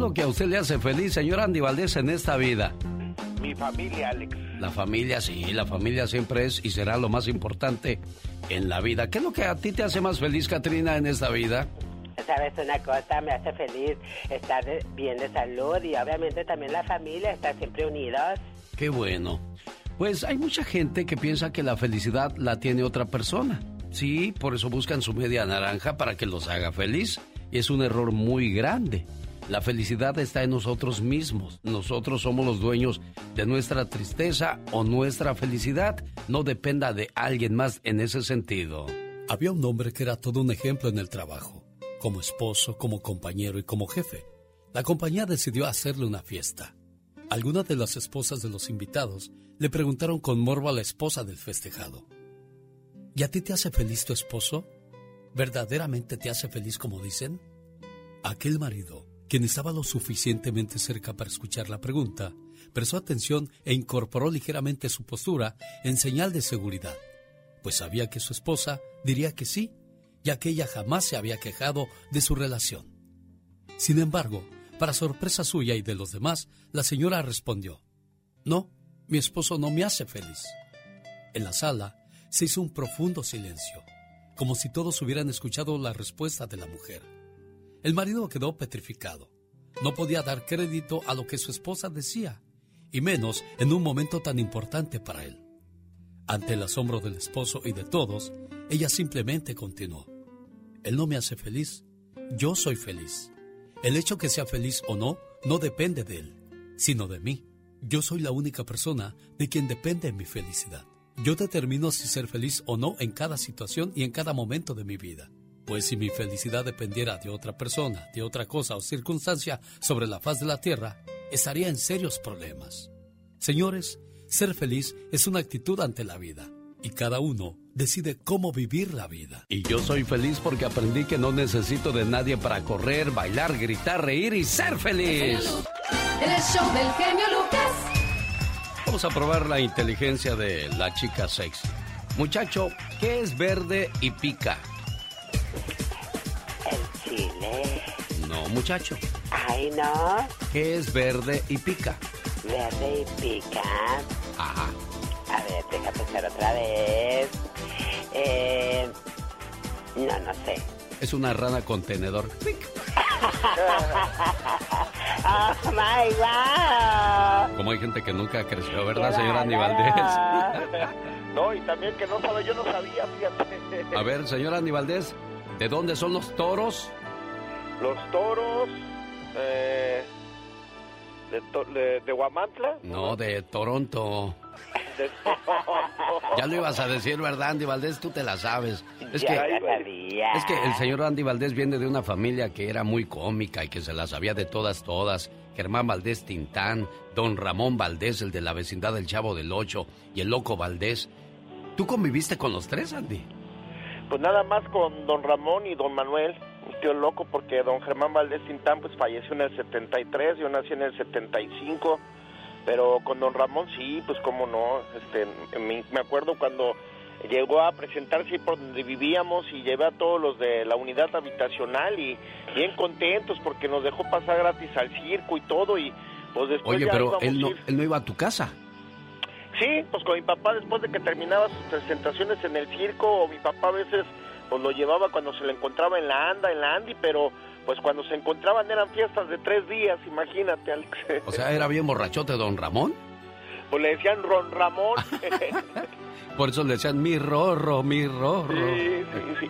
lo que a usted le hace feliz, señor Andy Valdés, en esta vida? Mi familia, Alex. La familia, sí, la familia siempre es y será lo más importante en la vida. ¿Qué es lo que a ti te hace más feliz, Katrina, en esta vida? Sabes una cosa, me hace feliz estar bien de salud y obviamente también la familia, estar siempre unidos. Qué bueno. Pues hay mucha gente que piensa que la felicidad la tiene otra persona. Sí, por eso buscan su media naranja para que los haga feliz. Y es un error muy grande. La felicidad está en nosotros mismos. Nosotros somos los dueños de nuestra tristeza o nuestra felicidad. No dependa de alguien más en ese sentido. Había un hombre que era todo un ejemplo en el trabajo, como esposo, como compañero y como jefe. La compañía decidió hacerle una fiesta. Algunas de las esposas de los invitados le preguntaron con morbo a la esposa del festejado. ¿Y a ti te hace feliz tu esposo? ¿Verdaderamente te hace feliz como dicen? Aquel marido quien estaba lo suficientemente cerca para escuchar la pregunta, prestó atención e incorporó ligeramente su postura en señal de seguridad, pues sabía que su esposa diría que sí, ya que ella jamás se había quejado de su relación. Sin embargo, para sorpresa suya y de los demás, la señora respondió, No, mi esposo no me hace feliz. En la sala se hizo un profundo silencio, como si todos hubieran escuchado la respuesta de la mujer. El marido quedó petrificado. No podía dar crédito a lo que su esposa decía, y menos en un momento tan importante para él. Ante el asombro del esposo y de todos, ella simplemente continuó. Él no me hace feliz, yo soy feliz. El hecho que sea feliz o no no depende de él, sino de mí. Yo soy la única persona de quien depende mi felicidad. Yo determino si ser feliz o no en cada situación y en cada momento de mi vida. Pues si mi felicidad dependiera de otra persona, de otra cosa o circunstancia sobre la faz de la tierra, estaría en serios problemas. Señores, ser feliz es una actitud ante la vida y cada uno decide cómo vivir la vida. Y yo soy feliz porque aprendí que no necesito de nadie para correr, bailar, gritar, reír y ser feliz. El show del genio Lucas. Vamos a probar la inteligencia de la chica sexy. Muchacho, ¿qué es verde y pica? El chile. No, muchacho. Ay, no. ¿Qué es verde y pica? Verde y pica. Ajá. A ver, deja pensar otra vez. Eh, no, no sé. Es una rana contenedor. oh my God. Como hay gente que nunca creció, ¿verdad, señora Valdés? No, y también que no sabe, yo no sabía, fíjate. A ver, señora Valdés, ¿de dónde son los toros? Los toros. Eh, de, to- de, de Huamantla. No, de Toronto. De- Ya lo ibas a decir, ¿verdad, Andy Valdés? Tú te la sabes. Es Ya que, sabía. es que el señor Andy Valdés viene de una familia que era muy cómica y que se la sabía de todas, todas. Germán Valdés Tintán, don Ramón Valdés, el de la vecindad del Chavo del Ocho, y el Loco Valdés. ¿Tú conviviste con los tres, Andy? Pues nada más con don Ramón y don Manuel, un tío loco, porque don Germán Valdés Tintán pues falleció en el 73, yo nací en el 75, pero con don Ramón sí, pues cómo no, este, me, acuerdo cuando llegó a presentarse por donde vivíamos y llevé a todos los de la unidad habitacional y bien contentos porque nos dejó pasar gratis al circo y todo y pues después Oye, ya pero íbamos él no, ir. él no iba a tu casa. Sí, pues con mi papá después de que terminaba sus presentaciones en el circo, o mi papá a veces pues lo llevaba cuando se le encontraba en la anda, en la Andy, pero pues cuando se encontraban eran fiestas de tres días, imagínate, Alex. O sea, era bien borrachote don Ramón. pues le decían Ron Ramón. Por eso le decían mi rorro, mi rorro. Sí, sí, sí,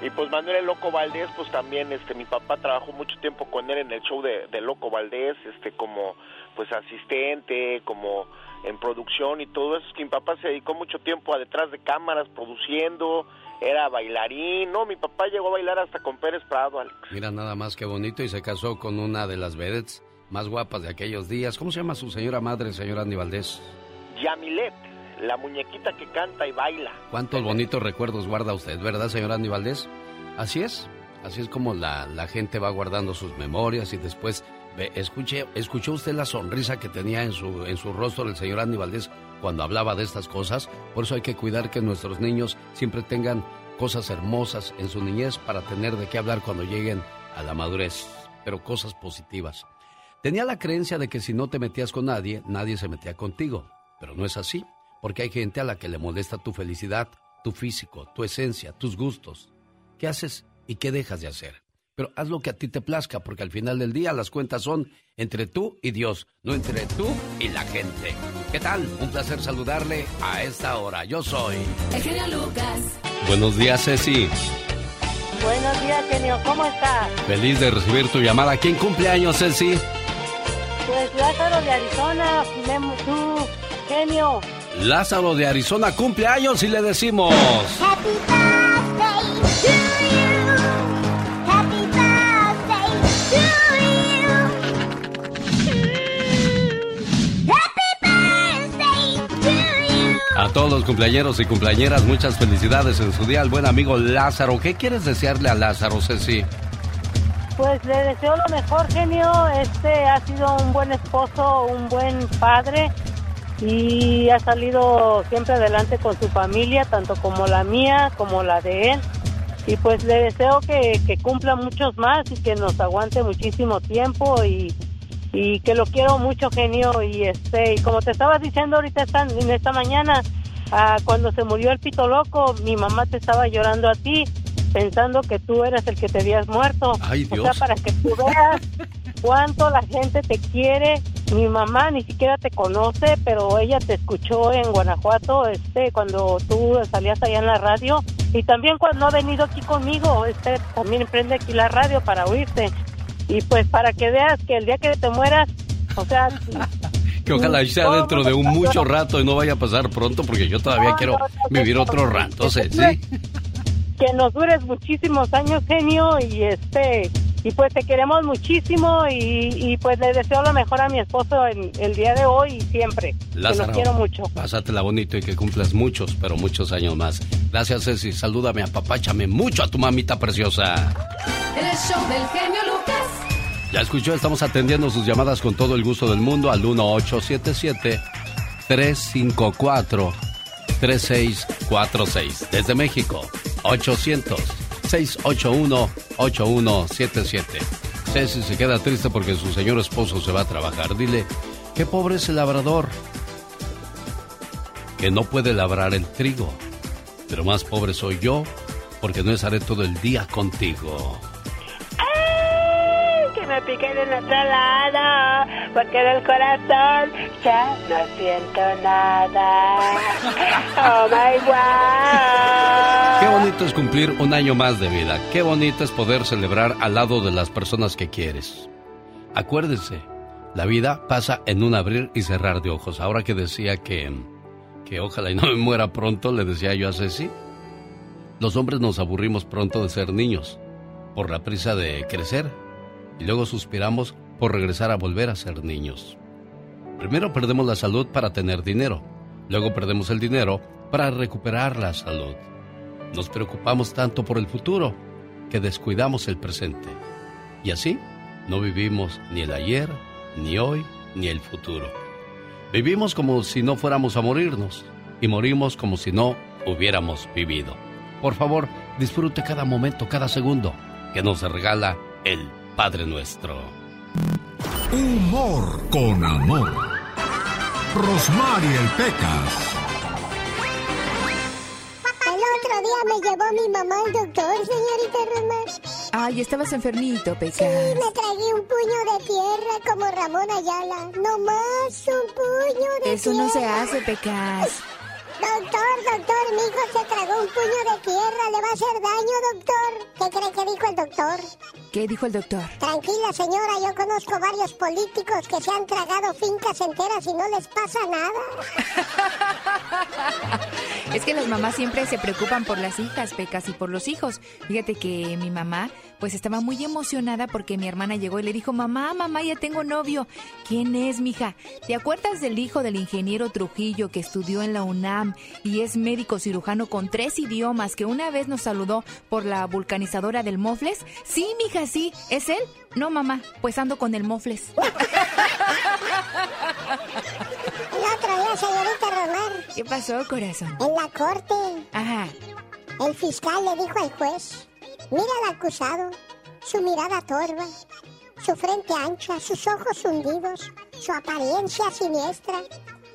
Y, y, pues Manuel el Loco Valdés, pues también, este, mi papá trabajó mucho tiempo con él en el show de, de Loco Valdés, este, como, pues asistente, como en producción y todo eso, es que mi papá se dedicó mucho tiempo a detrás de cámaras, produciendo, era bailarín, no, mi papá llegó a bailar hasta con Pérez Prado, Alex. Mira nada más que bonito y se casó con una de las vedettes más guapas de aquellos días. ¿Cómo se llama su señora madre, señor Andy Valdés? Yamilet, la muñequita que canta y baila. ¿Cuántos bonitos recuerdos guarda usted, verdad, señor Andy Valdés? Así es, así es como la, la gente va guardando sus memorias y después escuche, escuchó usted la sonrisa que tenía en su, en su rostro el señor Andy Valdés cuando hablaba de estas cosas. Por eso hay que cuidar que nuestros niños siempre tengan cosas hermosas en su niñez para tener de qué hablar cuando lleguen a la madurez, pero cosas positivas. Tenía la creencia de que si no te metías con nadie, nadie se metía contigo. Pero no es así, porque hay gente a la que le molesta tu felicidad, tu físico, tu esencia, tus gustos. ¿Qué haces y qué dejas de hacer? Pero haz lo que a ti te plazca, porque al final del día las cuentas son entre tú y Dios, no entre tú y la gente. ¿Qué tal? Un placer saludarle a esta hora. Yo soy... El Lucas. Buenos días, Ceci. Buenos días, genio. ¿Cómo estás? Feliz de recibir tu llamada. ¿Quién cumple años, Ceci? Pues Lázaro de Arizona, tú, genio. Lázaro de Arizona cumple años y le decimos... Happy todos los cumpleañeros y cumpleañeras, muchas felicidades en su día al buen amigo Lázaro. ¿Qué quieres desearle a Lázaro, Ceci? Pues le deseo lo mejor, genio. Este ha sido un buen esposo, un buen padre y ha salido siempre adelante con su familia, tanto como la mía como la de él. Y pues le deseo que, cumpla muchos más y que nos aguante muchísimo tiempo y, que lo quiero mucho, genio. Y este, y como te estaba diciendo ahorita en esta mañana, ah, cuando se murió el pito loco, mi mamá te estaba llorando a ti pensando que tú eras el que te habías muerto. Ay, Dios. O sea, para que tú veas cuánto la gente te quiere. Mi mamá ni siquiera te conoce, pero ella te escuchó en Guanajuato, este, cuando tú salías allá en la radio. Y también cuando ha venido aquí conmigo, este, también prende aquí la radio para oírte. Y pues para que veas que el día que te mueras, o sea... que ojalá sea dentro de un mucho rato y no vaya a pasar pronto, porque yo todavía quiero vivir otro rato, ¿sí? que nos dures muchísimos años, genio, y este y pues te queremos muchísimo y, pues le deseo lo mejor a mi esposo en, el día de hoy y siempre. Lázaro, quiero mucho. Pásatela bonito y que cumplas muchos, pero muchos años más. Gracias, Ceci. Salúdame, apapáchame mucho a tu mamita preciosa. El show del genio Lucas. Ya escuchó, estamos atendiendo sus llamadas con todo el gusto del mundo al 1877 354 3646 desde México 800-681-8177. Ceci se queda triste porque su señor esposo se va a trabajar. Dile, qué pobre es el labrador, que no puede labrar el trigo. Pero más pobre soy yo, porque no estaré todo el día contigo piquen en otro lado, porque del corazón ya no siento nada. Oh my God. Qué bonito es cumplir un año más de vida. Qué bonito es poder celebrar al lado de las personas que quieres. Acuérdense, la vida pasa en un abrir y cerrar de ojos. Ahora que decía que, que ojalá y no me muera pronto, le decía yo a Ceci, los hombres nos aburrimos pronto de ser niños, por la prisa de crecer y luego suspiramos por regresar a volver a ser niños. Primero perdemos la salud para tener dinero, luego perdemos el dinero para recuperar la salud. Nos preocupamos tanto por el futuro que descuidamos el presente. Y así no vivimos ni el ayer, ni hoy, ni el futuro. Vivimos como si no fuéramos a morirnos y morimos como si no hubiéramos vivido. Por favor, disfrute cada momento, cada segundo que nos regala el Padre nuestro. Humor con amor. Rosmarie el Pecas. El otro día me llevó mi mamá al doctor, señorita Rosmar. Ay, estabas enfermito, Pecas. Sí, me tragué un puño de tierra como Ramón Ayala. No más un puño de tierra. Eso no se hace, Pecas. Doctor, doctor, mi hijo se tragó un puño de tierra. ¿Le va a hacer daño, doctor? ¿Qué cree que dijo el doctor? ¿Qué dijo el doctor? Tranquila, señora, yo conozco varios políticos que se han tragado fincas enteras y no les pasa nada. es que las mamás siempre se preocupan por las hijas, Pecas, y por los hijos. Fíjate que mi mamá pues estaba muy emocionada porque mi hermana llegó y le dijo, mamá, mamá, ya tengo novio. ¿Quién es, mija? ¿Te acuerdas del hijo del ingeniero Trujillo que estudió en la UNAM y es médico cirujano con tres idiomas que una vez nos saludó por la vulcanizadora del Mofles? Sí, mija, sí. ¿Es él? No, mamá, pues ando con el Mofles. El otro día, señorita Romar. ¿Qué pasó, corazón? En la corte. Ajá. El fiscal le dijo al juez Mira al acusado, su mirada torva, su frente ancha, sus ojos hundidos, su apariencia siniestra.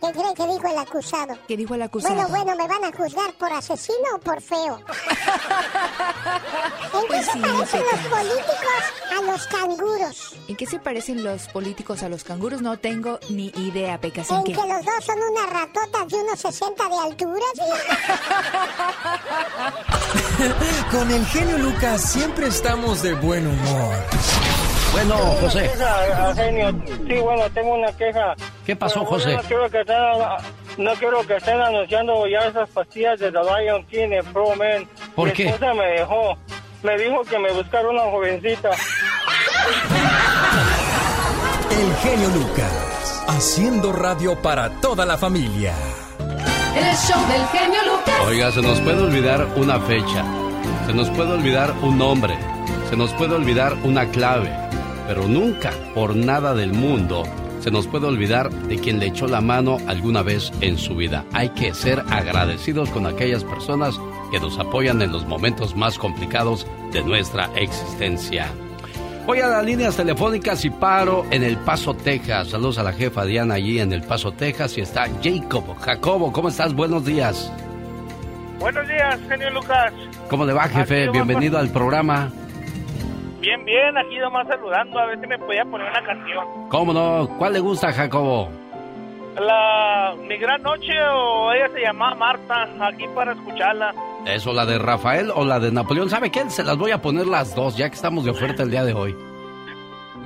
¿Qué cree que dijo el acusado? ¿Qué dijo el acusado? Bueno, bueno, ¿me van a juzgar por asesino o por feo? ¿En qué Pues se sí, parecen los políticos a los canguros? ¿En qué se parecen los políticos a los canguros? No tengo ni idea, Pecas. ¿En En qué? que los dos son unas ratotas de unos 60 de altura. Con el genio Lucas siempre estamos de buen humor. Bueno, José. Queja, genio. Sí, bueno, tengo una queja. ¿Qué pasó, bueno, José? No quiero, que estén, no quiero que estén anunciando ya esas pastillas de The Lion King en Pro Man. ¿Por Mi qué? esposa me dejó. Me dijo que me buscara una jovencita. El genio Lucas, haciendo radio para toda la familia. El show del genio Lucas. Oiga, se nos puede olvidar una fecha, se nos puede olvidar un nombre, se nos puede olvidar una clave, pero nunca, por nada del mundo, se nos puede olvidar de quien le echó la mano alguna vez en su vida. Hay que ser agradecidos con aquellas personas que nos apoyan en los momentos más complicados de nuestra existencia. Voy a las líneas telefónicas y paro en El Paso, Texas. Saludos a la jefa Diana allí en El Paso, Texas. Y está Jacob. Jacobo, ¿cómo estás? Buenos días. Buenos días, genio Lucas. ¿Cómo le va, jefe? Bienvenido al programa. Bien, bien, aquí nomás saludando, a ver si me podía poner una canción. ¿Cómo no? ¿Cuál le gusta, Jacobo? La Mi Gran Noche o ella se llamaba Marta, aquí para escucharla. ¿Eso, la de Rafael o la de Napoleón? ¿Sabe qué? Se las voy a poner las dos, ya que estamos de oferta el día de hoy.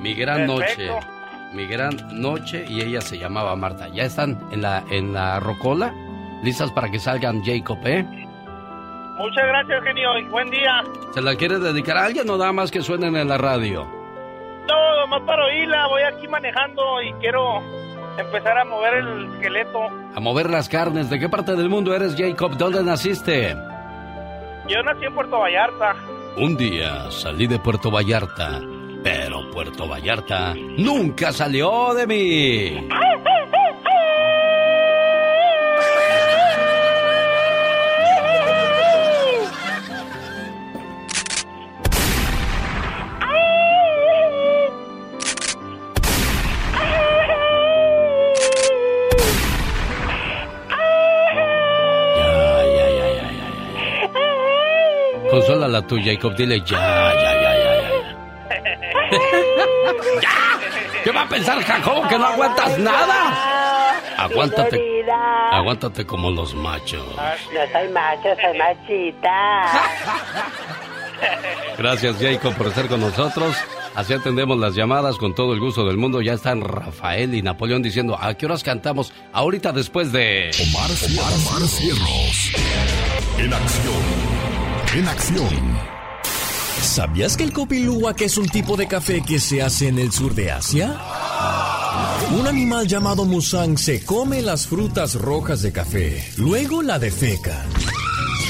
Mi gran Perfecto. noche. Mi gran noche y ella se llamaba Marta. ¿Ya están en la, en la rocola? ¿Listas para que salgan Jacob, eh? Muchas gracias, genio, y buen día. ¿Se la quiere dedicar a alguien o nada más que suenen en la radio? Todo más para oírla, voy aquí manejando y quiero empezar a mover el esqueleto. A mover las carnes. ¿De qué parte del mundo eres, Jacob? ¿Dónde naciste? Yo nací en Puerto Vallarta. Un día salí de Puerto Vallarta, pero Puerto Vallarta nunca salió de mí. ya. Consuélala tú, Jacob. Dile ya, ya, ya, ya, ya. ¡Ya! ¿Qué va a pensar Jacob? ¿Que no aguantas nada? Aguántate. Aguántate como los machos. No soy macho, soy machita. Gracias, Jacob, por estar con nosotros. Así atendemos las llamadas con todo el gusto del mundo. Ya están Rafael y Napoleón diciendo, ¿a qué horas cantamos? Ahorita después de... Omar, Omar, Omar Cierros. En acción. En acción. ¿Sabías que el Kopi Luwak es un tipo de café que se hace en el sur de Asia? Un animal llamado musang se come las frutas rojas de café, luego la defeca.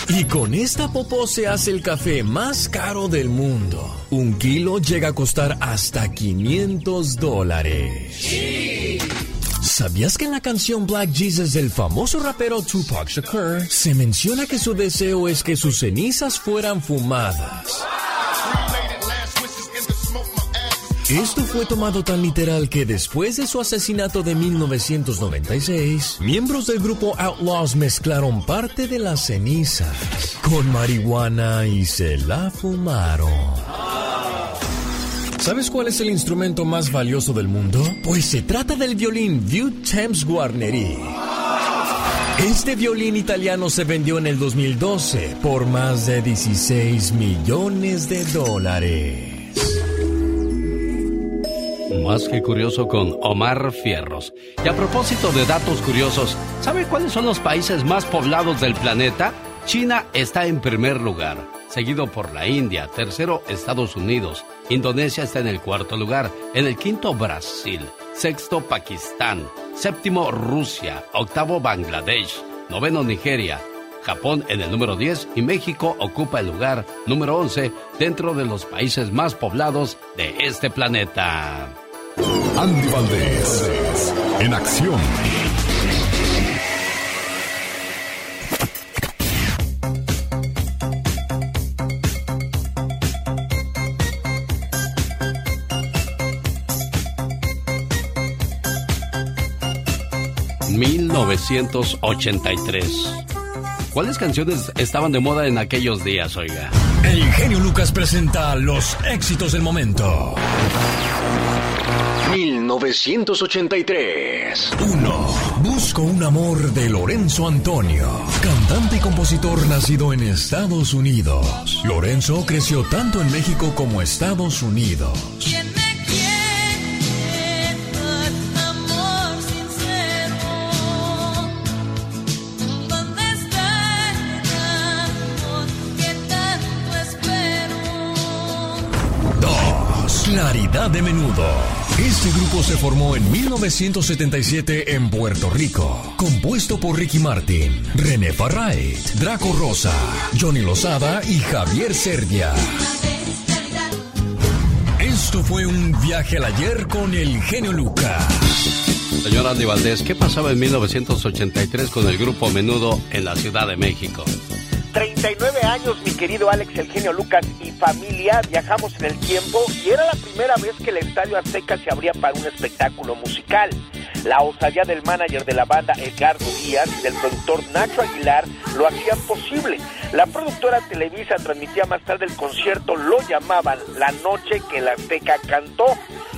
Y con esta popó se hace el café más caro del mundo. Un kilo llega a costar hasta 500 dólares. ¿Sabías que en la canción Black Jesus del famoso rapero Tupac Shakur se menciona que su deseo es que sus cenizas fueran fumadas? Esto fue tomado tan literal que después de su asesinato de 1996, miembros del grupo Outlaws mezclaron parte de las cenizas con marihuana y se la fumaron. ¿Sabes cuál es el instrumento más valioso del mundo? Pues se trata del violín Vieux Thames Guarneri. Este violín italiano se vendió en el 2012 por más de 16 millones de dólares. Más que curioso con Omar Fierros. Y a propósito de datos curiosos, ¿sabe cuáles son los países más poblados del planeta? China está en primer lugar, seguido por la India, tercero Estados Unidos, Indonesia está en el cuarto lugar, en el quinto Brasil, sexto Pakistán, séptimo Rusia, octavo Bangladesh, noveno Nigeria, Japón en el número 10 y México ocupa el lugar número 11 dentro de los países más poblados de este planeta. Andy Valdés. En acción. 1983. ¿Cuáles canciones estaban de moda en aquellos días, oiga? El genio Lucas presenta los éxitos del momento. 1983. 1. Busco un amor de Lorenzo Antonio, cantante y compositor nacido en Estados Unidos. Lorenzo creció tanto en México como Estados Unidos. Claridad de Menudo. Este grupo se formó en 1977 en Puerto Rico, compuesto por Ricky Martin, René Farrait, Draco Rosa, Johnny Lozada y Javier Serdia. Esto fue un viaje al ayer con el genio Lucas. Señor Andy Valdés, ¿qué pasaba en 1983 con el grupo Menudo en la Ciudad de México? 39 años, mi querido Alex, el genio Lucas y familia, viajamos en el tiempo y era la primera vez que el Estadio Azteca se abría para un espectáculo musical. La osadía del manager de la banda Edgardo Díaz y del productor Nacho Aguilar lo hacían posible. La productora Televisa transmitía más tarde el concierto, lo llamaban La Noche que el Azteca cantó.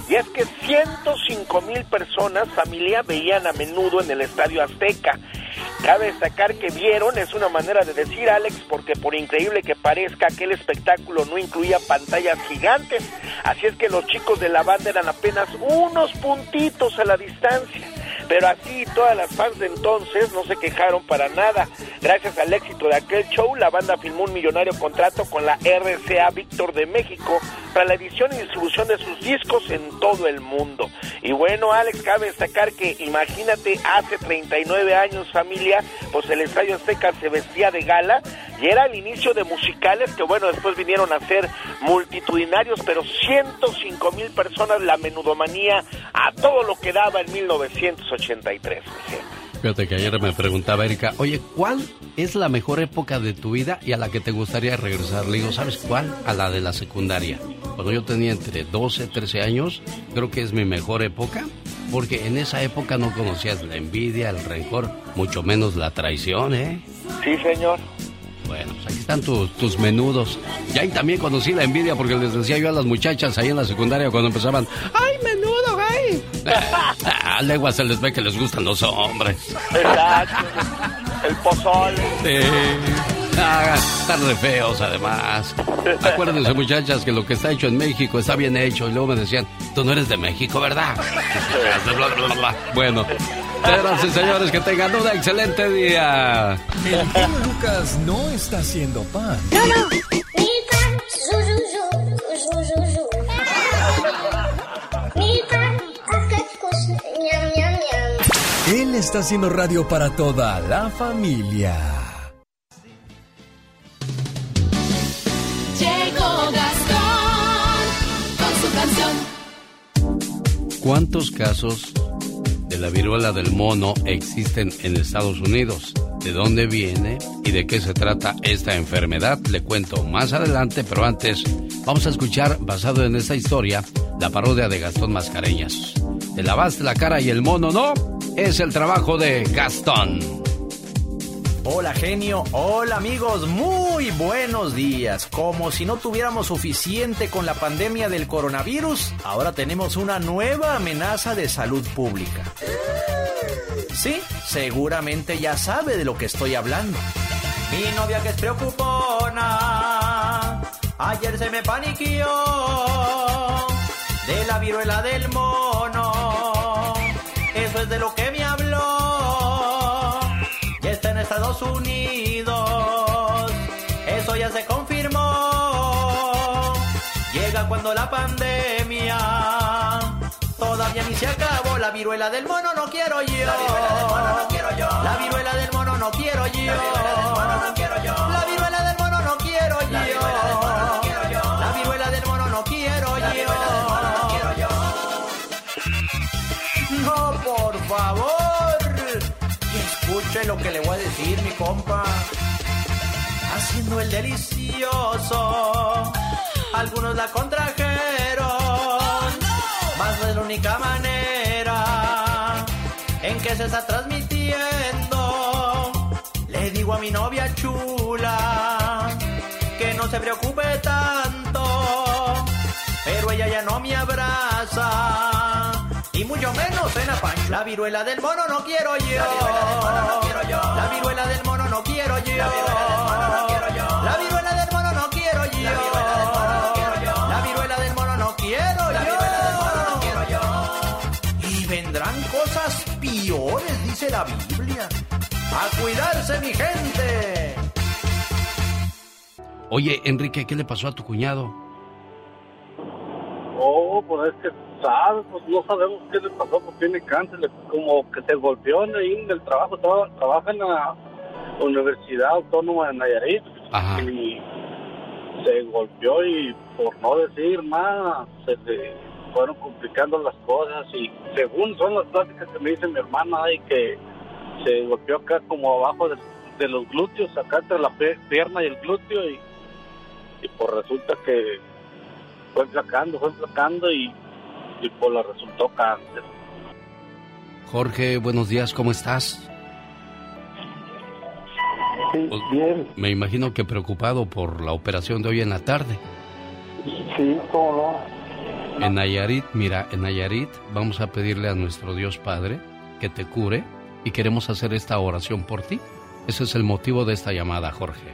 Y es que 105 mil personas, familia, veían a menudo en el Estadio Azteca. Cabe destacar que vieron, es una manera de decir Alex, porque por increíble que parezca, aquel espectáculo no incluía pantallas gigantes, así es que los chicos de la banda eran apenas unos puntitos a la distancia. Pero así todas las fans de entonces no se quejaron para nada. Gracias al éxito de aquel show, la banda firmó un millonario contrato con la RCA Víctor de México para la edición y distribución de sus discos en todo el mundo. Y bueno, Alex, cabe destacar que imagínate, hace 39 años familia, pues el Estadio Azteca se vestía de gala y era el inicio de musicales que bueno, después vinieron a ser multitudinarios, pero 105 mil personas, la menudomanía a todo lo que daba en 1983. Fíjate que ayer me preguntaba Erika, oye, ¿cuál es la mejor época de tu vida y a la que te gustaría regresar? Le digo, ¿sabes cuál? A la de la secundaria. Cuando yo tenía entre 12, 13 años, creo que es mi mejor época, porque en esa época no conocías la envidia, el rencor, mucho menos la traición, ¿eh? Sí, señor. Bueno, pues aquí están tus, menudos. Y ahí también conocí la envidia porque les decía yo a las muchachas ahí en la secundaria cuando empezaban, ¡ay, menudo, güey! a leguas se les ve que les gustan los hombres. Exacto. El pozole. Sí. Ah, están re feos además. Acuérdense muchachas que lo que está hecho en México está bien hecho. Y luego me decían, tú no eres de México, ¿verdad? bueno, Gracias, señores. Que tengan un excelente día. El genio Lucas no está haciendo pan. No, no. Él está haciendo radio para toda la familia. Llegó Gastón con su canción. ¿Cuántos casos de la viruela del mono existen en Estados Unidos. ¿De dónde viene y de qué se trata esta enfermedad? Le cuento más adelante, pero antes vamos a escuchar, basado en esta historia, la parodia de Gastón Mascareñas. Te lavaste la cara y el mono no, es el trabajo de Gastón. Hola genio, hola amigos, muy buenos días. Como si no tuviéramos suficiente con la pandemia del coronavirus, ahora tenemos una nueva amenaza de salud pública. Sí, seguramente ya sabe de lo que estoy hablando. Mi novia que es preocupona, ayer se me paniqueó de la viruela del mono. Eso es de lo que me Estados Unidos. Eso ya se confirmó. Llega cuando la pandemia todavía ni se acabó. La viruela del mono no quiero yo. La viruela del mono no quiero yo. La viruela del mono no quiero yo. La viruela del mono no quiero yo. La viruela del mono no quiero yo. Favor. Escuche lo que le voy a decir, mi compa. Haciendo el delicioso. Algunos la contrajeron. Más no es la única manera en que se está transmitiendo. Le digo a mi novia chula que no se preocupe tanto, pero ella ya no me abraza. Y mucho menos en la pancha. La viruela del mono no quiero yo. La viruela del mono no quiero yo. La viruela del mono no quiero yo. La viruela del mono no quiero yo. La viruela del mono no quiero yo. La viruela del mono no quiero yo. La viruela del mono no quiero yo. Y vendrán cosas peores, dice la Biblia. A cuidarse, mi gente. Oye, Enrique, ¿qué le pasó a tu cuñado? Oh, pues es que, ¿sabes? Pues no sabemos qué le pasó, pues tiene cáncer, como que se golpeó en ahí en el trabajo, traba- trabaja en la Universidad Autónoma de Nayarit y se golpeó y por no decir nada, se le fueron complicando las cosas y según son las pláticas que me dice mi hermana, y que se golpeó acá como abajo de, de los glúteos, acá entre la pierna y el glúteo y, y pues resulta que fue flacando, fue flacando y, y le resultó cáncer. Jorge, buenos días, ¿cómo estás? Pues, bien. Me imagino que preocupado por la operación de hoy en la tarde. Sí, cómo no. En Nayarit, mira, en Nayarit vamos a pedirle a nuestro Dios Padre que te cure y queremos hacer esta oración por ti. Ese es el motivo de esta llamada, Jorge.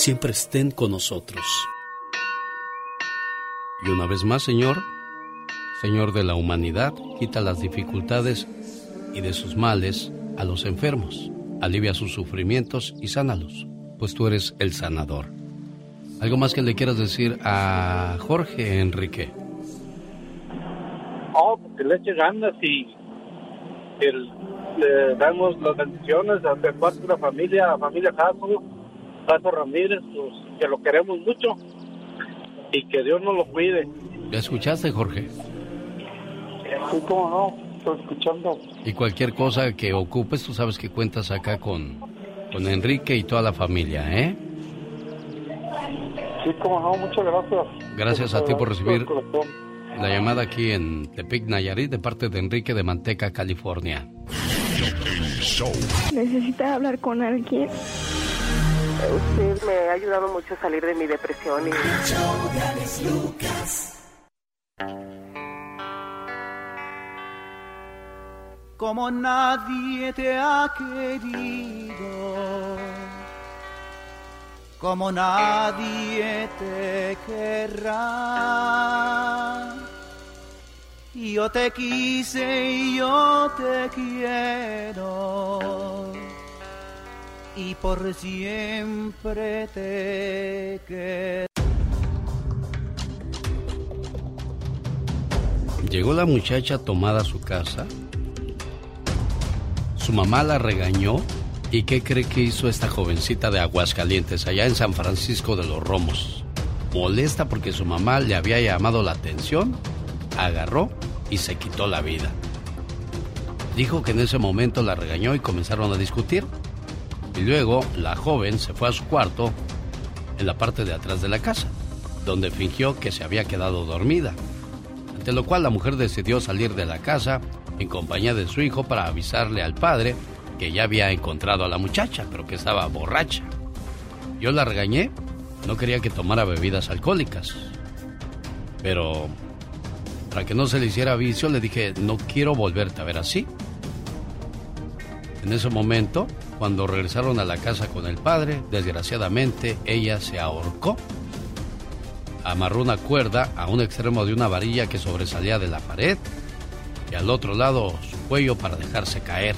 siempre estén con nosotros. Y una vez más, Señor, Señor de la humanidad, quita las dificultades y de sus males a los enfermos, alivia sus sufrimientos y sánalos, pues tú eres el sanador. ¿Algo más que le quieras decir a Jorge Enrique? Pues que le eche ganas y le damos las bendiciones a parte de la familia, a familia Jasso, Jasso Ramírez, pues, que lo queremos mucho y que Dios nos lo cuide. ¿Ya escuchaste, Jorge? Sí, cómo no, estoy escuchando. Y cualquier cosa que ocupes, tú sabes que cuentas acá con, con Enrique y toda la familia, ¿eh? Sí, cómo no, muchas gracias. Gracias a ti por recibir la llamada aquí en Tepic, Nayarit, de parte de Enrique de Manteca, California. ¿Necesita hablar con alguien? Usted me ha ayudado mucho a salir de mi depresión y... como nadie te ha querido, como nadie te querrá. Yo te quise y yo te quiero, y por siempre te. Llegó la muchacha tomada a su casa. Su mamá la regañó. ¿Y qué cree que hizo esta jovencita de Aguascalientes, allá en San Francisco de los Romos? Molesta porque su mamá le había llamado la atención, agarró y se quitó la vida. Dijo que en ese momento la regañó y comenzaron a discutir. Luego la joven se fue a su cuarto en la parte de atrás de la casa, donde fingió que se había quedado dormida. Ante lo cual la mujer decidió salir de la casa en compañía de su hijo para avisarle al padre que ya había encontrado a la muchacha, pero que estaba borracha. Yo la regañé, no quería que tomara bebidas alcohólicas. Pero para que no se le hiciera vicio, le dije, no quiero volverte a ver así. En ese momento, cuando regresaron a la casa con el padre, desgraciadamente ella se ahorcó. Amarró una cuerda a un extremo de una varilla que sobresalía de la pared y al otro lado su cuello para dejarse caer.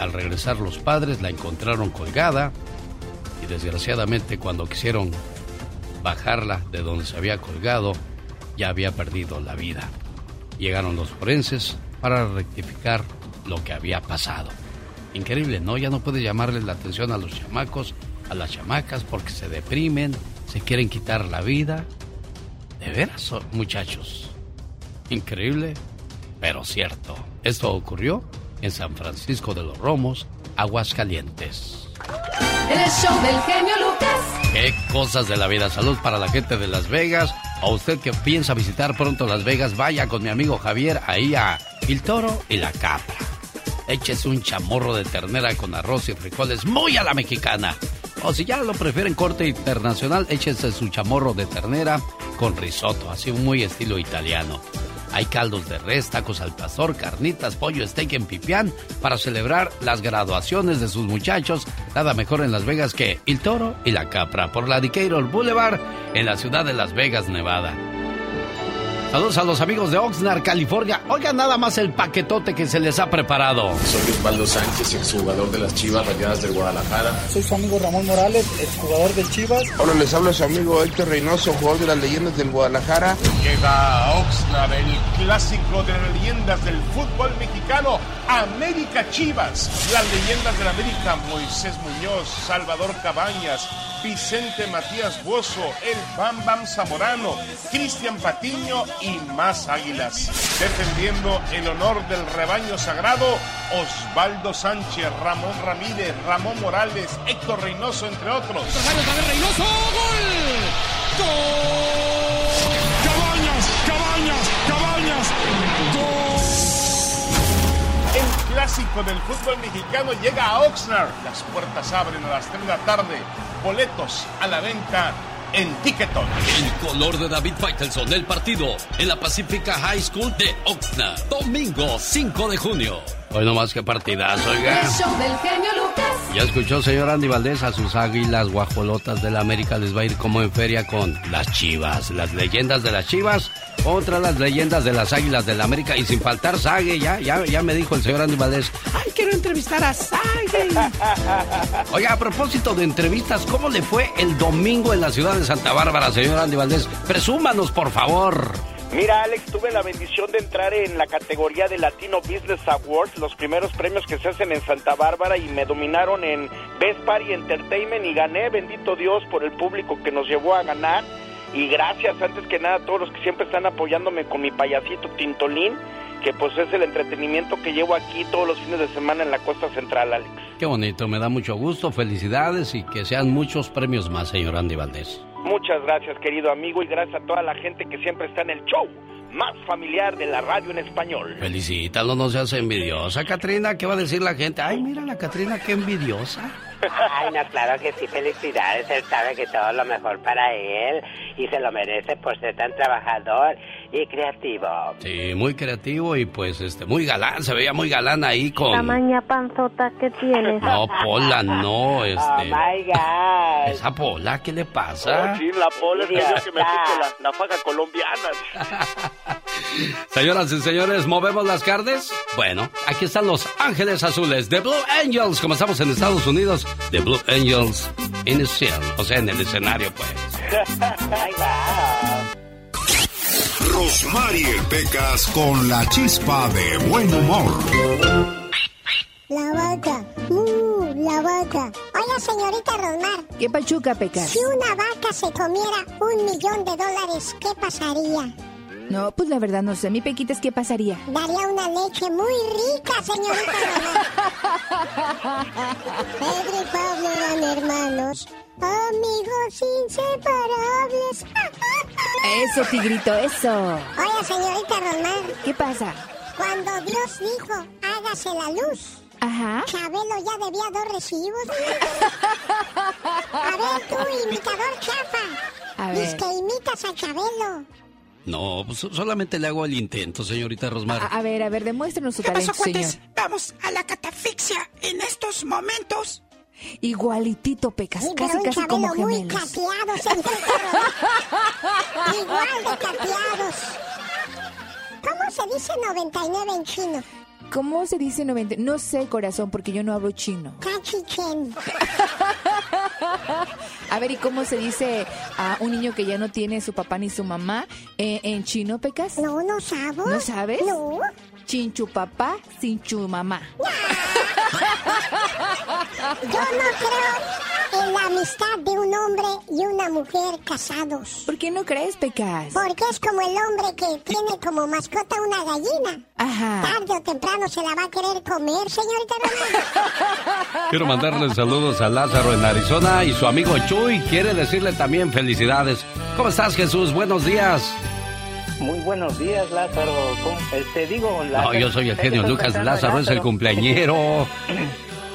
Al regresar los padres la encontraron colgada y desgraciadamente cuando quisieron bajarla de donde se había colgado, ya había perdido la vida. Llegaron los forenses para rectificar lo que había pasado. Increíble, ¿no? Ya no puede llamarles la atención a los chamacos, a las chamacas, porque se deprimen, se quieren quitar la vida. De veras, muchachos. Increíble, pero cierto. Esto ocurrió en San Francisco de los Romos, Aguascalientes. El show del genio Lucas. Qué cosas de la vida. Salud para la gente de Las Vegas. A usted que piensa visitar pronto Las Vegas, vaya con mi amigo Javier ahí a El Toro y la Capra. Échese un chamorro de ternera con arroz y frijoles muy a la mexicana. O si ya lo prefieren corte internacional, échese su chamorro de ternera con risotto, así muy estilo italiano. Hay caldos de res, tacos al pastor, carnitas, pollo, steak en pipián para celebrar las graduaciones de sus muchachos. Nada mejor en Las Vegas que El Toro y la Capra por la Decatur Boulevard en la ciudad de Las Vegas, Nevada. Saludos a los amigos de Oxnard, California. Oigan nada más el paquetote que se les ha preparado. Soy Osvaldo Sánchez, exjugador de las Chivas Rayadas del Guadalajara. Soy su amigo Ramón Morales, exjugador de Chivas. Hola, les habla su amigo Héctor Reynoso, jugador de las leyendas del Guadalajara. Llega a Oxnard el clásico de las leyendas del fútbol mexicano, América Chivas. Las leyendas de la América, Moisés Muñoz, Salvador Cabañas, Vicente Matías Bozo, el Bam Bam Zamorano, Cristian Patiño y más águilas. Defendiendo el honor del rebaño sagrado, Osvaldo Sánchez, Ramón Ramírez, Ramón Morales, Héctor Reynoso, entre otros. Gol. Gol. Clásico del fútbol mexicano llega a Oxnard. Las puertas abren a las 3 de la tarde. Boletos a la venta en Ticketon. El color de David Faitelson, el partido en la Pacifica High School de Oxnard. Domingo 5 de junio. Hoy nomás que partidazo, oiga. El show del genio Lucas. Ya escuchó, señor Andy Valdés, a sus águilas guajolotas de la América les va a ir como en feria con las chivas, las leyendas de las chivas contra las leyendas de las águilas de la América y sin faltar Sague, ya, ya, ya me dijo el señor Andy Valdés, ay, quiero entrevistar a Sague. Oiga, a propósito de entrevistas, ¿cómo le fue el domingo en la ciudad de Santa Bárbara, señor Andy Valdés? Presúmanos, por favor. Mira, Alex, tuve la bendición de entrar en la categoría de Latino Business Awards, los primeros premios que se hacen en Santa Bárbara y me dominaron en Best Party Entertainment y gané, bendito Dios, por el público que nos llevó a ganar. Y gracias, antes que nada, a todos los que siempre están apoyándome con mi payasito Tintolín, que pues es el entretenimiento que llevo aquí todos los fines de semana en la costa central, Alex. Qué bonito, me da mucho gusto, felicidades y que sean muchos premios más, señor Andy Valdés. Muchas gracias, querido amigo, y gracias a toda la gente que siempre está en el show más familiar de la radio en español. Felicítalo, no seas envidiosa, Katrina. ¿Qué va a decir la gente? Ay, mira la Katrina, qué envidiosa. Ay, no, claro que sí, felicidades. Él sabe que todo lo mejor para él y se lo merece por ser tan trabajador y creativo. Sí, muy creativo y pues este muy galán, se veía muy galán ahí con... Tamaña panzota que tienes. No, Pola, no, Oh este... my God. Esa Pola, ¿qué le pasa? Oh, sí, la pola es que yo que me la, la faja colombiana. Señoras y señores, ¿movemos las carnes? Bueno, aquí están los Ángeles Azules de Blue Angels, como estamos en Estados Unidos, de Blue Angels in the scene, o sea, en el escenario, pues. Rosmarie Pecas con la chispa de buen humor. La vaca, uh, la vaca. Oiga, señorita Rosmar, ¿Qué pachuca, Pecas? si una vaca se comiera un millón de dólares, ¿qué pasaría? No, pues la verdad no sé. Mi Pequitas, ¿qué pasaría? Daría una leche muy rica, señorita Pedro y Pablo eran hermanos, amigos inseparables. Eso, tigrito, eso. Oye, señorita Román. ¿Qué pasa? Cuando Dios dijo, hágase la luz. Ajá. Chabelo ya debía dos recibos. A ver, tú, imitador chafa. A ver. Dices que imitas a Chabelo. No, pues solamente le hago el intento, señorita Rosmar. A, a ver, a ver, demuéstrenos su ¿Qué pasó, talento, señor. Vamos a la catafixia en estos momentos. Igualitito, Pecas, Sí, casi, casi como muy gemelos. señorita Román. Igual de cateados. ¿Cómo se dice 99 en chino? ¿Cómo se dice 90? No sé, corazón, porque yo no hablo chino. A ver, ¿y cómo se dice a un niño que ya no tiene su papá ni su mamá eh, en chino, Pecas? No, no sabo. ¿No sabes? No. Chinchu papá, sinchu mamá. Yo no creo en la amistad de un hombre y una mujer casados. ¿Por qué no crees, Pecas? Porque es como el hombre que tiene como mascota una gallina. Ajá. Tarde o temprano se la va a querer comer, señorita Román. Quiero mandarle saludos a Lázaro en Arizona y su amigo Chuy quiere decirle también felicidades. ¿Cómo estás, Jesús? Buenos días. Muy buenos días, Lázaro. ¿Cómo- Este, digo, No, Lázaro. yo soy el genio Lucas. en Lázaro es el cumpleañero.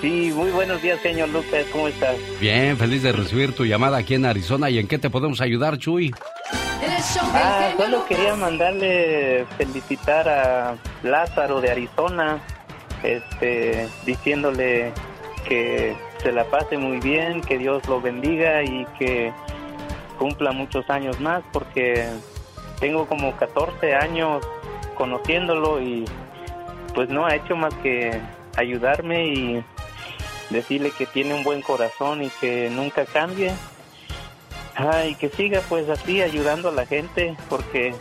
Sí, muy buenos días, señor Lucas. ¿Cómo estás? Bien, feliz de recibir tu llamada aquí en Arizona. ¿Y en qué te podemos ayudar, Chuy? Ah, solo quería mandarle felicitar a Lázaro de Arizona, este, diciéndole que se la pase muy bien, que Dios lo bendiga y que cumpla muchos años más, porque tengo como 14 años conociéndolo y pues no ha hecho más que ayudarme y decirle que tiene un buen corazón y que nunca cambie. Ah, y que siga pues así ayudando a la gente porque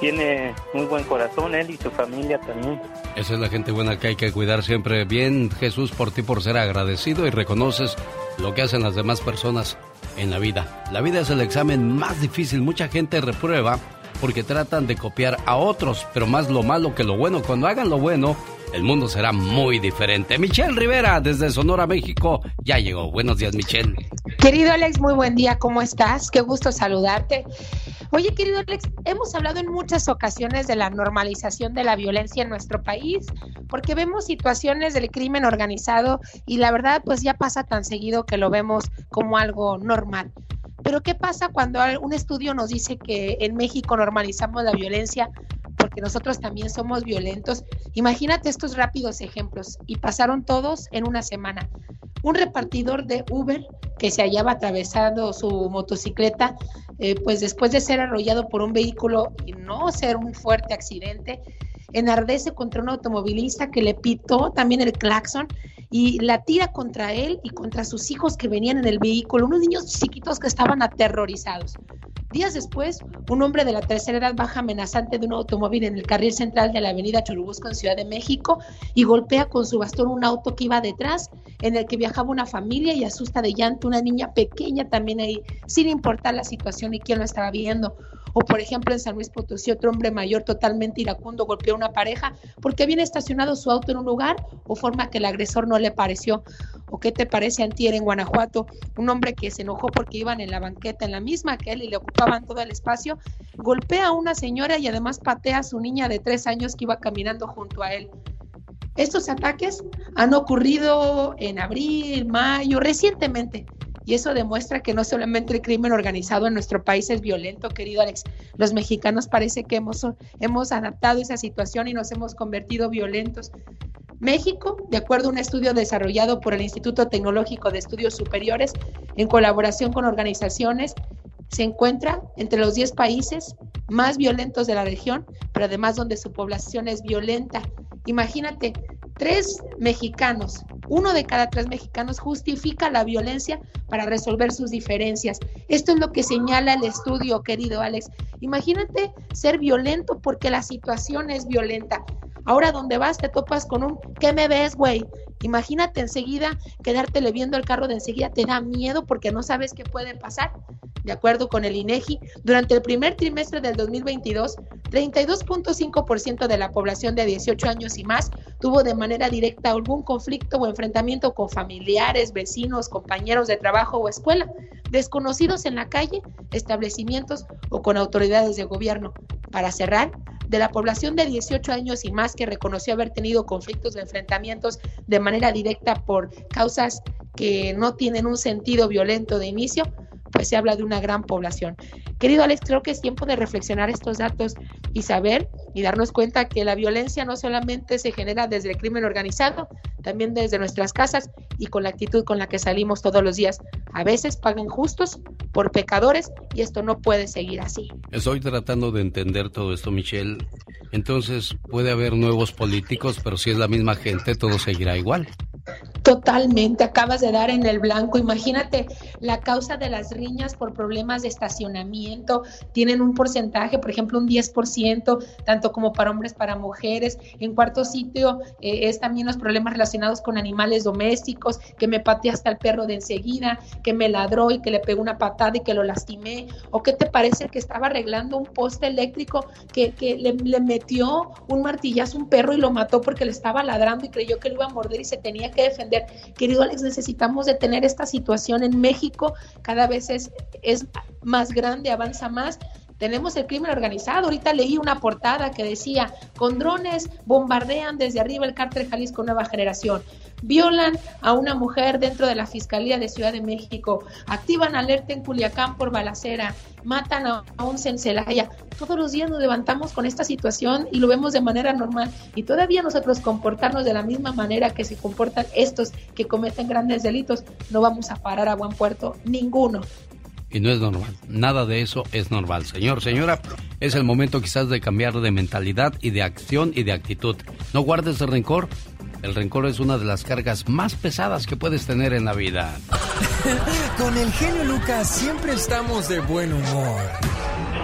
tiene muy buen corazón él y su familia también. Esa es la gente buena que hay que cuidar siempre. Bien, Jesús, por ti por ser agradecido y reconoces lo que hacen las demás personas en la vida. La vida es el examen más difícil. Mucha gente reprueba porque tratan de copiar a otros, pero más lo malo que lo bueno. Cuando hagan lo bueno, el mundo será muy diferente. Michelle Rivera, desde Sonora, México, ya llegó. Buenos días, Michelle. Querido Alex, muy buen día, ¿cómo estás? Qué gusto saludarte. Oye, querido Alex, hemos hablado en muchas ocasiones de la normalización de la violencia en nuestro país, porque vemos situaciones del crimen organizado y la verdad pues ya pasa tan seguido que lo vemos como algo normal. Pero ¿qué pasa cuando un estudio nos dice que en México normalizamos la violencia porque nosotros también somos violentos? Imagínate estos rápidos ejemplos y pasaron todos en una semana. Un repartidor de Uber que se hallaba atravesando su motocicleta, eh, pues después de ser arrollado por un vehículo y no ser un fuerte accidente, enardece contra un automovilista que le pitó también el claxon y la tira contra él y contra sus hijos que venían en el vehículo, unos niños chiquitos que estaban aterrorizados. Días después, un hombre de la tercera edad baja amenazante de un automóvil en el carril central de la avenida Churubusco en Ciudad de México y golpea con su bastón un auto que iba detrás, en el que viajaba una familia y asusta de llanto una niña pequeña también ahí, sin importar la situación y quién lo estaba viendo. O por ejemplo en San Luis Potosí, otro hombre mayor totalmente iracundo golpeó a una pareja porque habían estacionado su auto en un lugar o forma que el agresor no le pareció. ¿O qué te parece antier en Guanajuato? Un hombre que se enojó porque iban en la banqueta en la misma que él y le ocupaban todo el espacio, golpea a una señora y además patea a su niña de tres años que iba caminando junto a él. Estos ataques han ocurrido en abril, mayo, recientemente. Y eso demuestra que no solamente el crimen organizado en nuestro país es violento, querido Alex. Los mexicanos parece que hemos, hemos adaptado esa situación y nos hemos convertido violentos. México, de acuerdo a un estudio desarrollado por el Instituto Tecnológico de Estudios Superiores, en colaboración con organizaciones, se encuentra entre los 10 países más violentos de la región, pero además donde su población es violenta. Imagínate, tres mexicanos, uno de cada tres mexicanos justifica la violencia para resolver sus diferencias. Esto es lo que señala el estudio, querido Alex. Imagínate ser violento porque la situación es violenta. Ahora donde vas te topas con un ¿qué me ves, güey? Imagínate enseguida quedártele viendo el carro de enseguida te da miedo porque no sabes qué puede pasar. De acuerdo con el INEGI, durante el primer trimestre del 2022, 32.5% de la población de 18 años y más tuvo de manera directa algún conflicto o enfrentamiento con familiares, vecinos, compañeros de trabajo o escuela, desconocidos en la calle, establecimientos o con autoridades de gobierno. Para cerrar, de la población de 18 años y más que reconoció haber tenido conflictos o enfrentamientos de manera directa por causas que no tienen un sentido violento de inicio, pues se habla de una gran población. Querido Alex, creo que es tiempo de reflexionar estos datos y saber y darnos cuenta que la violencia no solamente se genera desde el crimen organizado, también desde nuestras casas y con la actitud con la que salimos todos los días. A veces pagan justos por pecadores y esto no puede seguir así. Estoy tratando de entender todo esto, Michelle. Entonces, puede haber nuevos políticos, pero si es la misma gente, todo seguirá igual. Totalmente, acabas de dar en el blanco. Imagínate, la causa de las riñas por problemas de estacionamiento tienen un porcentaje, por ejemplo, un 10%, tanto como para hombres, para mujeres. En cuarto sitio eh, es también los problemas relacionados con animales domésticos, que me pateé hasta el perro de enseguida, que me ladró y que le pegó una patada y que lo lastimé. ¿O qué te parece que estaba arreglando un poste eléctrico que, le, le metió un martillazo a un perro y lo mató porque le estaba ladrando y creyó que lo iba a morder y se tenía que defender? Querido Alex, necesitamos detener esta situación en México, cada vez es, es más grande, avanza más. Tenemos el crimen organizado. Ahorita leí una portada que decía, con drones bombardean desde arriba el cártel Jalisco Nueva Generación. Violan a una mujer dentro de la Fiscalía de Ciudad de México. Activan alerta en Culiacán por balacera. Matan a un en Celaya. Todos los días nos levantamos con esta situación y lo vemos de manera normal. Y todavía nosotros comportarnos de la misma manera que se comportan estos que cometen grandes delitos, no vamos a parar a buen puerto ninguno. Y no es normal. Nada de eso es normal. Señor, señora, es el momento quizás de cambiar de mentalidad y de acción y de actitud. No guardes el rencor. El rencor es una de las cargas más pesadas que puedes tener en la vida. Con el genio Lucas siempre estamos de buen humor.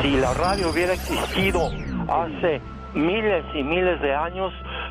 Si la radio hubiera existido hace miles y miles de años,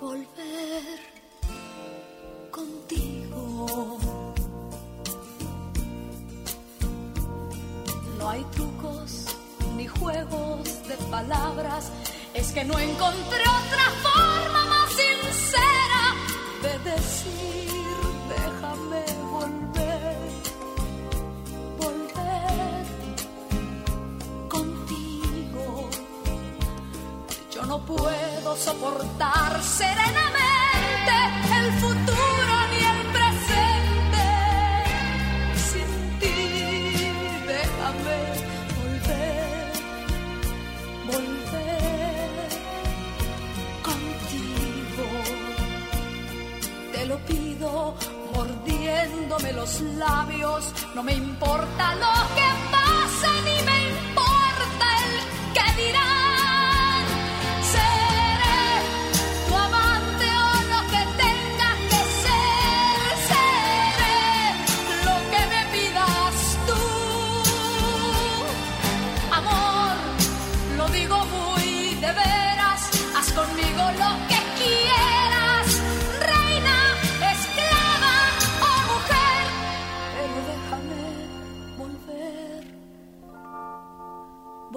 Volver contigo. No hay trucos ni juegos de palabras, es que no encontré otra forma más sincera de decir, puedo soportar serenamente el futuro ni el presente. Sin ti, déjame volver, volver contigo. Te lo pido mordiéndome los labios, no me importa lo que pase ni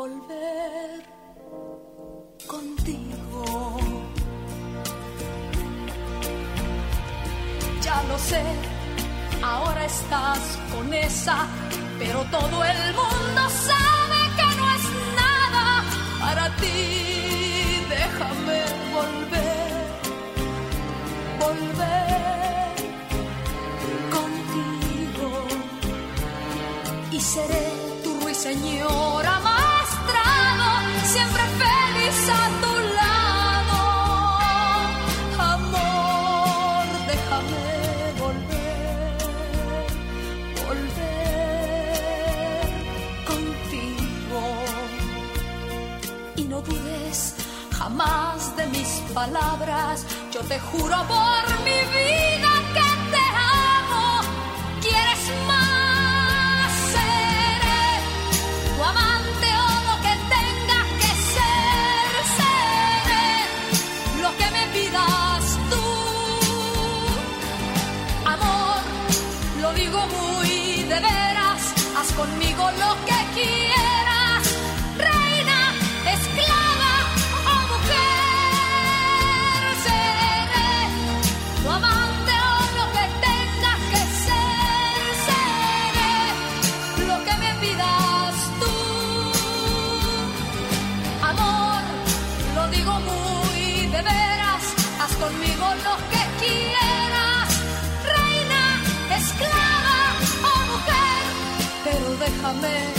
volver contigo. Ya lo sé, ahora estás con esa, pero todo el mundo sabe que no es nada para ti. Déjame volver, volver contigo y seré no de mis palabras. Yo te juro por mi vida que te amo. ¿Quieres más? Seré tu amante o lo que tenga que ser. Seré lo que me pidas tú. Amor, lo digo muy de veras. Haz conmigo lo que Pero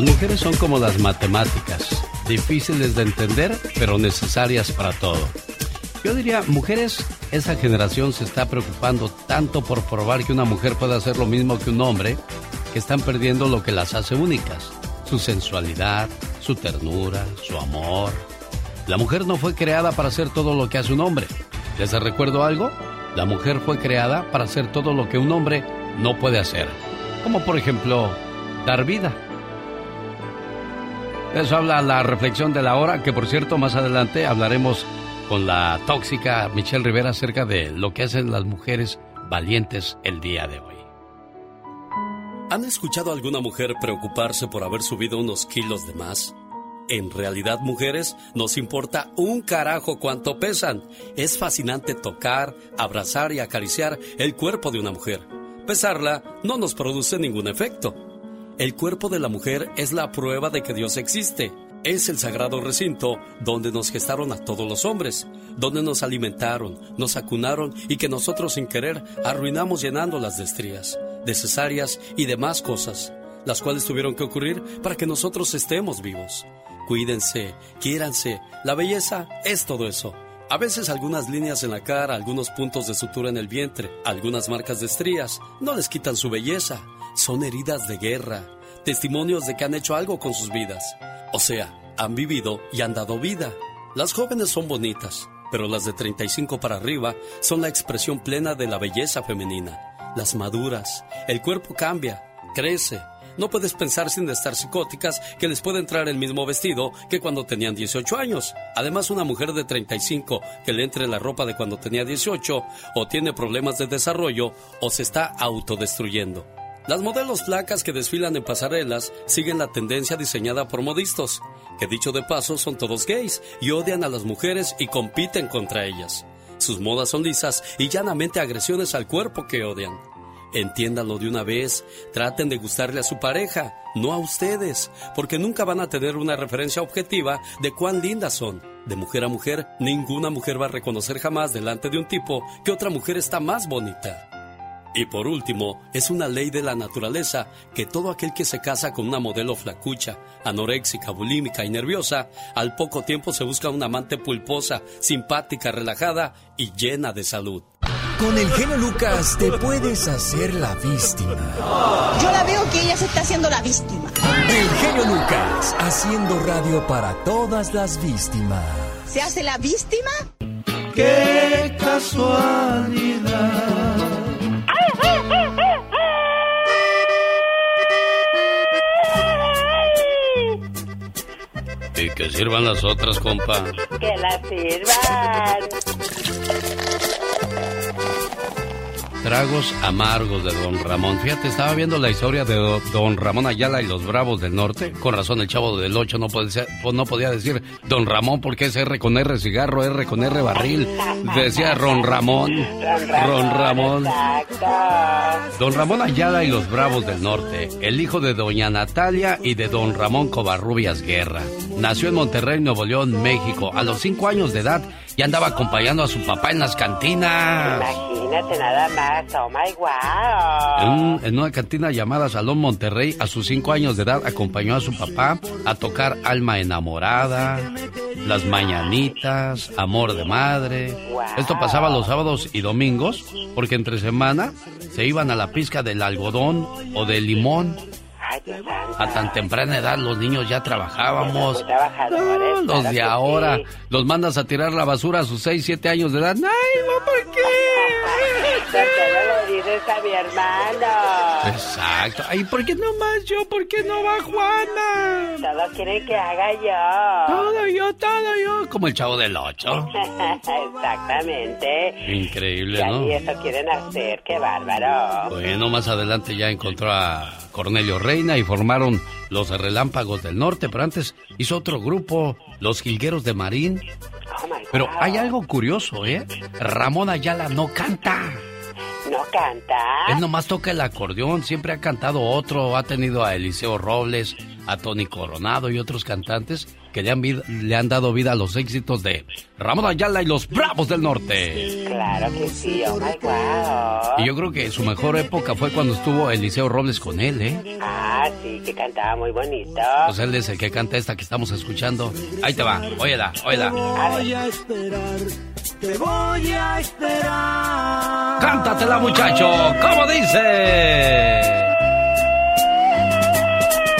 Las mujeres son como las matemáticas, difíciles de entender, pero necesarias para todo. Yo diría, mujeres, esa generación se está preocupando tanto por probar que una mujer puede hacer lo mismo que un hombre, que están perdiendo lo que las hace únicas, su sensualidad, su ternura, su amor. La mujer no fue creada para hacer todo lo que hace un hombre. ¿Les recuerdo algo? La mujer fue creada para hacer todo lo que un hombre no puede hacer. Como por ejemplo, dar vida. Eso habla la reflexión de la hora, que por cierto más adelante hablaremos con la tóxica Michelle Rivera acerca de lo que hacen las mujeres valientes el día de hoy. ¿Han escuchado alguna mujer preocuparse por haber subido unos kilos de más? En realidad, mujeres, nos importa un carajo cuánto pesan. Es fascinante tocar, abrazar y acariciar el cuerpo de una mujer. Pesarla no nos produce ningún efecto. El cuerpo de la mujer es la prueba de que Dios existe. Es el sagrado recinto donde nos gestaron a todos los hombres, donde nos alimentaron, nos acunaron y que nosotros sin querer arruinamos llenándolas de estrías, de cesáreas y demás cosas, las cuales tuvieron que ocurrir para que nosotros estemos vivos. Cuídense, quiéranse, la belleza es todo eso. A veces algunas líneas en la cara, algunos puntos de sutura en el vientre, algunas marcas de estrías, no les quitan su belleza. Son heridas de guerra, testimonios de que han hecho algo con sus vidas. O sea, han vivido y han dado vida. Las jóvenes son bonitas, pero las de 35 para arriba son la expresión plena de la belleza femenina. Las maduras, el cuerpo cambia, crece. No puedes pensar sin estar psicóticas que les puede entrar el mismo vestido que cuando tenían 18 años. Además, una mujer de 35 que le entre la ropa de cuando tenía 18 o tiene problemas de desarrollo o se está autodestruyendo. Las modelos flacas que desfilan en pasarelas siguen la tendencia diseñada por modistas, que dicho de paso son todos gays y odian a las mujeres y compiten contra ellas. Sus modas son lisas y llanamente agresiones al cuerpo que odian. Entiéndanlo de una vez, traten de gustarle a su pareja, no a ustedes, porque nunca van a tener una referencia objetiva de cuán lindas son. De mujer a mujer, ninguna mujer va a reconocer jamás delante de un tipo que otra mujer está más bonita. Y por último, es una ley de la naturaleza que todo aquel que se casa con una modelo flacucha, anoréxica, bulímica y nerviosa, al poco tiempo se busca una amante pulposa, simpática, relajada y llena de salud. Con el genio Lucas te puedes hacer la víctima. Yo la veo que ella se está haciendo la víctima. El genio Lucas, haciendo radio para todas las víctimas. ¿Se hace la víctima? Qué casualidad. Las otras, compa. Que la sirvan. Tragos amargos de Don Ramón. Fíjate, estaba viendo la historia de Don Ramón Ayala y los Bravos del Norte. Con razón, el chavo del 8 no, podía, no podía decir Don Ramón porque es R con R cigarro, R con R barril. Decía Ron Ramón. Ron Ramón. Don Ramón Ayala y los Bravos del Norte. El hijo de Doña Natalia y de Don Ramón Covarrubias Guerra. Nació en Monterrey, Nuevo León, México. A los 5 años de edad y andaba acompañando a su papá en las cantinas. Imagínate nada más, oh my wow. En, una cantina llamada Salón Monterrey, a sus cinco años de edad, acompañó a su papá a tocar Alma Enamorada, Las Mañanitas, Amor de Madre. Esto pasaba los sábados y domingos, porque entre semana se iban a la pizca del algodón o del limón a tan temprana edad los niños ya trabajábamos. los de ahora los mandas a tirar la basura a sus 6, 7 años de edad. ¡Ay, no, ¿por qué? ¿Por qué no dices a mi hermano? Exacto. Ay, ¿por qué no más yo? ¿Por qué no va Juana? Todo quieren que haga yo. Todo yo, todo yo. Como el chavo del 8. Exactamente. Increíble, ¿no? Y eso quieren hacer, qué bárbaro. Bueno, más adelante ya encontró a Cornelio Reina y formaron los Relámpagos del Norte, pero antes hizo otro grupo, los Jilgueros de Marín. Pero hay algo curioso, ¿eh? Ramón Ayala no canta. ¿No canta? Él nomás toca el acordeón, siempre ha cantado otro, ha tenido a Eliseo Robles, a Tony Coronado y otros cantantes que le han, le han dado vida a los éxitos de Ramón Ayala y los Bravos del Norte. Claro que sí, oh my wow. Y yo creo que su mejor época fue cuando estuvo Eliseo Robles con él, ¿eh? Ah, sí, que cantaba muy bonito. Pues él es el que canta esta que estamos escuchando. Ahí te va, óyela, óyela. Voy a esperar, te voy a esperar. Cántatela, muchacho, ¿cómo dice?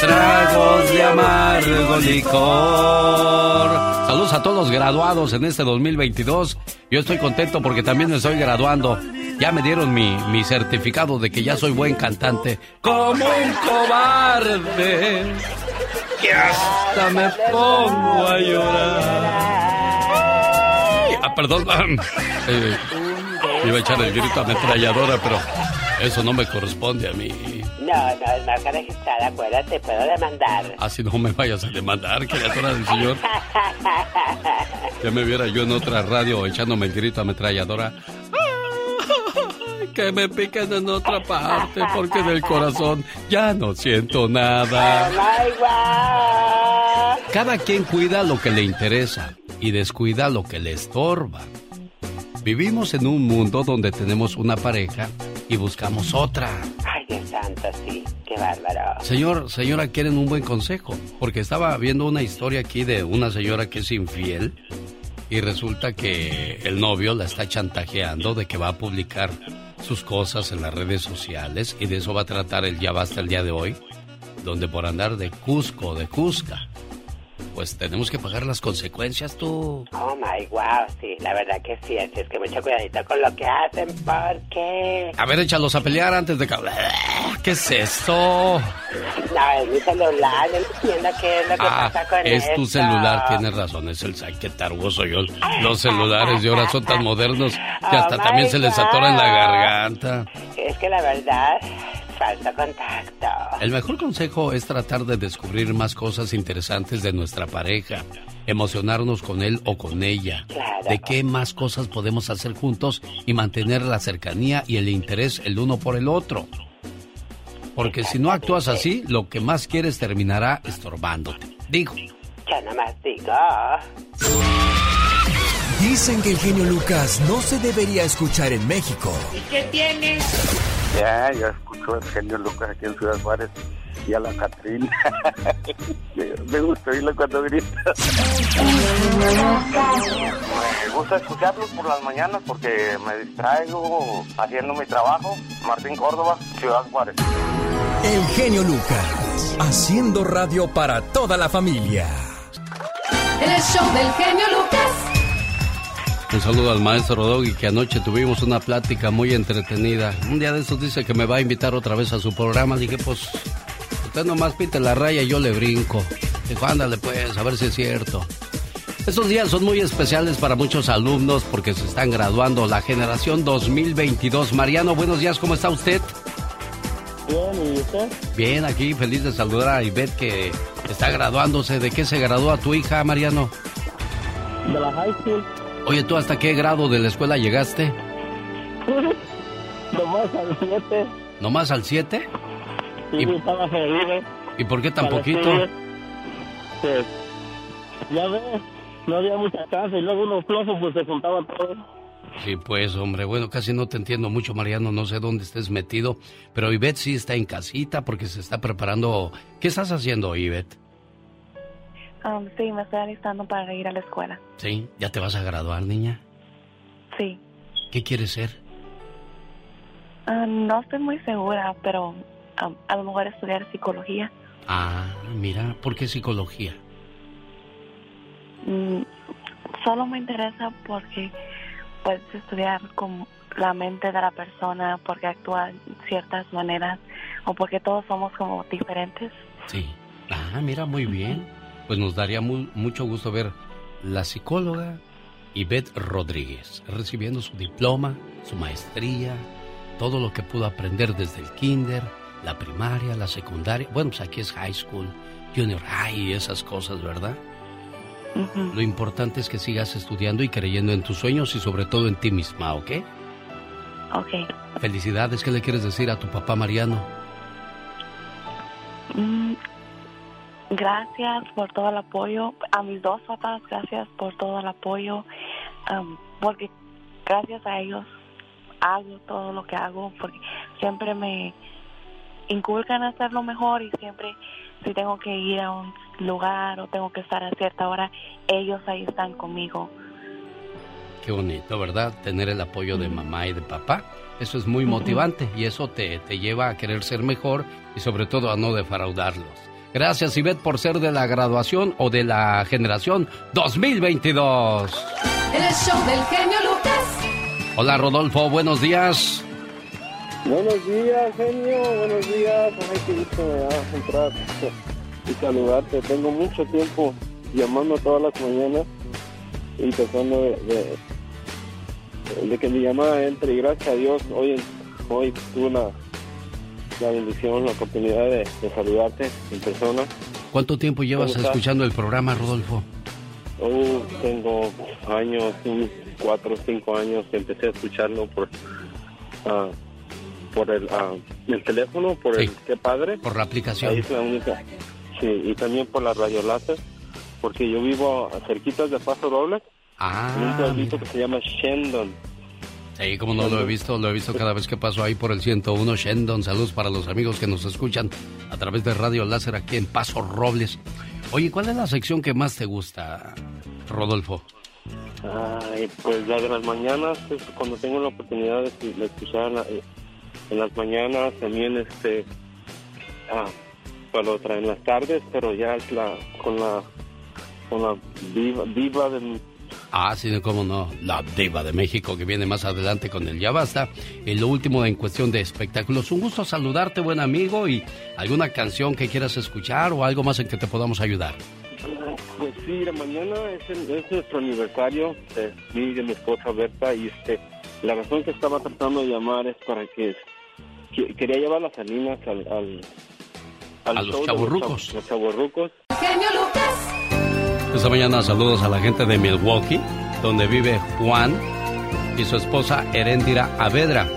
Tragos de amargo licor. Saludos a todos graduados en este 2022. Yo estoy contento porque también me estoy graduando. Ya me dieron mi, mi certificado de que ya soy buen cantante. Como un cobarde. Que hasta me pongo a llorar. Ah, perdón. Eh, iba a echar el grito ametralladora, pero eso no me corresponde a mí. No, no, es marca registrada, acuérdate, puedo demandar. Así no me vayas a demandar, criatura del señor. Ya me viera yo en otra radio echándome el grito ametralladora. Que me piquen en otra parte, porque del corazón ya no siento nada. Cada quien cuida lo que le interesa y descuida lo que le estorba. Vivimos en un mundo donde tenemos una pareja y buscamos otra. Ay, Dios santo, sí, qué bárbaro. Señor, señora, quieren un buen consejo, porque estaba viendo una historia aquí de una señora que es infiel y resulta que el novio la está chantajeando de que va a publicar sus cosas en las redes sociales y de eso va a tratar el ya basta el día de hoy, donde por andar de Cusco, de Cusca, pues tenemos que pagar las consecuencias tú. Oh my wow, sí, la verdad que sí, así es que mucho cuidadito con lo que hacen, porque. A ver, échalos a pelear antes de que. ¿Qué es esto? No, es mi celular, no entiendo qué es lo que ah, pasa con Es tu celular, tienes razón, es el ay, qué soy yo. Los celulares de ahora son tan modernos que hasta oh también se les atora en la garganta. Es que la verdad falta contacto. El mejor consejo es tratar de descubrir más cosas interesantes de nuestra pareja, emocionarnos con él o con ella. De qué más cosas podemos hacer juntos y mantener la cercanía y el interés el uno por el otro. Porque si no actúas así, lo que más quieres terminará estorbándote. Digo. Ya más digo. Dicen que el genio Lucas no se debería escuchar en México. ¿Y qué tienes? Ya, ya escucho el genio Lucas aquí en Ciudad Juárez y a la Catrina. me gusta oírlo cuando grita. me gusta escucharlos por las mañanas porque me distraigo haciendo mi trabajo. Martín Córdoba, Ciudad Juárez. El genio Lucas, haciendo radio para toda la familia. El show del genio Lucas. Un saludo al maestro Doggy que anoche tuvimos una plática muy entretenida. Un día de estos dice que me va a invitar otra vez a su programa. Dije, pues, usted nomás pinte la raya y yo le brinco. Dijo, ándale pues, a ver si es cierto. Estos días son muy especiales para muchos alumnos porque se están graduando la generación 2022. Mariano, buenos días, ¿cómo está usted? Bien, ¿y usted? Bien, aquí feliz de saludar a Ivette que está graduándose. ¿De qué se gradúa tu hija, Mariano? De la high school. Oye, ¿tú hasta qué grado de la escuela llegaste? Nomás al 7. ¿Nomás al 7? Sí, ¿Y- estaba feliz. ¿Y por qué tan poquito? Pues, ya ves, no había mucha casa y luego unos plazos pues se juntaban todos. Sí, pues, hombre, bueno, casi no te entiendo mucho, Mariano, no sé dónde estés metido, pero Ivette sí está en casita porque se está preparando. ¿Qué estás haciendo, Ivette? Um, sí, me estoy alistando para ir a la escuela. Sí, ¿ya te vas a graduar, niña? Sí. ¿Qué quieres ser? Ah, no estoy muy segura, pero um, a lo mejor estudiar psicología. Ah, mira, ¿por qué psicología? Mm, solo me interesa porque puedes estudiar con la mente de la persona, porque actúa de ciertas maneras o porque todos somos como diferentes. Sí. Ah, mira, muy bien. Pues nos daría mu- mucho gusto ver la psicóloga Ivette Rodríguez recibiendo su diploma, su maestría, todo lo que pudo aprender desde el kinder, la primaria, la secundaria. Bueno, pues aquí es high school, junior high y esas cosas, ¿verdad? Lo importante es que sigas estudiando y creyendo en tus sueños y sobre todo en ti misma, ¿ok? Ok. Felicidades, ¿qué le quieres decir a tu papá Mariano? Mm, gracias por todo el apoyo. A mis dos papás, gracias por todo el apoyo. um, porque gracias a ellos hago todo lo que hago. Porque siempre me inculcan a hacer lo mejor y siempre si tengo que ir a un lugar o tengo que estar a cierta hora, ellos ahí están conmigo. Qué bonito, ¿verdad? Tener el apoyo de mamá y de papá. Eso es muy motivante y eso te, te lleva a querer ser mejor y sobre todo a no defraudarlos. Gracias, Ivette, por ser de la graduación o de la generación 2022. El show del genio Lucas. Hola, Rodolfo, buenos días. Buenos días, genio, buenos días. Ay, qué gusto me da entrar y saludarte. Tengo mucho tiempo llamando todas las mañanas y tratando de, de, de que mi llamada entre. Y gracias a Dios, hoy, hoy tuve la, la bendición, la oportunidad de, de saludarte en persona. ¿Cuánto tiempo llevas escuchando el programa, Rodolfo? Oh, tengo años, cuatro o cinco años que empecé a escucharlo por ah, por el, ah, el teléfono, por el qué padre. Por la aplicación. Ahí es la única. Sí, y también por la radio láser, porque yo vivo cerquitas de Paso Robles, en un Ah, pueblito que se llama Shendon. Sí, como no lo he visto, lo he visto cada vez que paso ahí por el 101 Shendon. Saludos para los amigos que nos escuchan a través de Radio Láser aquí en Paso Robles. Oye, ¿cuál es la sección que más te gusta, Rodolfo? Ay, pues la de las mañanas, pues, cuando tengo la oportunidad de, escuchar eh, en las mañanas, también este, ah, para otra en las tardes, pero ya es la, con la, con la diva, diva de, Ah, sí, cómo no. La diva de México que viene más adelante con el Ya Basta. Y lo último en cuestión de espectáculos. Un gusto saludarte, buen amigo. Y alguna canción que quieras escuchar o algo más en que te podamos ayudar. Pues sí, la mañana es, el- es nuestro aniversario de mí y de mi esposa Berta y este la razón que estaba tratando de llamar es para que, que- quería llevar las salinas al, al, al A los show chav- Los. Genio Lucas. Esta mañana saludos a la gente de Milwaukee, donde vive Juan y su esposa Heréndira Avedra.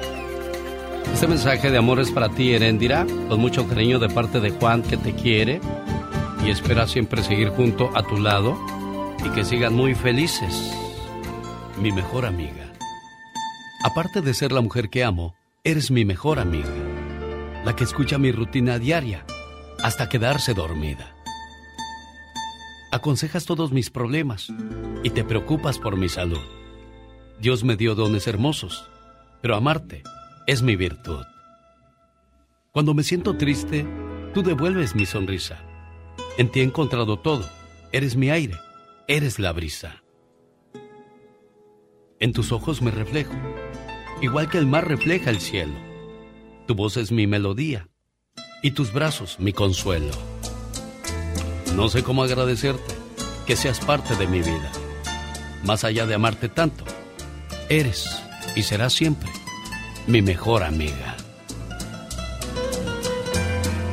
Este mensaje de amor es para ti, Heréndira, con mucho cariño de parte de Juan que te quiere y espera siempre seguir junto a tu lado y que sigan muy felices. Mi mejor amiga. Aparte de ser la mujer que amo, eres mi mejor amiga. La que escucha mi rutina diaria hasta quedarse dormida. Aconsejas todos mis problemas y te preocupas por mi salud. Dios me dio dones hermosos, pero amarte es mi virtud. Cuando me siento triste, tú devuelves mi sonrisa. En ti he encontrado todo. Eres mi aire, eres la brisa. En tus ojos me reflejo, igual que el mar refleja el cielo. Tu voz es mi melodía y tus brazos mi consuelo. No sé cómo agradecerte, que seas parte de mi vida. Más allá de amarte tanto, eres y serás siempre mi mejor amiga.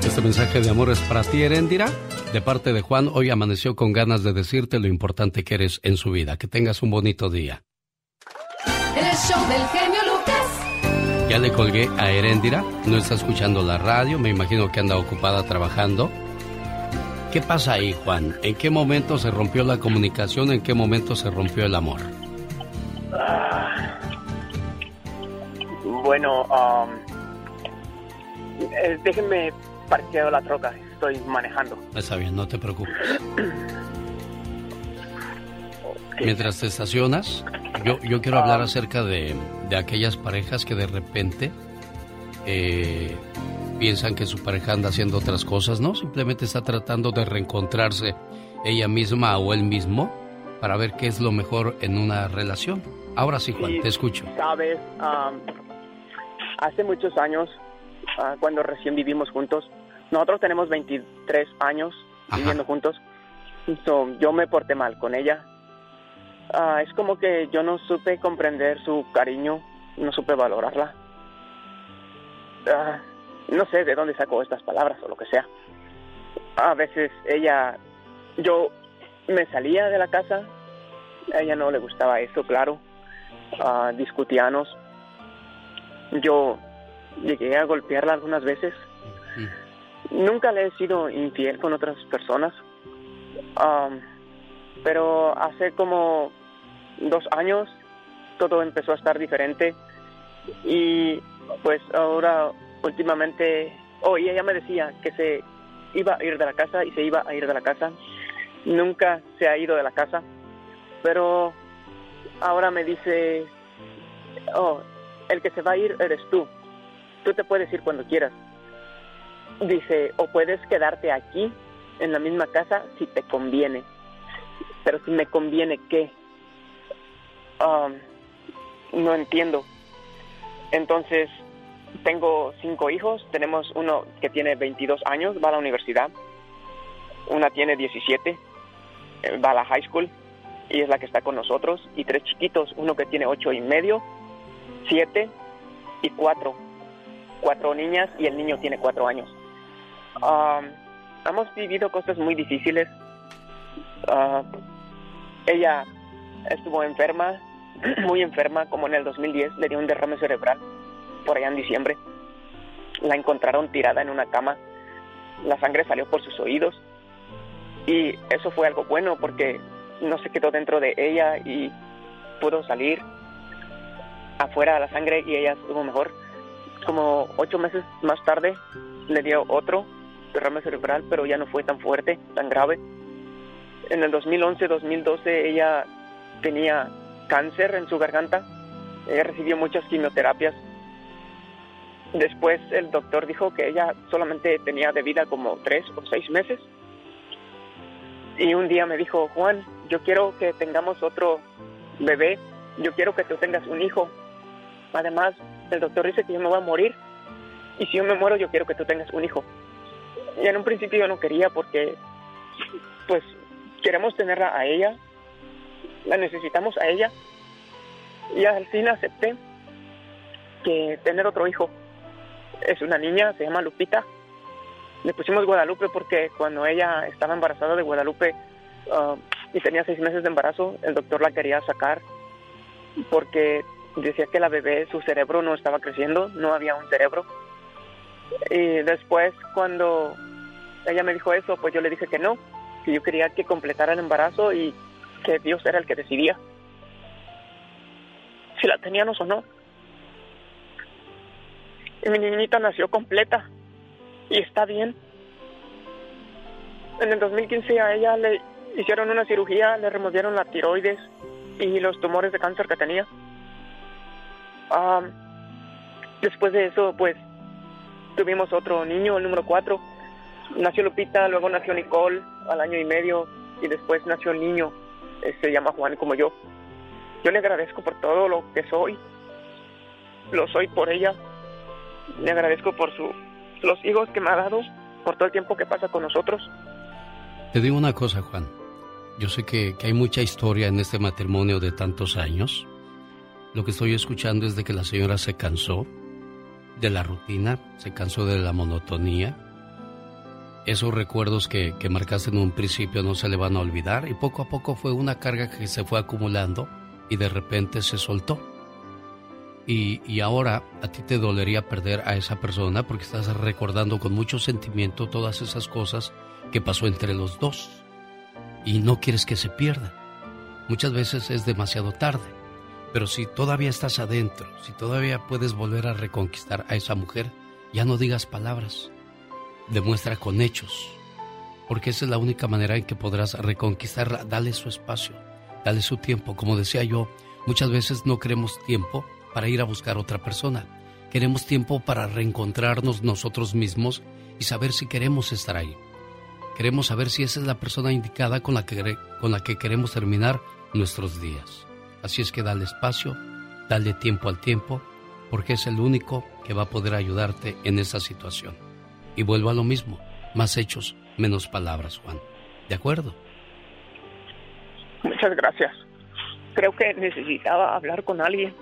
Este mensaje de amor es para ti, Erendira. De parte de Juan, hoy amaneció con ganas de decirte lo importante que eres en su vida. Que tengas un bonito día. El show del genio Lucas. Ya le colgué a Erendira. No está escuchando la radio. Me imagino que anda ocupada trabajando. ¿Qué pasa ahí, Juan? ¿En qué momento se rompió la comunicación? ¿En qué momento se rompió el amor? Ah. bueno, um, eh, déjenme parquear la troca. Estoy manejando. Está bien, no te preocupes. Mientras te estacionas, yo, yo quiero hablar Ah. acerca de, de aquellas parejas que de repente eh, piensan que su pareja anda haciendo otras cosas, ¿no? Simplemente está tratando de reencontrarse ella misma o él mismo para ver qué es lo mejor en una relación. Ahora sí, Juan, Sí, te escucho. Sabes, hace muchos años, ah, cuando recién vivimos juntos, nosotros tenemos 23 años viviendo juntos. So, yo me porté mal con ella. Ah, es como que yo no supe comprender su cariño, no supe valorarla. Ah, no sé de dónde sacó estas palabras o lo que sea. A veces ella, yo me salía de la casa, a ella no le gustaba eso, claro. Ah, discutíamos. Yo llegué a golpearla algunas veces. Nunca le he sido infiel con otras personas. Am, pero hace como dos años todo empezó a estar diferente y pues ahora últimamente, oh, y ella me decía que se iba a ir de la casa y se iba a ir de la casa. Nunca se ha ido de la casa, pero ahora me dice, oh, el que se va a ir eres tú. Tú te puedes ir cuando quieras. Dice, o puedes quedarte aquí en la misma casa si te conviene. Pero si me conviene, ¿qué? Um, no entiendo. Entonces, tengo cinco hijos. Tenemos uno que tiene 22 años, va a la universidad. Una tiene 17, eh, va a la high school y es la que está con nosotros. Y tres chiquitos, uno que tiene ocho y medio, siete y cuatro. Cuatro niñas y el niño tiene cuatro años. Um, hemos vivido cosas muy difíciles. Ah, ella estuvo enferma, muy enferma, como en el 2010, le dio un derrame cerebral por allá en diciembre. La encontraron tirada en una cama, la sangre salió por sus oídos y eso fue algo bueno porque no se quedó dentro de ella y pudo salir afuera la sangre y ella estuvo mejor. Como ocho meses más tarde le dio otro derrame cerebral, pero ya no fue tan fuerte, tan grave. En el 2011-2012 ella tenía cáncer en su garganta. Ella recibió muchas quimioterapias. Después el doctor dijo que ella solamente tenía de vida como tres o seis meses. Y un día me dijo, Juan, yo quiero que tengamos otro bebé. Yo quiero que tú tengas un hijo. Además, el doctor dice que yo me voy a morir. Y si yo me muero, yo quiero que tú tengas un hijo. Y en un principio yo no quería porque, pues, queremos tenerla a ella, la necesitamos a ella. Y al fin acepté que tener otro hijo es una niña, se llama Lupita. Le pusimos Guadalupe porque cuando ella estaba embarazada de Guadalupe ah, y tenía seis meses de embarazo, el doctor la quería sacar porque decía que la bebé, su cerebro no estaba creciendo, no había un cerebro. Y después cuando ella me dijo eso, pues yo le dije que no, que yo quería que completara el embarazo y que Dios era el que decidía si la teníamos o no. Y mi niñita nació completa y está bien. En el 2015 a ella le hicieron una cirugía, le removieron la tiroides y los tumores de cáncer que tenía. Ah, después de eso, pues tuvimos otro niño, el número 4. Nació Lupita, luego nació Nicole al año y medio y después nació el niño, eh, se llama Juan como yo. Yo le agradezco por todo lo que soy. Lo soy por ella. Le agradezco por su, los hijos que me ha dado, por todo el tiempo que pasa con nosotros. Te digo una cosa, Juan. Yo sé que, que hay mucha historia en este matrimonio de tantos años. Lo que estoy escuchando es de que la señora se cansó de la rutina, se cansó de la monotonía. Esos recuerdos que, que marcaste en un principio no se le van a olvidar y poco a poco fue una carga que se fue acumulando y de repente se soltó. Y, y, ahora a ti te dolería perder a esa persona porque estás recordando con mucho sentimiento todas esas cosas que pasó entre los dos. Y no quieres que se pierda. Muchas veces es demasiado tarde. Pero si todavía estás adentro, si todavía puedes volver a reconquistar a esa mujer, ya no digas palabras. Demuestra con hechos. Porque esa es la única manera en que podrás reconquistarla. Dale su espacio, dale su tiempo. Como decía yo, muchas veces no queremos tiempo para ir a buscar otra persona. Queremos tiempo para reencontrarnos nosotros mismos y saber si queremos estar ahí. Queremos saber si esa es la persona indicada con la que, con la que queremos terminar nuestros días. Así es que dale espacio, dale tiempo al tiempo, porque es el único que va a poder ayudarte en esa situación. Y vuelvo a lo mismo, más hechos, menos palabras, Juan. ¿De acuerdo? Muchas gracias. Creo que necesitaba hablar con alguien.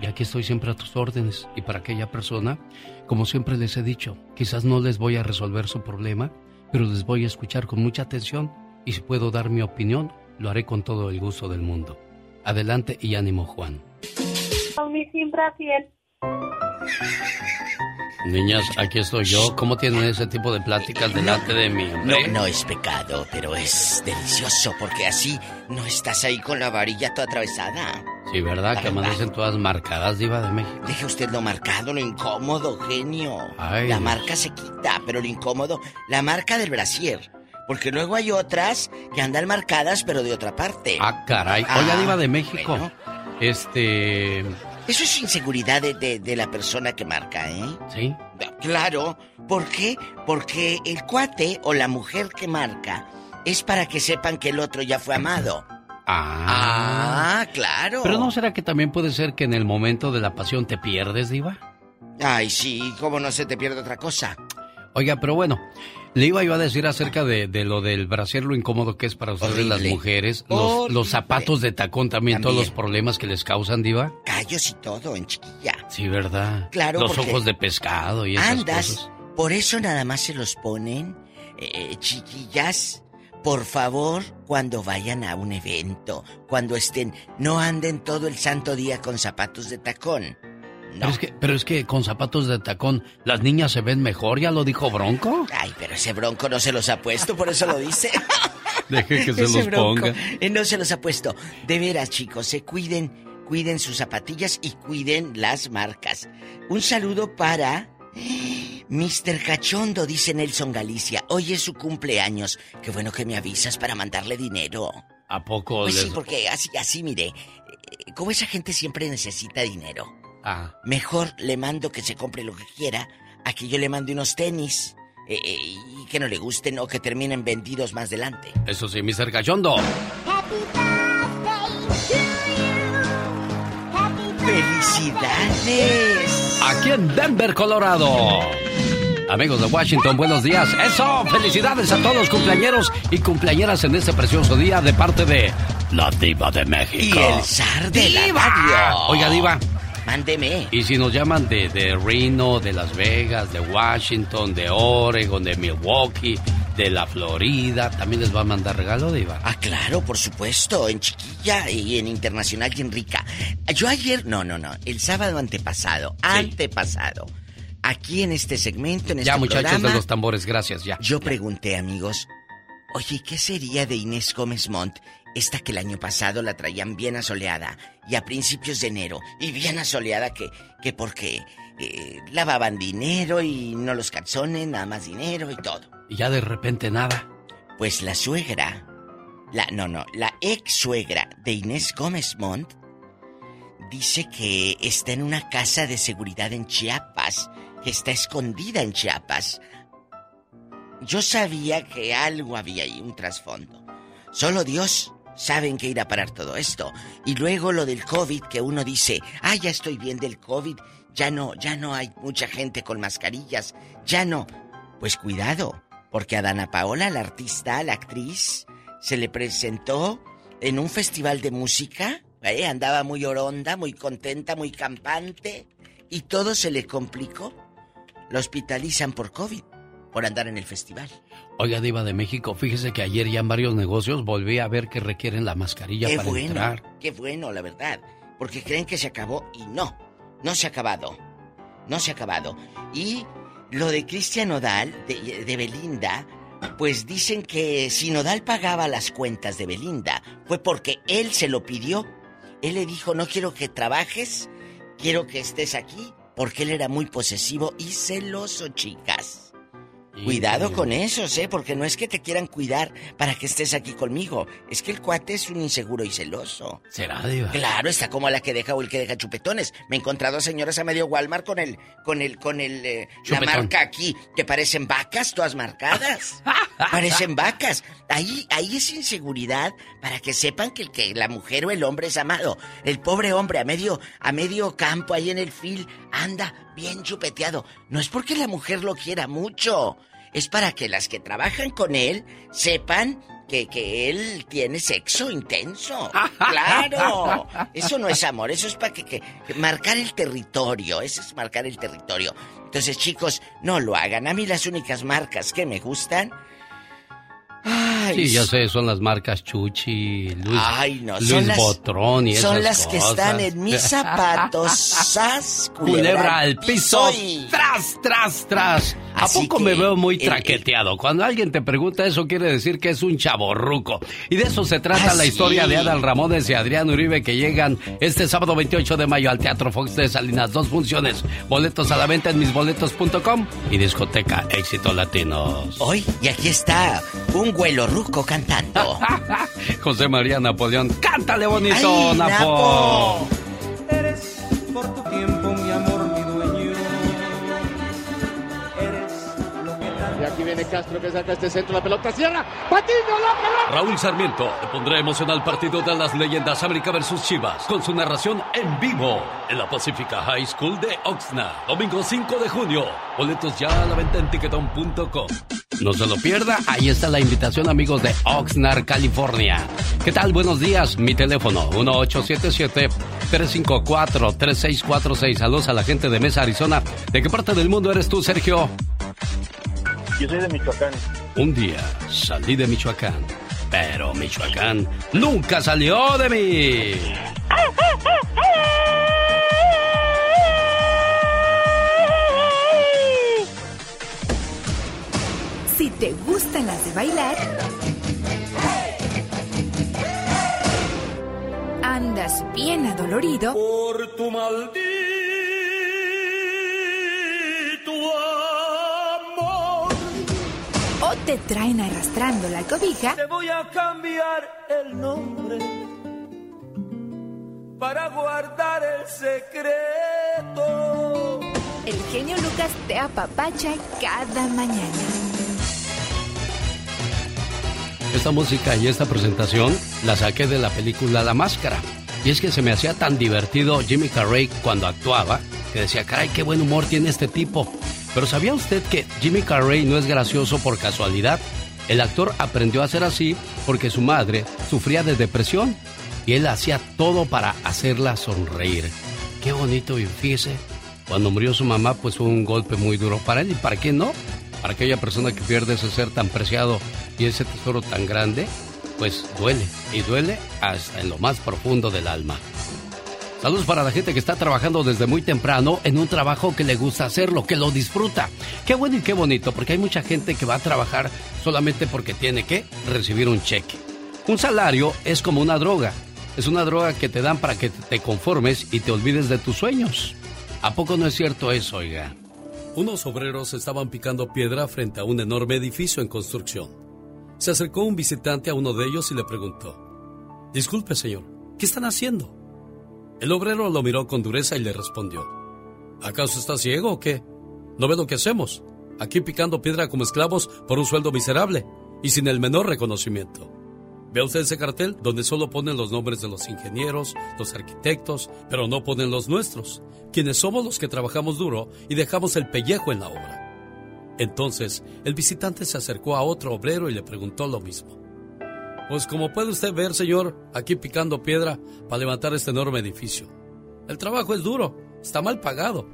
Y aquí estoy siempre a tus órdenes. Y para aquella persona, como siempre les he dicho, quizás no les voy a resolver su problema, pero les voy a escuchar con mucha atención y si puedo dar mi opinión, lo haré con todo el gusto del mundo. Adelante y ánimo, Juan. Niñas, aquí estoy yo. ¿Cómo tienen ese tipo de pláticas delante de mí? No, no es pecado, pero es delicioso porque así no estás ahí con la varilla toda atravesada. Sí, ¿verdad? Que amanecen todas marcadas, Diva de México. Deje usted lo marcado, lo incómodo, genio. la marca se quita, pero lo incómodo, la marca del brasier. Porque luego hay otras que andan marcadas, pero de otra parte. Ah, caray. Oye, ah, Diva de México. Este. Eso es inseguridad de, de, la persona que marca, ¿eh? Sí. Claro. ¿Por qué? Porque el cuate o la mujer que marca es para que sepan que el otro ya fue amado. Ah. Ah, claro. Pero no será que también puede ser que en el momento de la pasión te pierdes, Diva? Ay, sí, ¿cómo no se te pierde otra cosa? Oiga, pero bueno, le iba yo a decir acerca de, lo del brasier, lo incómodo que es para ustedes las mujeres, los, los, zapatos de tacón también, todos los problemas que les causan, Diva. Callos y todo en chiquilla. Sí, ¿verdad? Claro. Los ojos de pescado y esas andas, cosas. Por eso nada más se los ponen, eh, chiquillas. Por favor, cuando vayan a un evento, cuando estén, no anden todo el santo día con zapatos de tacón. Pero, es que, pero es que con zapatos de tacón las niñas se ven mejor, ya lo dijo Bronco. Ay, pero ese Bronco no se los ha puesto, por eso lo dice. Deje que se los ponga. Eh, no se los ha puesto. De veras, chicos, se cuiden, cuiden sus zapatillas y cuiden las marcas. Un saludo para Mr. Cachondo, dice Nelson Galicia. Hoy es su cumpleaños. Qué bueno que me avisas para mandarle dinero. ¿A poco? Pues sí, porque así, así, mire. eh, Como esa gente siempre necesita dinero. Ah. Mejor le mando que se compre lo que quiera a que yo le mande unos tenis eh, eh, y que no le gusten o que terminen vendidos más adelante. Eso sí, Mr. Cachondo. ¡Felicidades! Aquí en Denver, Colorado. Amigos de Washington, buenos días. Eso, felicidades a todos los cumpleañeros y cumpleañeras en este precioso día de parte de la Diva de México. Y el zar de la radio. Oiga, Diva. Mándeme. Y si nos llaman de, de Reno, de Las Vegas, de Washington, de Oregon, de Milwaukee, de la Florida, también les va a mandar regalo, Diva. Ah, claro, por supuesto, en chiquilla y en internacional y en rica. Yo ayer, no, no, no, el sábado antepasado, antepasado, aquí en este segmento, en este Ya, muchachos programa, de los tambores, gracias, ya. Yo pregunté, amigos, oye, ¿qué sería de Inés Gómez Montt? Esta que el año pasado la traían bien asoleada y a principios de enero. Y bien asoleada que, que porque eh, lavaban dinero y no los calzones, nada más dinero y todo. Y ya de repente nada. Pues la suegra, la, no, no, la ex suegra de Inés Gómez Montt dice que está en una casa de seguridad en Chiapas, que está escondida en Chiapas. Yo sabía que algo había ahí, un trasfondo. Solo Dios sabe en qué ir a parar todo esto. Y luego lo del COVID, que uno dice, ah, ya estoy bien del COVID, ya no, ya no hay mucha gente con mascarillas, ya no. Pues cuidado, porque a Dana Paola, la artista, la actriz, se le presentó en un festival de música. ¿eh? Andaba muy oronda, muy contenta, muy campante. Y todo se le complicó. Lo hospitalizan por COVID, por andar en el festival. Oiga, Diva de México, fíjese que ayer ya en varios negocios volví a ver que requieren la mascarilla qué para bueno, entrar. Qué bueno, la verdad. Porque creen que se acabó y no. No se ha acabado. No se ha acabado. Y lo de Cristian Nodal, de, de Belinda, pues dicen que si Nodal pagaba las cuentas de Belinda, fue porque él se lo pidió. Él le dijo, no quiero que trabajes, quiero que estés aquí, porque él era muy posesivo y celoso, chicas. Cuidado con esos, ¿eh? Porque no es que te quieran cuidar para que estés aquí conmigo. Es que el cuate es un inseguro y celoso. ¿Será, Diva? Claro, está como la que deja o el que deja chupetones. Me he encontrado señoras a medio Walmart con el, con el, con el, eh, la marca aquí, que parecen vacas, todas marcadas. parecen vacas. Ahí, ahí es inseguridad para que sepan que, el que la mujer o el hombre es amado. El pobre hombre a medio, a medio campo ahí en el fil anda bien chupeteado. No es porque la mujer lo quiera mucho. Es para que las que trabajan con él sepan que, que él tiene sexo intenso. ¡Claro! Eso no es amor, eso es para que, que- marcar el territorio. Eso es marcar el territorio. Entonces, chicos, no lo hagan. A mí las únicas marcas que me gustan. Ay, Sí, ya sé, son las marcas Chuchi, Luis, Ay, no, Luis son las, Botrón y son esas las que están en mis zapatos. ¡Sas! Culebra al piso, y- tras, tras, tras. ¿A poco me veo muy traqueteado? Cuando alguien te pregunta eso quiere decir que es un chaborruco. Y de eso se trata Ah, la sí. historia de Adal Ramones y Adrián Uribe que llegan este sábado 28 de mayo al Teatro Fox de Salinas. Dos funciones. Boletos a la venta en misboletos.com y discoteca Éxito Latinos. Hoy, y aquí está un güelo ruco cantando. José María Napoleón, cántale bonito, Ay, Napo. Napo. Eres por tu tiempo, mi amor, mi dueño. Y aquí viene Castro que saca este centro, la pelota cierra. Patiño, la pelota. Raúl Sarmiento le pondrá emoción al partido de las leyendas América versus Chivas con su narración en vivo en la Pacífica High School de Oxnard. Domingo 5 de junio. Boletos ya a la venta en tiquetón.com. No se lo pierda, ahí está la invitación amigos de Oxnard, California. ¿Qué tal? Buenos días, mi teléfono 1877-354-3646. Saludos a la gente de Mesa, Arizona. ¿De qué parte del mundo eres tú, Sergio? Yo soy de Michoacán. Un día salí de Michoacán, pero Michoacán nunca salió de mí. bailar, andas bien adolorido Por tu maldito amor. o te traen arrastrando la cobija, Te voy a cambiar el nombre para guardar el secreto. el genio Lucas te apapacha cada mañana. Esta música y esta presentación la saqué de la película La Máscara. Y es que se me hacía tan divertido Jimmy Carrey cuando actuaba que decía, caray, qué buen humor tiene este tipo. Pero ¿sabía usted que Jimmy Carrey no es gracioso por casualidad? El actor aprendió a ser así porque su madre sufría de depresión y él hacía todo para hacerla sonreír. Qué bonito y cuando murió su mamá pues fue un golpe muy duro para él y para quién no, para aquella persona que pierde ese ser tan preciado y ese tesoro tan grande, pues duele y duele hasta en lo más profundo del alma. Saludos para la gente que está trabajando desde muy temprano en un trabajo que le gusta hacerlo, que lo disfruta. Qué bueno y qué bonito, porque hay mucha gente que va a trabajar solamente porque tiene que recibir un cheque. Un salario es como una droga. Es una droga que te dan para que te conformes y te olvides de tus sueños. ¿A poco no es cierto eso, oiga? Unos obreros estaban picando piedra frente a un enorme edificio en construcción. Se acercó un visitante a uno de ellos y le preguntó, Disculpe, señor, ¿qué están haciendo? El obrero lo miró con dureza y le respondió, ¿acaso está ciego o qué? ¿No ve lo que hacemos? Aquí picando piedra como esclavos por un sueldo miserable y sin el menor reconocimiento. ¿Ve usted ese cartel donde solo ponen los nombres de los ingenieros, los arquitectos, pero no ponen los nuestros, quienes somos los que trabajamos duro y dejamos el pellejo en la obra? Entonces, el visitante se acercó a otro obrero y le preguntó lo mismo. Pues como puede usted ver, señor, aquí picando piedra para levantar este enorme edificio. El trabajo es duro, está mal pagado,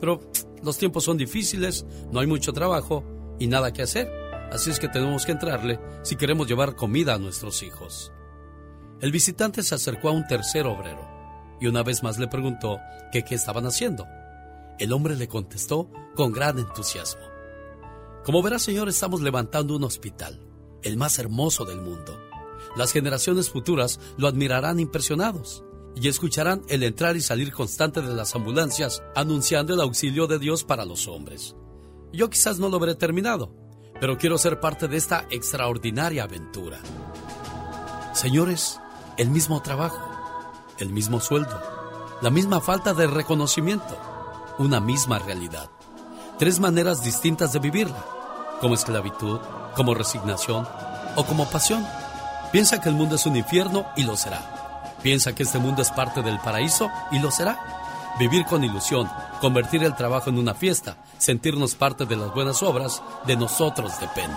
pero los tiempos son difíciles, no hay mucho trabajo y nada que hacer, así es que tenemos que entrarle si queremos llevar comida a nuestros hijos. El visitante se acercó a un tercer obrero y una vez más le preguntó qué estaban haciendo. El hombre le contestó con gran entusiasmo. Como verá, señor, estamos levantando un hospital, el más hermoso del mundo. Las generaciones futuras lo admirarán impresionados y escucharán el entrar y salir constante de las ambulancias anunciando el auxilio de Dios para los hombres. Yo quizás no lo veré terminado, pero quiero ser parte de esta extraordinaria aventura. Señores, el mismo trabajo, el mismo sueldo, la misma falta de reconocimiento, una misma realidad. Tres maneras distintas de vivirla, como esclavitud, como resignación o como pasión. Piensa que el mundo es un infierno y lo será. Piensa que este mundo es parte del paraíso y lo será. Vivir con ilusión, convertir el trabajo en una fiesta, sentirnos parte de las buenas obras, de nosotros depende.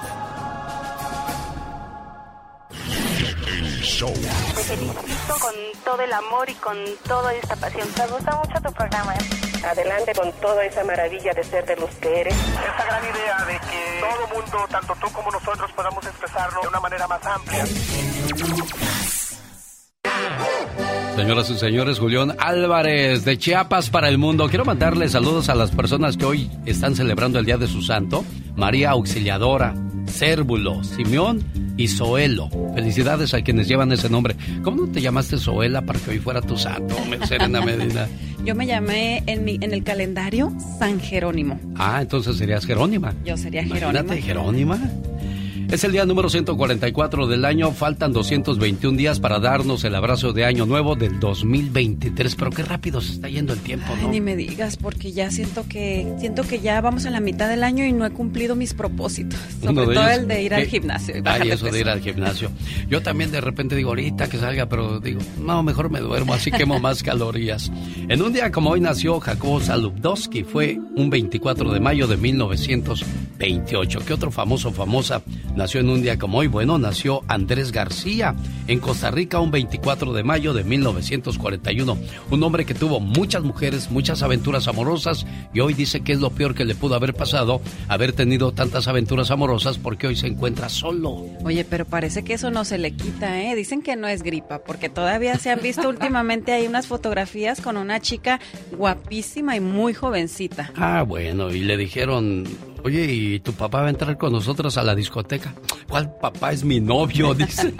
Te felicito con todo el amor y con toda esta pasión. Me gusta mucho tu programa. ¿eh? Adelante con toda esa maravilla de ser de los que eres. Esa gran idea de que todo mundo, tanto tú como nosotros, podamos expresarlo de una manera más amplia. Señoras y señores, Julián Álvarez de Chiapas para el mundo. Quiero mandarle saludos a las personas que hoy están celebrando el Día de su Santo. María Auxiliadora, Cérvulo, Simeón y Zoelo. Felicidades a quienes llevan ese nombre. ¿Cómo no te llamaste Zoela para que hoy fuera tu santo, Serena Medina? Yo me llamé en, mi, en el calendario San Jerónimo. Ah, entonces serías Jerónima. Yo sería Jerónima. Imagínate, Jerónima. Es el día número 144 del año. Faltan 221 días para darnos el abrazo de Año Nuevo del 2023. Pero qué rápido se está yendo el tiempo, ¿no? Ay, ni me digas, porque ya siento que siento que ya vamos a la mitad del año y no he cumplido mis propósitos. Sobre todo el de ir al gimnasio. Ay, eso de ir al gimnasio. Yo también de repente digo, ahorita que salga, pero digo, no, mejor me duermo, así quemo más calorías. En un día como hoy nació Jacobo Salubdowski. Fue un 24 de mayo de 1928. ¿Qué otro famoso, famosa nació en un día como hoy? Bueno, nació Andrés García en Costa Rica un 24 de mayo de 1941. Un hombre que tuvo muchas mujeres, muchas aventuras amorosas y hoy dice que es lo peor que le pudo haber pasado haber tenido tantas aventuras amorosas porque hoy se encuentra solo. Oye, pero parece que eso no se le quita, ¿eh? Dicen que no es gripa porque todavía se han visto últimamente hay unas fotografías con una chica guapísima y muy jovencita. Ah, bueno, y le dijeron, Oye, ¿y tu papá va a entrar con nosotros a la discoteca? ¿Cuál papá es mi novio? Dice.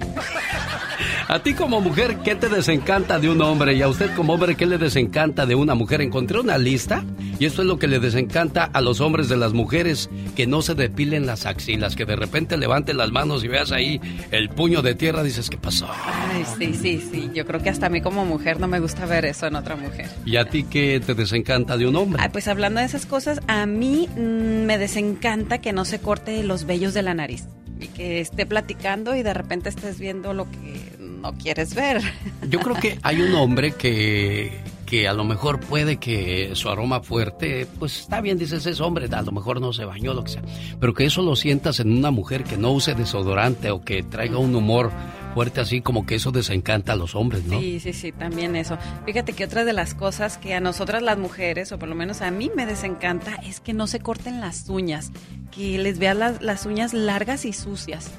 A ti como mujer, ¿qué te desencanta de un hombre? Y a usted como hombre, ¿qué le desencanta de una mujer? Encontré una lista y esto es lo que le desencanta a los hombres de las mujeres, que no se depilen las axilas, que de repente levanten las manos y veas ahí el puño de tierra, dices, ¿qué pasó? Ay, sí, sí, sí. Yo creo que hasta a mí como mujer no me gusta ver eso en otra mujer. ¿Y a ti qué te desencanta de un hombre? Ay, pues hablando de esas cosas, a mí mm, me desencanta que no se corte los vellos de la nariz que esté platicando y de repente estés viendo lo que no quieres ver. Yo creo que hay un hombre que, que a lo mejor puede que su aroma fuerte, pues está bien, dices, es hombre, a lo mejor no se bañó, lo que sea, pero que eso lo sientas en una mujer que no use desodorante o que traiga un humor fuerte así, como que eso desencanta a los hombres, ¿no? Sí, sí, sí, también eso. Fíjate que otra de las cosas que a nosotras las mujeres, o por lo menos a mí me desencanta, es que no se corten las uñas, que les vean las, las uñas largas y sucias.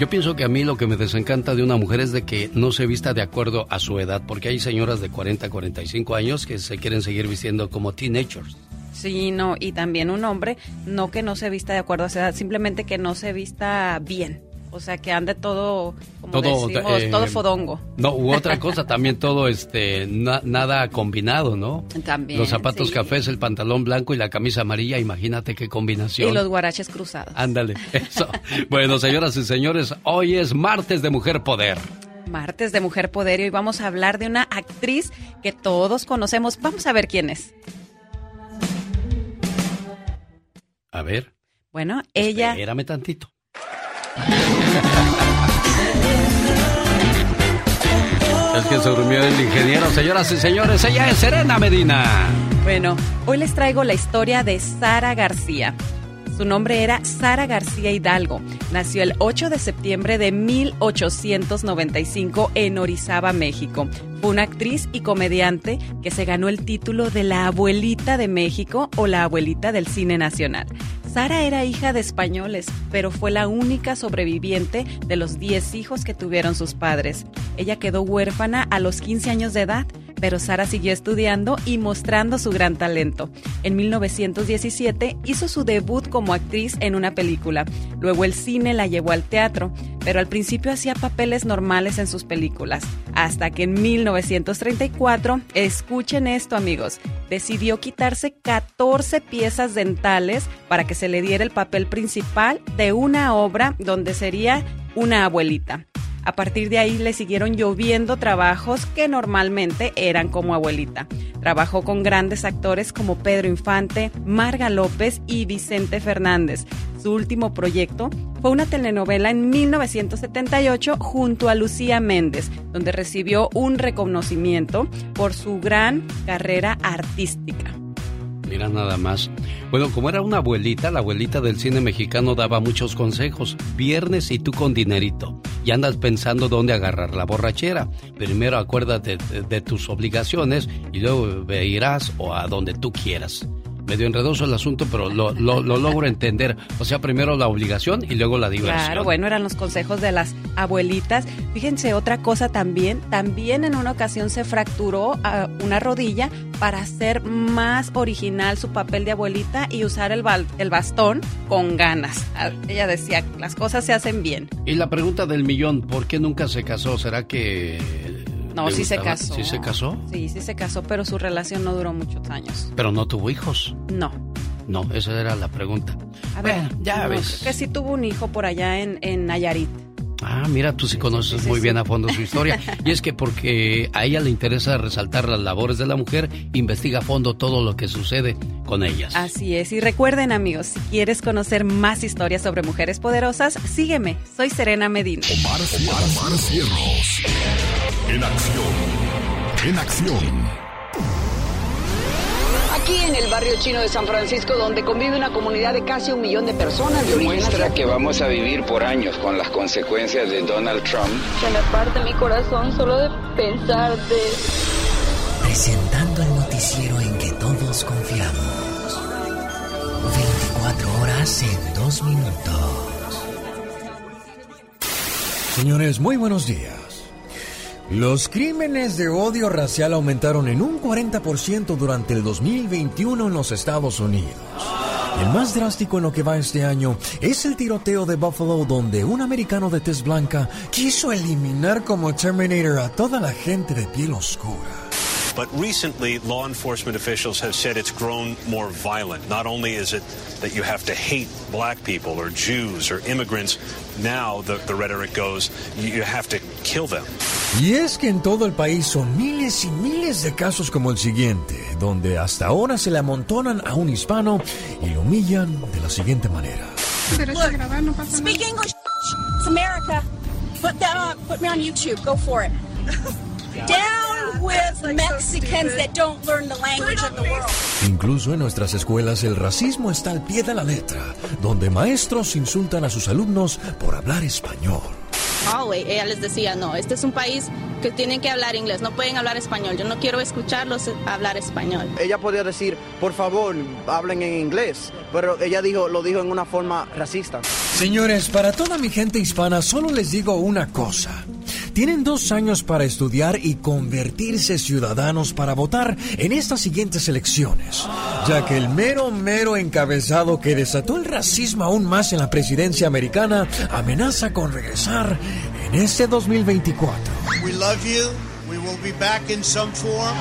Yo pienso que a mí lo que me desencanta de una mujer es de que no se vista de acuerdo a su edad, porque hay señoras de 40, 45 años que se quieren seguir vistiendo como teenagers. Sí, no, y también un hombre, no que no se vista de acuerdo a su edad, simplemente que no se vista bien. O sea, que ande todo, como Todo, decimos, eh, todo fodongo. No, u otra cosa, también todo este na- nada combinado, ¿no? También, Los zapatos sí. cafés, el pantalón blanco y la camisa amarilla, imagínate qué combinación. Y los guaraches cruzados. Ándale, eso. Bueno, señoras y señores, hoy es martes de Mujer Poder. Martes de Mujer Poder y hoy vamos a hablar de una actriz que todos conocemos. Vamos a ver quién es. A ver, Bueno, ella... espérame tantito. Es que se durmió el ingeniero, señoras y señores, ella es Serena Medina. Bueno, hoy les traigo la historia de Sara García. Su nombre era Sara García Hidalgo. Nació el 8 de septiembre de 1895 en Orizaba, México. Fue una actriz y comediante que se ganó el título de la abuelita de México o la abuelita del cine nacional. Sara era hija de españoles, pero fue la única sobreviviente de los 10 hijos que tuvieron sus padres. Ella quedó huérfana a los 15 años de edad pero Sara siguió estudiando y mostrando su gran talento. En 1917 hizo su debut como actriz en una película. Luego el cine la llevó al teatro, pero al principio hacía papeles normales en sus películas. Hasta que en 1934, escuchen esto amigos, decidió quitarse 14 piezas dentales para que se le diera el papel principal de una obra donde sería una abuelita. A partir de ahí le siguieron lloviendo trabajos que normalmente eran como abuelita. Trabajó con grandes actores como Pedro Infante, Marga López y Vicente Fernández. Su último proyecto fue una telenovela en 1978 junto a Lucía Méndez, donde recibió un reconocimiento por su gran carrera artística. Mira nada más. Bueno, como era una abuelita, la abuelita del cine mexicano daba muchos consejos. Viernes y tú con dinerito. Y andas pensando dónde agarrar la borrachera. Primero acuérdate de, tus obligaciones y luego irás o a donde tú quieras medio enredoso el asunto, pero lo, lo, logro entender. O sea, primero la obligación y luego la diversión. Claro, bueno, eran los consejos de las abuelitas. Fíjense, otra cosa también, también en una ocasión se fracturó ah, una rodilla para hacer más original su papel de abuelita y usar el, el bastón con ganas. Ah, ella decía, las cosas se hacen bien. Y la pregunta del millón, ¿por qué nunca se casó? ¿Será que no, sí se casó. ¿Sí se casó? Sí, sí se casó, pero su relación no duró muchos años. ¿Pero no tuvo hijos? No. No, esa era la pregunta. A ver, ya ves. que sí tuvo un hijo por allá en, en Nayarit. Ah, mira, tú sí conoces muy bien a fondo su historia. y es que porque a ella le interesa resaltar las labores de la mujer, investiga a fondo todo lo que sucede con ellas. Así es. Y recuerden, amigos, si quieres conocer más historias sobre mujeres poderosas, sígueme. Soy Serena Medina. Omar, Omar, Omar Cierros. En acción. En acción. Aquí en el barrio chino de San Francisco, donde convive una comunidad de casi un millón de personas. Demuestra que vamos a vivir por años con las consecuencias de Donald Trump. Se me parte mi corazón solo de pensar de... Presentando el noticiero en que todos confiamos. 24 horas en 2 minutos. Señores, muy buenos días. Los crímenes de odio racial aumentaron en un 40% durante el 2021 en los Estados Unidos. El más drástico en lo que va este año es el tiroteo de Buffalo donde un americano de tez blanca quiso eliminar como Terminator a toda la gente de piel oscura. But recently, law enforcement officials have said it's grown more violent. Not only is it that you have to hate black people or Jews or immigrants, now the, the rhetoric goes, you have to kill them. Y es que en todo el país son miles y miles de casos como el siguiente, donde hasta ahora se le amontonan a un hispano y lo humillan de la siguiente manera. Look, speak English. It's America. Put that on. Put me on YouTube. Go for it. Down with Mexicans that don't learn the language of the world. Incluso en nuestras escuelas el racismo está al pie de la letra, donde maestros insultan a sus alumnos por hablar español. ella les decía, no, este es un país que tienen que hablar inglés, no pueden hablar español, yo no quiero escucharlos hablar español. Ella podía decir, por favor, hablen en inglés, pero ella dijo, lo dijo en una forma racista. Señores, para toda mi gente hispana, solo les digo una cosa. Tienen dos años para estudiar y convertirse ciudadanos para votar en estas siguientes elecciones, ya que el mero, mero encabezado que desató el racismo aún más en la presidencia americana amenaza con regresar en este 2024. We love you. We will be back in some form.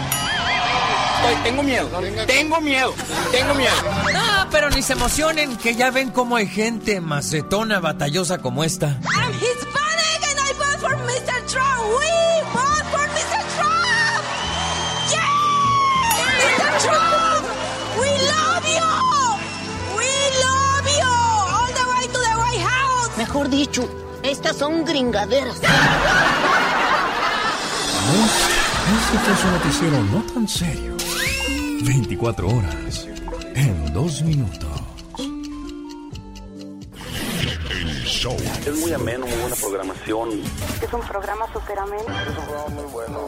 tengo miedo, tengo miedo, tengo miedo. No, pero ni se emocionen, que ya ven cómo hay gente macetona, batallosa como esta. I'm vote for Mr. Trump. We vote for Mr. Trump. Yeah, Mr. Trump. We love you. We love you. All the way to the White House. Mejor dicho, estas son gringaderas. Este es un noticiero no tan serio. 24 horas en 2 minutos. Show. Es muy ameno, muy buena programación. Es un programa súper ameno. Es un programa muy bueno.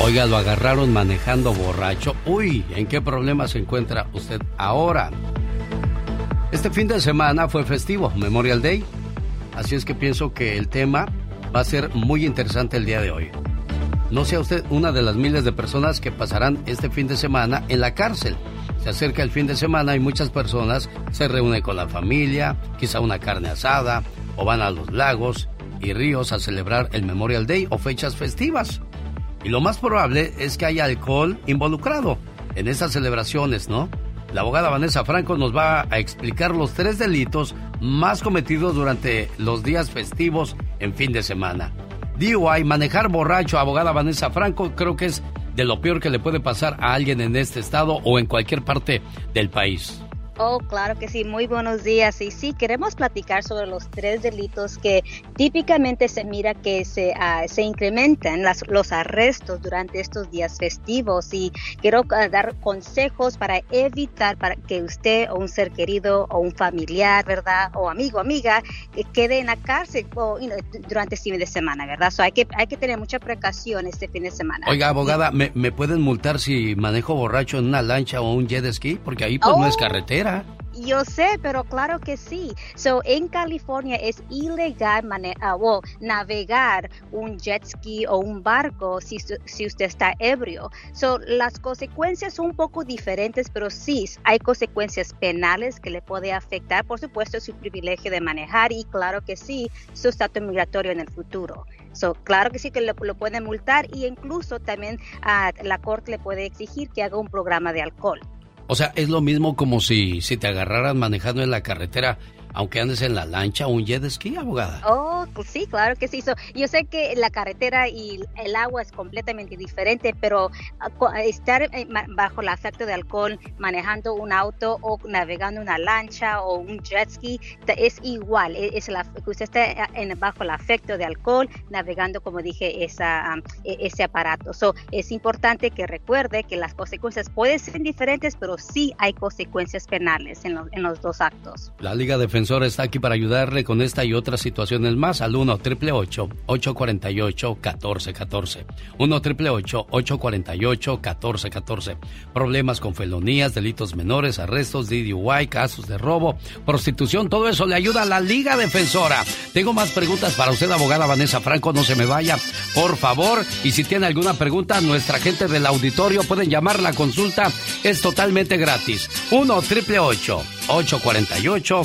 Oiga, lo agarraron manejando borracho. Uy, ¿en qué problema se encuentra usted ahora? Este fin de semana fue festivo, Memorial Day. Así es que pienso que el tema va a ser muy interesante el día de hoy. No sea usted una de las miles de personas que pasarán este fin de semana en la cárcel. Se acerca el fin de semana y muchas personas se reúnen con la familia, quizá una carne asada, o van a los lagos y ríos a celebrar el Memorial Day o fechas festivas. Y lo más probable es que haya alcohol involucrado en esas celebraciones, ¿no? La abogada Vanessa Franco nos va a explicar los tres delitos más cometidos durante los días festivos en fin de semana. DUI, manejar borracho, abogada Vanessa Franco, creo que es de lo peor que le puede pasar a alguien en este estado o en cualquier parte del país. Oh, claro que sí. Muy buenos días. Y sí, queremos platicar sobre los tres delitos que típicamente se mira que se, uh, se incrementan las, los arrestos durante estos días festivos. Y quiero uh, dar consejos para evitar para que usted o un ser querido o un familiar, ¿verdad? O amigo, amiga, eh, quede en la cárcel o, you know, durante este fin de semana, ¿verdad? So hay, que, hay que tener mucha precaución este fin de semana. Oiga, abogada, ¿me, ¿me, pueden multar si manejo borracho en una lancha o un jet ski? Porque ahí pues oh. no es carretera. Yo sé, pero claro que sí. So, en California es ilegal uh, navegar un jet ski o un barco si, si usted está ebrio. So, las consecuencias son un poco diferentes, pero sí hay consecuencias penales que le puede afectar, por supuesto, su privilegio de manejar y claro que sí, su estatus migratorio en el futuro. So, claro que sí que lo, lo pueden multar y incluso también uh, la corte le puede exigir que haga un programa de alcohol. O sea, es lo mismo como si, si te agarraran manejando en la carretera aunque andes en la lancha o un jet ski, abogada. Oh, pues sí, claro que sí. So, yo sé que la carretera y el agua es completamente diferente, pero ah, estar eh, bajo el efecto de alcohol manejando un auto o navegando una lancha o un jet ski es igual. E, es la, usted está eh, en, bajo el efecto de alcohol navegando, como dije, esa, e, ese aparato. So, es importante que recuerde que las consecuencias pueden ser diferentes, pero sí hay consecuencias penales en, lo, en los dos actos. La Liga Defensora está aquí para ayudarle con esta y otras situaciones más al 1 848 1414 1 848 1414 Problemas con felonías, delitos menores, arrestos, DUI, casos de robo, prostitución, todo eso le ayuda a la Liga Defensora. Tengo más preguntas para usted, abogada Vanessa Franco, no se me vaya, por favor. Y si tiene alguna pregunta, nuestra gente del auditorio pueden llamar la consulta, es totalmente gratis. 1 848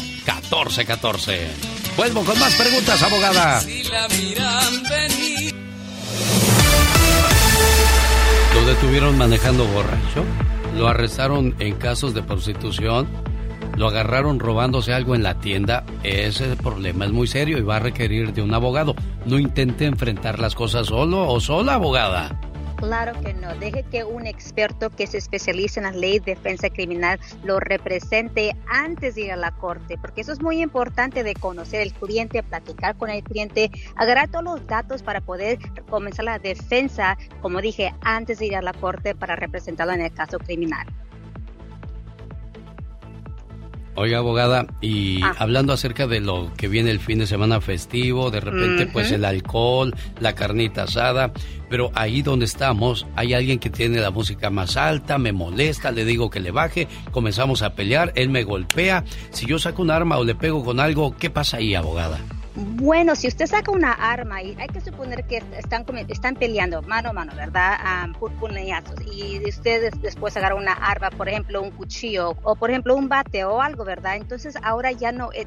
1414 Vuelvo con más preguntas, abogada. Lo detuvieron manejando borracho, lo arrestaron en casos de prostitución, lo agarraron robándose algo en la tienda. Ese problema es muy serio y va a requerir de un abogado. No intente enfrentar las cosas solo o sola, abogada. Claro que no. Deje que un experto que se especializa en la ley de defensa criminal lo represente antes de ir a la corte, porque eso es muy importante de conocer el cliente, platicar con el cliente, agarrar todos los datos para poder comenzar la defensa, como dije, antes de ir a la corte para representarlo en el caso criminal. Oiga, abogada, y ah. hablando acerca de lo que viene el fin de semana festivo, de repente pues el alcohol, la carnita asada, pero ahí donde estamos hay alguien que tiene la música más alta, me molesta, le digo que le baje, comenzamos a pelear, él me golpea, si yo saco un arma o le pego con algo, ¿qué pasa ahí, abogada? Bueno, si usted saca una arma y hay que suponer que están, están peleando mano a mano, ¿verdad? Um, puñazos. Y usted después agarra una arma, por ejemplo, un cuchillo o por ejemplo un bate o algo, ¿verdad? Entonces ahora ya no, eh,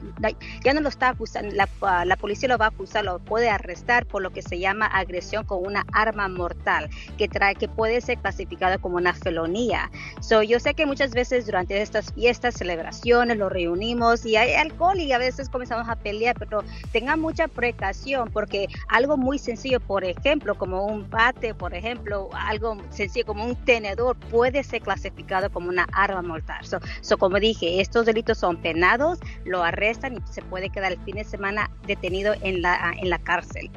ya no lo está acusando, la, ah, la, policía lo va a acusar, lo puede arrestar por lo que se llama agresión con una arma mortal, que trae, que puede ser clasificada como una felonía. So, yo sé que muchas veces durante estas fiestas, celebraciones, lo reunimos y hay alcohol y a veces comenzamos a pelear, pero tenga mucha precaución porque algo muy sencillo, por ejemplo, como un bate, por ejemplo, algo sencillo como un tenedor puede ser clasificado como una arma mortal. So, como dije, estos delitos son penados, lo arrestan y se puede quedar el fin de semana detenido en la, en la cárcel.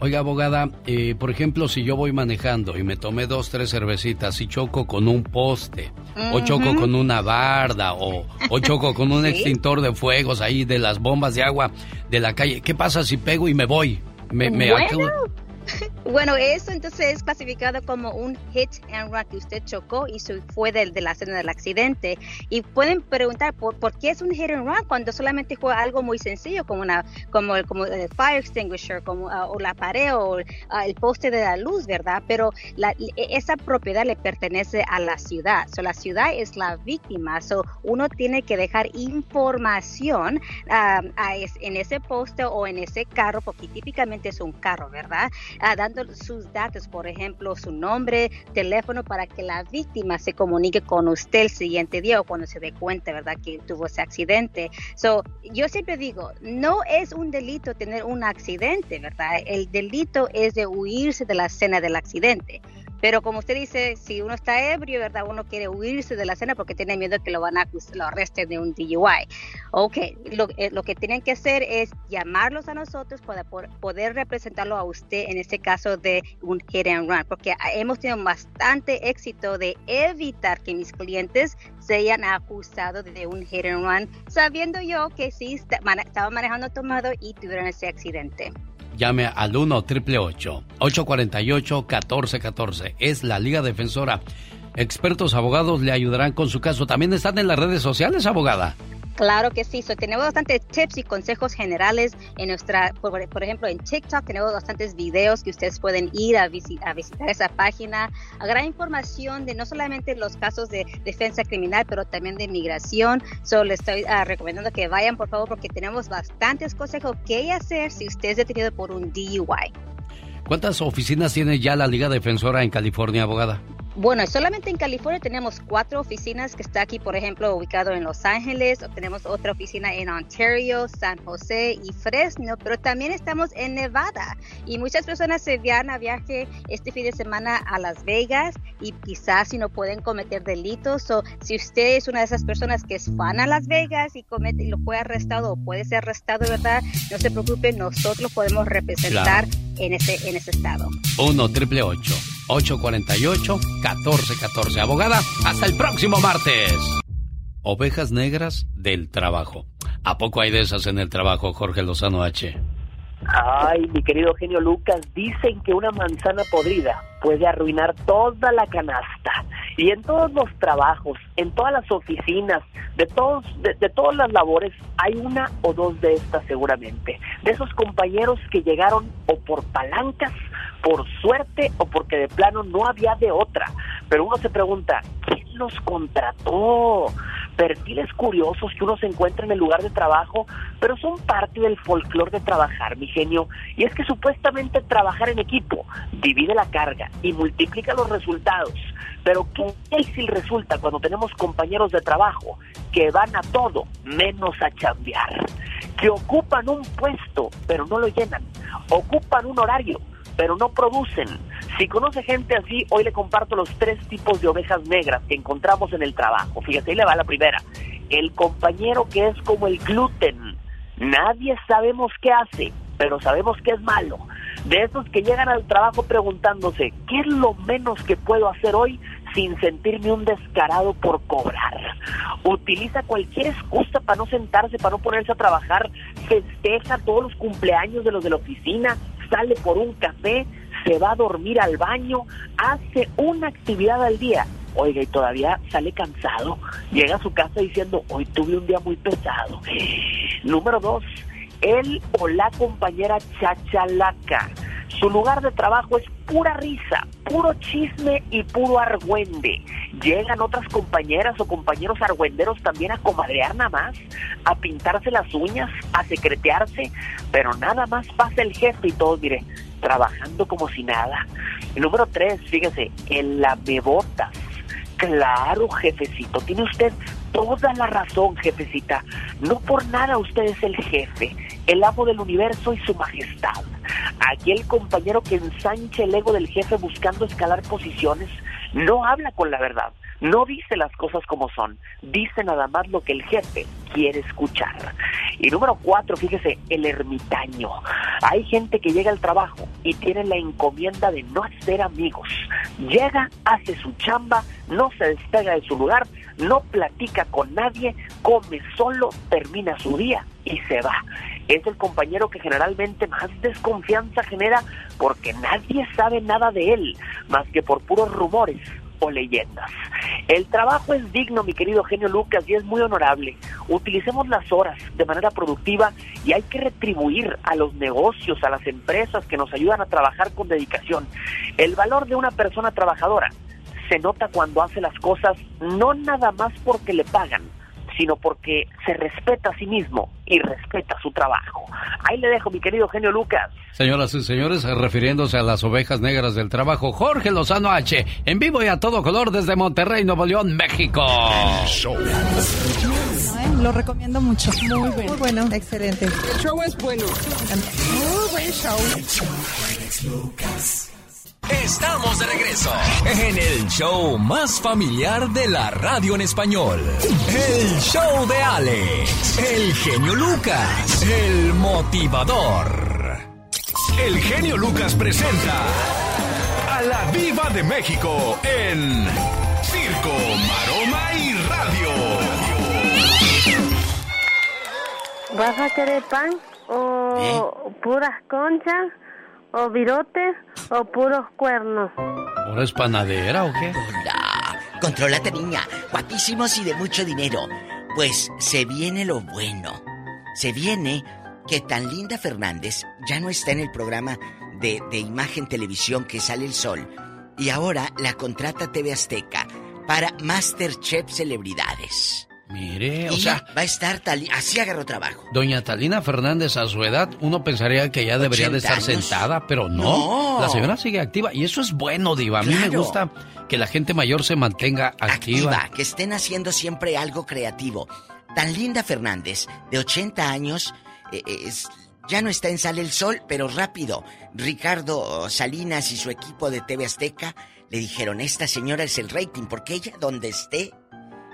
Oiga, abogada, eh, por ejemplo, si yo voy manejando y me tomé dos, tres cervecitas y choco con un poste, o choco con una barda, o, o choco con un extintor de fuegos ahí de las bombas de agua de la calle, ¿qué pasa si pego y me voy? Me, me Bueno, eso entonces es clasificado como un hit and run que usted chocó y fue de la escena del accidente. Y pueden preguntar por, por qué es un hit and run cuando solamente fue algo muy sencillo como una como el fire extinguisher, como ah, o la pared o ah, el poste de la luz, ¿verdad? Pero la, e, esa propiedad le pertenece a la ciudad. So, la ciudad es la víctima. So, uno tiene que dejar información ah, en ese poste o en ese carro, porque típicamente es un carro, ¿verdad? Dando sus datos, por ejemplo, su nombre, teléfono, para que la víctima se comunique con usted el siguiente día o cuando se dé cuenta, ¿verdad?, que tuvo ese accidente. So, yo siempre digo, no es un delito tener un accidente, ¿verdad? El delito es de huirse de la escena del accidente. Pero como usted dice, si uno está ebrio, ¿verdad? Uno quiere huirse de la escena porque tiene miedo que lo van a lo arresten de un DUI. Ok, lo, eh, lo, que tienen que hacer es llamarlos a nosotros para poder representarlo a usted en este caso de un hit and run, porque hemos tenido bastante éxito de evitar que mis clientes sean acusados de un hit and run, sabiendo yo que sí estaba manejando tomado y tuvieron ese accidente. Llame al 1 848 1414 Es la Liga Defensora. Expertos abogados le ayudarán con su caso. También están en las redes sociales, abogada. Claro que sí, tenemos bastantes tips y consejos generales en nuestra, por, ejemplo, en TikTok tenemos bastantes videos que ustedes pueden ir a, visitar esa página. Gran información de no solamente los casos de defensa criminal, pero también de migración. Solo les estoy ah, recomendando que vayan, por favor, porque tenemos bastantes consejos que hacer si usted es detenido por un DUI. ¿Cuántas oficinas tiene ya la Liga Defensora en California, abogada? Bueno, solamente en California tenemos cuatro oficinas que está aquí, por ejemplo, ubicado en Los Ángeles, tenemos otra oficina en Ontario, San José y Fresno, pero también estamos en Nevada y muchas personas se van a viaje este fin de semana a Las Vegas y quizás si no pueden cometer delitos o si usted es una de esas personas que es fan a Las Vegas y comete y lo fue arrestado o puede ser arrestado, ¿verdad? No se preocupe, nosotros podemos representar en ese en ese estado. 1 triple 848 1414. Abogada, hasta el próximo martes. Ovejas negras del trabajo. ¿A poco hay de esas en el trabajo, Jorge Lozano H? Ay, mi querido genio Lucas, dicen que una manzana podrida puede arruinar toda la canasta. Y en todos los trabajos, en todas las oficinas, de, todos, de, todas las labores, hay una o dos de estas seguramente. De esos compañeros que llegaron o por palancas por suerte o porque de plano no había de otra. Pero uno se pregunta, ¿quién los contrató? Perfiles curiosos que uno se encuentra en el lugar de trabajo, pero son parte del folclore de trabajar, mi genio. Y es que supuestamente trabajar en equipo divide la carga y multiplica los resultados. Pero qué difícil resulta cuando tenemos compañeros de trabajo que van a todo menos a chambear, que ocupan un puesto pero no lo llenan, ocupan un horario pero no producen. Si conoce gente así, hoy le comparto los tres tipos de ovejas negras que encontramos en el trabajo. Fíjate, ahí le va la primera. El compañero que es como el gluten. Nadie sabemos qué hace, pero sabemos que es malo. De esos que llegan al trabajo preguntándose, ¿qué es lo menos que puedo hacer hoy sin sentirme un descarado por cobrar? Utiliza cualquier excusa para no sentarse, para no ponerse a trabajar, festeja todos los cumpleaños de los de la oficina, sale por un café, se va a dormir al baño, hace una actividad al día. Oiga, y todavía sale cansado, llega a su casa diciendo, hoy tuve un día muy pesado. Número dos, él o la compañera chachalaca. Su lugar de trabajo es pura risa, puro chisme y puro argüende. Llegan otras compañeras o compañeros argüenderos también a comadrear nada más, a pintarse las uñas, a secretearse, pero nada más pasa el jefe y todos, mire, trabajando como si nada. El número tres, fíjese, el lamebotas. Claro, jefecito, tiene usted toda la razón, jefecita. No por nada usted es el jefe, el amo del universo y su majestad. Aquel compañero que ensancha el ego del jefe buscando escalar posiciones no habla con la verdad, no dice las cosas como son, dice nada más lo que el jefe quiere escuchar. Y número cuatro, fíjese, el ermitaño. Hay gente que llega al trabajo y tiene la encomienda de no hacer amigos. Llega, hace su chamba, no se despega de su lugar, no platica con nadie, come solo, termina su día y se va. Es el compañero que generalmente más desconfianza genera porque nadie sabe nada de él, más que por puros rumores o leyendas. El trabajo es digno, mi querido genio Lucas, y es muy honorable. Utilicemos las horas de manera productiva y hay que retribuir a los negocios, a las empresas que nos ayudan a trabajar con dedicación. El valor de una persona trabajadora se nota cuando hace las cosas no nada más porque le pagan, sino porque se respeta a sí mismo y respeta su trabajo. Ahí le dejo, mi querido genio Lucas. Señoras y señores, refiriéndose a las ovejas negras del trabajo, Jorge Lozano H, en vivo y a todo color desde Monterrey, Nuevo León, México. Lo recomiendo mucho. Muy bueno. Muy bueno, excelente. El show es bueno. Muy buen show. Estamos de regreso en el show más familiar de la radio en español. El show de Alex, el genio Lucas, el motivador. El genio Lucas presenta a la Viva de México en Circo, Maroma y Radio. ¿Vas a querer pan o puras conchas o virotes o puros cuernos? ¿Ahora es panadera o qué? Hola, contrólate niña, guapísimos y de mucho dinero. Pues se viene lo bueno. Se viene que tan linda Fernández ya no está en el programa de, de imagen televisión que sale el sol. Y ahora la contrata TV Azteca para Masterchef Celebridades. Mire, o sea, va a estar tal así agarró trabajo. doña Talina Fernández a su edad, uno pensaría que ya debería de 80 estar años. sentada, pero no. No. La señora sigue activa y eso es bueno, Diva. A mí me gusta que la gente mayor se mantenga activa. activa, que estén haciendo siempre algo creativo. Tan linda Fernández, de 80 años, eh, es- ya no está en Sale el Sol, pero rápido. Ricardo Salinas y su equipo de TV Azteca le dijeron, esta señora es el rating, porque ella donde esté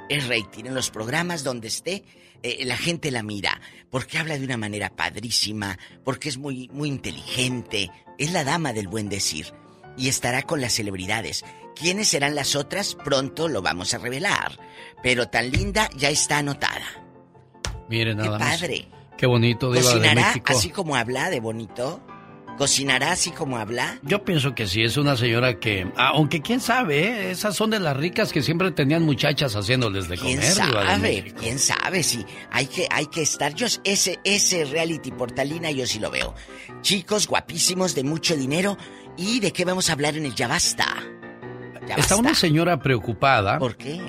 es rating. En los programas donde esté, eh, la gente la mira, porque habla de una manera padrísima, porque es muy, muy inteligente, es la dama del buen decir. Y estará con las celebridades. ¿Quiénes serán las otras? Pronto lo vamos a revelar. Pero tan linda ya está anotada. Mire nada más. padre. Qué bonito, Diva de ¿Cocinará México. así como habla de bonito? ¿Cocinará así como habla? Yo pienso que sí, es una señora que, ah, aunque quién sabe, ¿eh? esas son de las ricas que siempre tenían muchachas haciéndoles de ¿Quién comer. De sabe? ¿Quién sabe? Sí, hay que, hay que estar. Yo, ese, ese reality portalina yo sí lo veo. Chicos guapísimos de mucho dinero. ¿Y de qué vamos a hablar en el Ya Basta? Ya Está basta. una señora preocupada. ¿Por qué?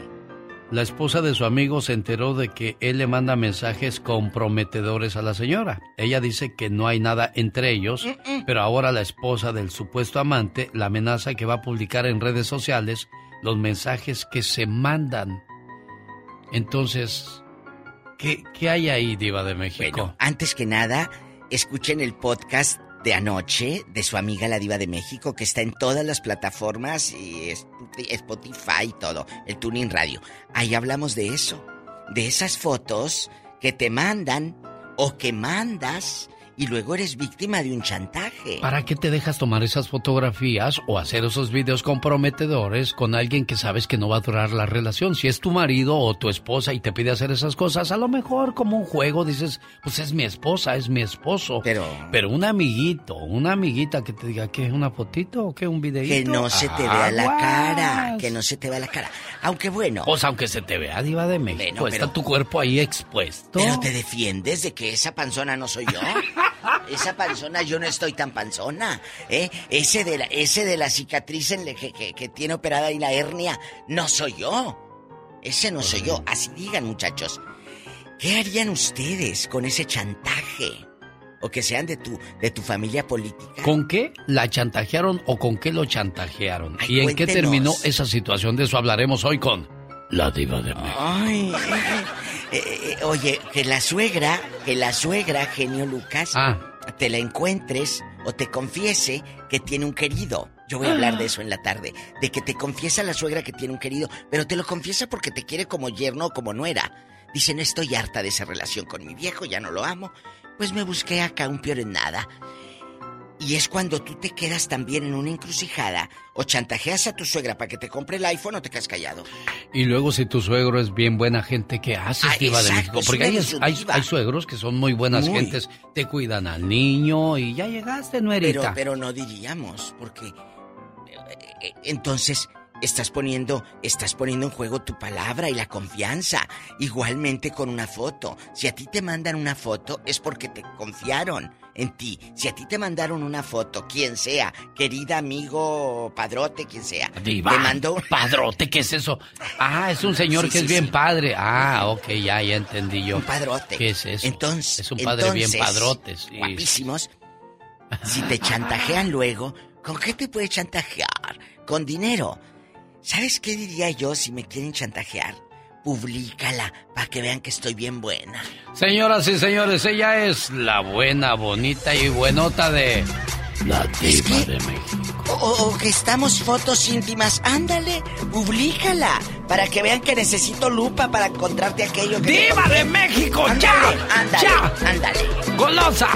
La esposa de su amigo se enteró de que él le manda mensajes comprometedores a la señora. Ella dice que no hay nada entre ellos, pero ahora la esposa del supuesto amante la amenaza que va a publicar en redes sociales los mensajes que se mandan. Entonces, ¿qué, qué hay ahí, Diva de México? Bueno, antes que nada, escuchen el podcast de anoche de su amiga la diva de México que está en todas las plataformas y es- Spotify y todo, el Tuning Radio. Ahí hablamos de eso, de esas fotos que te mandan o que mandas y luego eres víctima de un chantaje. ¿Para qué te dejas tomar esas fotografías o hacer esos videos comprometedores con alguien que sabes que no va a durar la relación? Si es tu marido o tu esposa y te pide hacer esas cosas, a lo mejor como un juego dices, pues es mi esposa, es mi esposo. Pero, Pero un amiguito, una amiguita que te diga que es una fotito o que un videito. que no se te vea la cara, que no se te vea la cara. Aunque bueno, Pues aunque se te vea diva de México, Bueno, está pero- tu cuerpo ahí expuesto. pero te defiendes de que esa panzona no soy yo. Esa panzona yo no estoy tan panzona, ¿eh? Ese de la, ese de la cicatriz en la que, que- que tiene operada ahí la hernia, no soy yo. Ese no soy yo. Así digan, muchachos. ¿Qué harían ustedes con ese chantaje? O que sean de tu, de tu familia política. ¿Con qué la chantajearon o con qué lo chantajearon? Ay, ¿Y en qué terminó esa situación? De eso hablaremos hoy con la diva de México. Ay, eh, eh, oye, que la suegra, que la suegra, genio Lucas, Ah. te la encuentres o te confiese que tiene un querido. Yo voy a hablar de eso en la tarde. De que te confiesa la suegra que tiene un querido, pero te lo confiesa porque te quiere como yerno o como nuera. Dicen, estoy harta de esa relación con mi viejo, ya no lo amo. Pues me busqué acá un peor en nada. Y es cuando tú te quedas también en una encrucijada o chantajeas a tu suegra para que te compre el iPhone o te quedas callado. Y luego si tu suegro es bien buena gente, ¿qué haces, Ah, diva de México? Porque hay, hay, disyuntiva. hay suegros que son muy buenas Muy. gentes, te cuidan al niño y ya llegaste, nuerita. Pero, pero no diríamos, porque eh, eh, entonces estás poniendo, estás poniendo en juego tu palabra y la confianza. Igualmente con una foto. Si a ti te mandan una foto es porque te confiaron en ti. Si a ti te mandaron una foto, quien sea, querida amigo, padrote, quien sea, Diva, te mandó padrote, ¿qué es eso? Ah, es un señor Sí, que sí, es bien sí. padre. Ah, ok, ya, ya entendí yo. Un padrote. ¿Qué es eso? Entonces, es un padre bien padrote. Guapísimos. Si te chantajean luego, ¿con qué te puede chantajear? Con dinero. ¿Sabes qué diría yo si me quieren chantajear? Publícala para que vean que estoy bien buena. Señoras y señores, ella es la buena, bonita y buenota de la diva de México. O, o- que estamos fotos íntimas. Ándale, publícala para que vean que necesito lupa para encontrarte aquello que. ¡Diva de México! ¡Ya! Ándale, ¡Ya! ándale. ¡Golosa!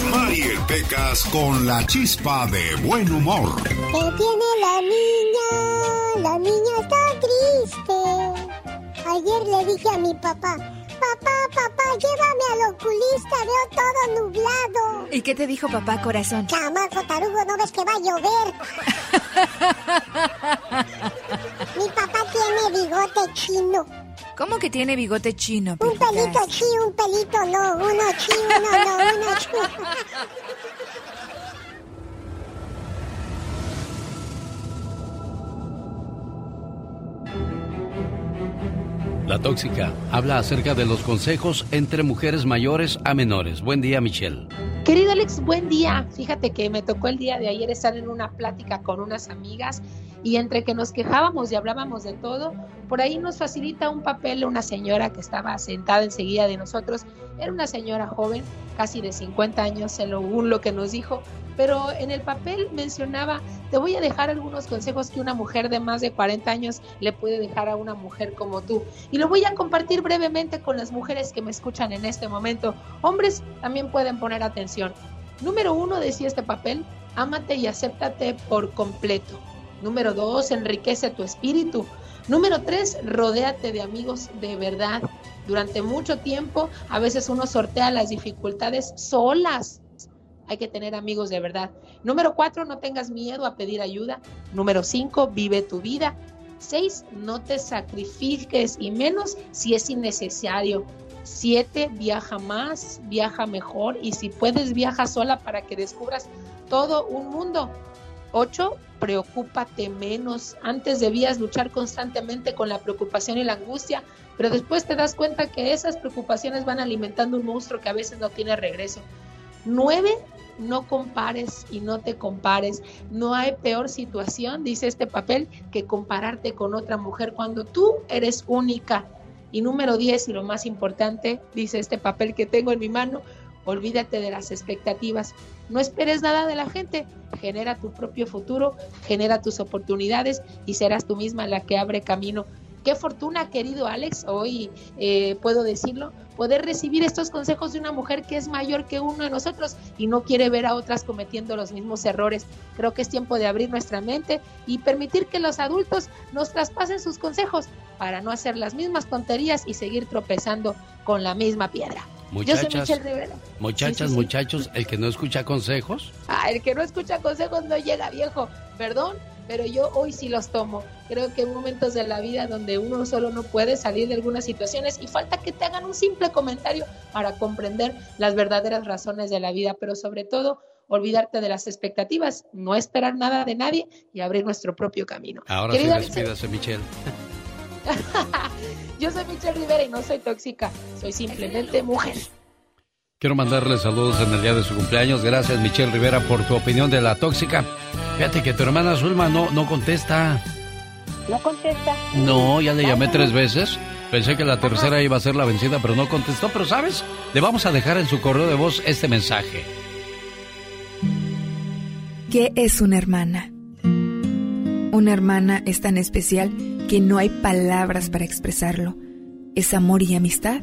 Rosmarie Pecas con la chispa de buen humor. ¿Qué tiene la niña? La niña está triste. Ayer le dije a mi papá, papá, papá, llévame al oculista, veo todo nublado. ¿Y qué te dijo papá, corazón? Chamaco tarugo, ¿no ves que va a llover? mi papá tiene bigote chino. ¿Cómo que tiene bigote chino? Un pelito chi, un pelito no, uno chi, uno no, uno chi. La tóxica habla acerca de los consejos entre mujeres mayores a menores. Buen día, Michelle. Querido Alex, buen día. Fíjate que me tocó el día de ayer estar en una plática con unas amigas y entre que nos quejábamos y hablábamos de todo, por ahí nos facilita un papel una señora que estaba sentada enseguida de nosotros. Era una señora joven, casi de 50 años, según lo que nos dijo, pero en el papel mencionaba, te voy a dejar algunos consejos que una mujer de más de 40 años le puede dejar a una mujer como tú. Y lo voy a compartir brevemente con las mujeres que me escuchan en este momento. Hombres también pueden poner atención. Número uno, decía este papel, ámate y acéptate por completo. Número dos, enriquece tu espíritu. Número tres, rodéate de amigos de verdad. Durante mucho tiempo, a veces uno sortea las dificultades solas. Hay que tener amigos de verdad. Número cuatro, no tengas miedo a pedir ayuda. Número cinco, vive tu vida. Seis, no te sacrifiques y menos si es innecesario. Siete, viaja más, viaja mejor y si puedes viaja sola para que descubras todo un mundo. Ocho, preocúpate menos. Antes debías luchar constantemente con la preocupación y la angustia, pero después te das cuenta que esas preocupaciones van alimentando un monstruo que a veces no tiene regreso. Nueve, no compares y no te compares. No hay peor situación, dice este papel, que compararte con otra mujer cuando tú eres única. Y número 10, y lo más importante, dice este papel que tengo en mi mano, olvídate de las expectativas. No esperes nada de la gente. Genera tu propio futuro, genera tus oportunidades y serás tú misma la que abre camino. Qué fortuna, querido Alex, hoy eh, puedo decirlo, poder recibir estos consejos de una mujer que es mayor que uno de nosotros y no quiere ver a otras cometiendo los mismos errores. Creo que es tiempo de abrir nuestra mente y permitir que los adultos nos traspasen sus consejos para no hacer las mismas tonterías y seguir tropezando con la misma piedra. Yo soy Muchachas, Rivera. muchachas, Sí, sí, sí. muchachos, el que no escucha consejos, Ah, el que no escucha consejos no llega viejo, perdón, pero yo hoy sí los tomo. Creo que hay momentos de la vida donde uno solo no puede salir de algunas situaciones y falta que te hagan un simple comentario para comprender las verdaderas razones de la vida, pero sobre todo olvidarte de las expectativas, no esperar nada de nadie y abrir nuestro propio camino. ahora sí despídase, Michelle. yo soy Michelle Rivera y no soy tóxica, soy simplemente mujer. Quiero mandarle saludos en el día de su cumpleaños. Gracias, Michelle Rivera, por tu opinión de la tóxica. Fíjate que tu hermana Zulma no, no contesta. No contesta. No, ya le llamé tres veces. Pensé que la tercera iba a ser la vencida, pero no contestó. Pero sabes, le vamos a dejar en su correo de voz este mensaje. ¿Qué es una hermana? Una hermana es tan especial que no hay palabras para expresarlo. Es amor y amistad.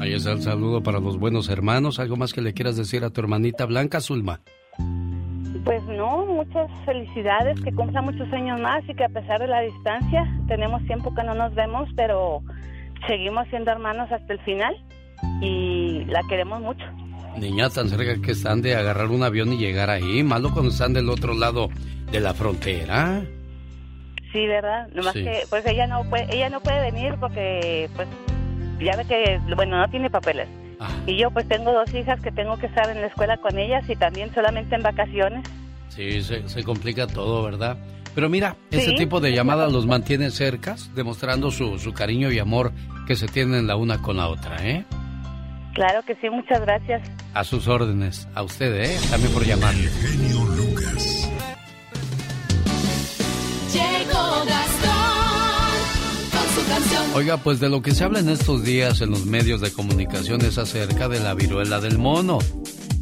Ahí está el saludo para los buenos hermanos. ¿Algo más que le quieras decir a tu hermanita Blanca Zulma? Pues no, muchas felicidades, que cumpla muchos años más y que a pesar de la distancia, tenemos tiempo que no nos vemos, pero seguimos siendo hermanos hasta el final y la queremos mucho. Niña, tan cerca que están de agarrar un avión y llegar ahí, malo cuando están del otro lado de la frontera. Sí, ¿verdad? Nomás que pues ella no puede, ella no puede venir porque pues ya ve que bueno, no tiene papeles. Ah. Y yo pues tengo dos hijas que tengo que estar en la escuela con ellas y también solamente en vacaciones. Sí, se, se complica todo, ¿verdad? Pero mira, ese Sí. tipo de llamadas los mantiene cercas, demostrando su, su cariño y amor que se tienen la una con la otra, ¿eh? Claro que sí, muchas gracias. A sus órdenes, a usted, ¿eh? También por llamarle. Llegó Gastón. Oiga, pues de lo que se habla en estos días en los medios de comunicación es acerca de la viruela del mono,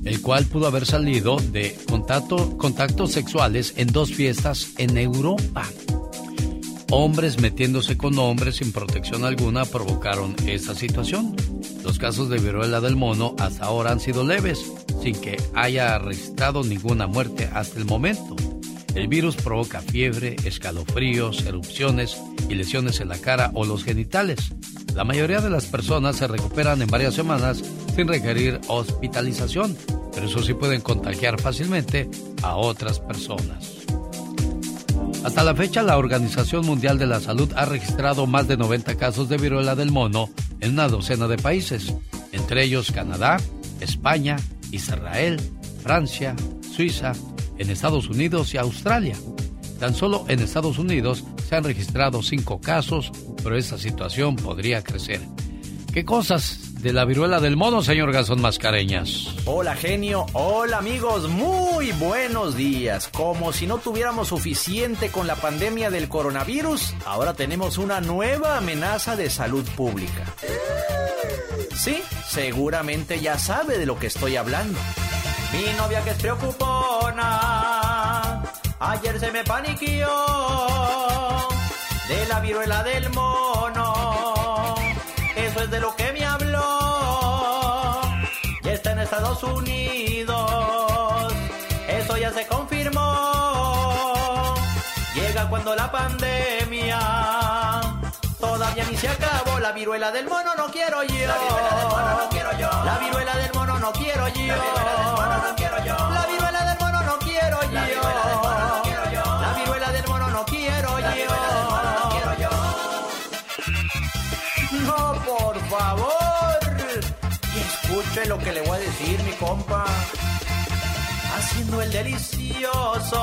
el cual pudo haber salido de contacto, contactos sexuales en dos fiestas en Europa. Hombres metiéndose con hombres sin protección alguna provocaron esta situación. Los casos de viruela del mono hasta ahora han sido leves, sin que haya registrado ninguna muerte hasta el momento. El virus provoca fiebre, escalofríos, erupciones y lesiones en la cara o los genitales. La mayoría de las personas se recuperan en varias semanas sin requerir hospitalización, pero eso sí pueden contagiar fácilmente a otras personas. Hasta la fecha, la Organización Mundial de la Salud ha registrado más de 90 casos de viruela del mono en una docena de países, entre ellos Canadá, España, Israel, Francia, Suiza, en Estados Unidos y Australia. Tan solo en Estados Unidos se han registrado cinco casos, pero esta situación podría crecer. ¿Qué cosas de la viruela del mono, señor Gazón Mascareñas? Hola genio, hola amigos, muy buenos días. Como si no tuviéramos suficiente con la pandemia del coronavirus, ahora tenemos una nueva amenaza de salud pública. Sí, seguramente ya sabe de lo que estoy hablando. Mi novia que es preocupona, ayer se me paniqueó de la viruela del mono. Eso es de lo que me habló. Ya está en Estados Unidos. Eso ya se confirmó. Llega cuando la pandemia todavía ni se acabó. La viruela del mono no quiero yo. La viruela del mono no quiero yo. La viruela del mono no quiero yo. La viruela del mono no quiero yo. La viruela del mono no quiero yo. La viruela del mono no quiero yo. No, por favor. Y escuche lo que le voy a decir, mi compa. Haciendo el delicioso.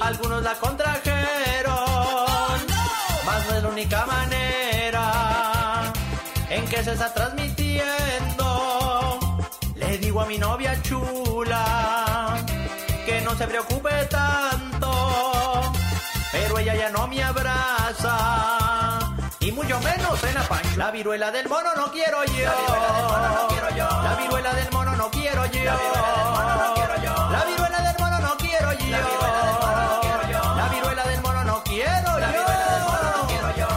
Algunos la contrajeron. Más no es la única manera en que se está transmitiendo a mi novia chula que no se preocupe tanto, pero ella ya no me abraza. Y mucho menos en Apache. La viruela del mono no quiero yo. La viruela del mono no quiero yo. La viruela del mono no quiero yo. La viruela del mono no quiero yo.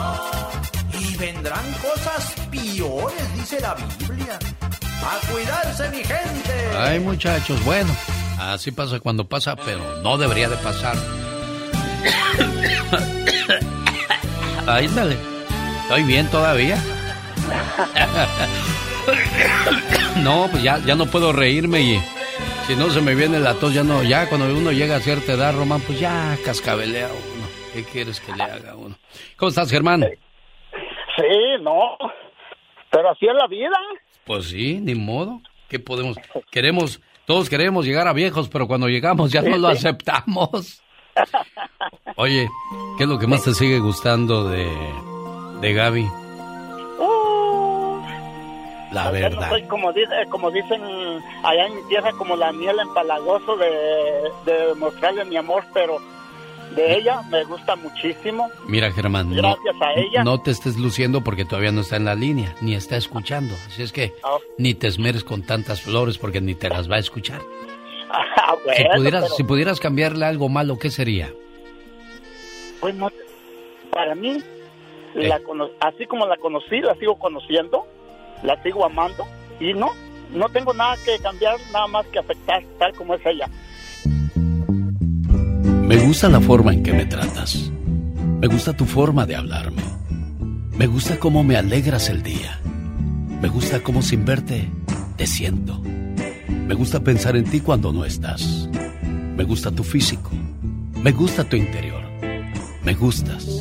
Y vendrán cosas peores, dice la Biblia. A cuidarse, mi gente. Ay, muchachos, bueno, así pasa cuando pasa, pero no debería de pasar. Ahí dale. Estoy bien todavía. No, pues ya, ya no puedo reírme y si no se me viene la tos, ya no, ya cuando uno llega a cierta edad, Román, pues ya cascabelea uno. ¿Qué quieres que le haga a uno? ¿Cómo estás, Germán? Sí, no. Pero así es la vida. Pues sí, ni modo. ¿Qué podemos? Queremos, todos queremos llegar a viejos, pero cuando llegamos ya no lo aceptamos. Oye, ¿qué es lo que más te sigue gustando de, de Gaby? La no verdad. soy como, dice, como dicen allá en mi tierra, como la miel empalagoso de, de mostrarle mi amor, pero de ella me gusta muchísimo. Mira, Germán, no, Gracias a ella. no te estés luciendo porque todavía no está en la línea, ni está escuchando. Así es que Ah. ni te esmeres con tantas flores porque ni te las va a escuchar. Ah, Si pudieras, pero, si pudieras cambiarle algo malo, ¿qué sería? pues no, para mí, la cono- así como la conocí, la sigo conociendo, la sigo amando y no, no tengo nada que cambiar, nada más que afectar tal como es ella. Me gusta la forma en que me tratas. Me gusta tu forma de hablarme. Me gusta cómo me alegras el día. Me gusta cómo sin verte te siento. Me gusta pensar en ti cuando no estás. Me gusta tu físico. Me gusta tu interior. Me gustas.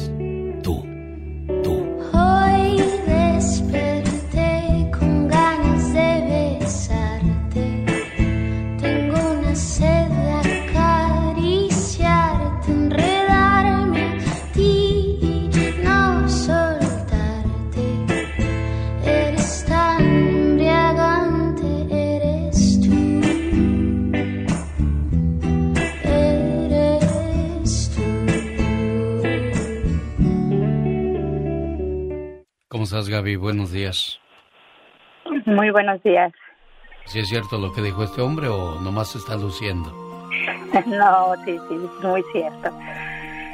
Estás, Gaby? Buenos días. Muy buenos días. ¿Si es cierto lo que dijo este hombre o nomás se está luciendo? No, sí, sí, muy cierto.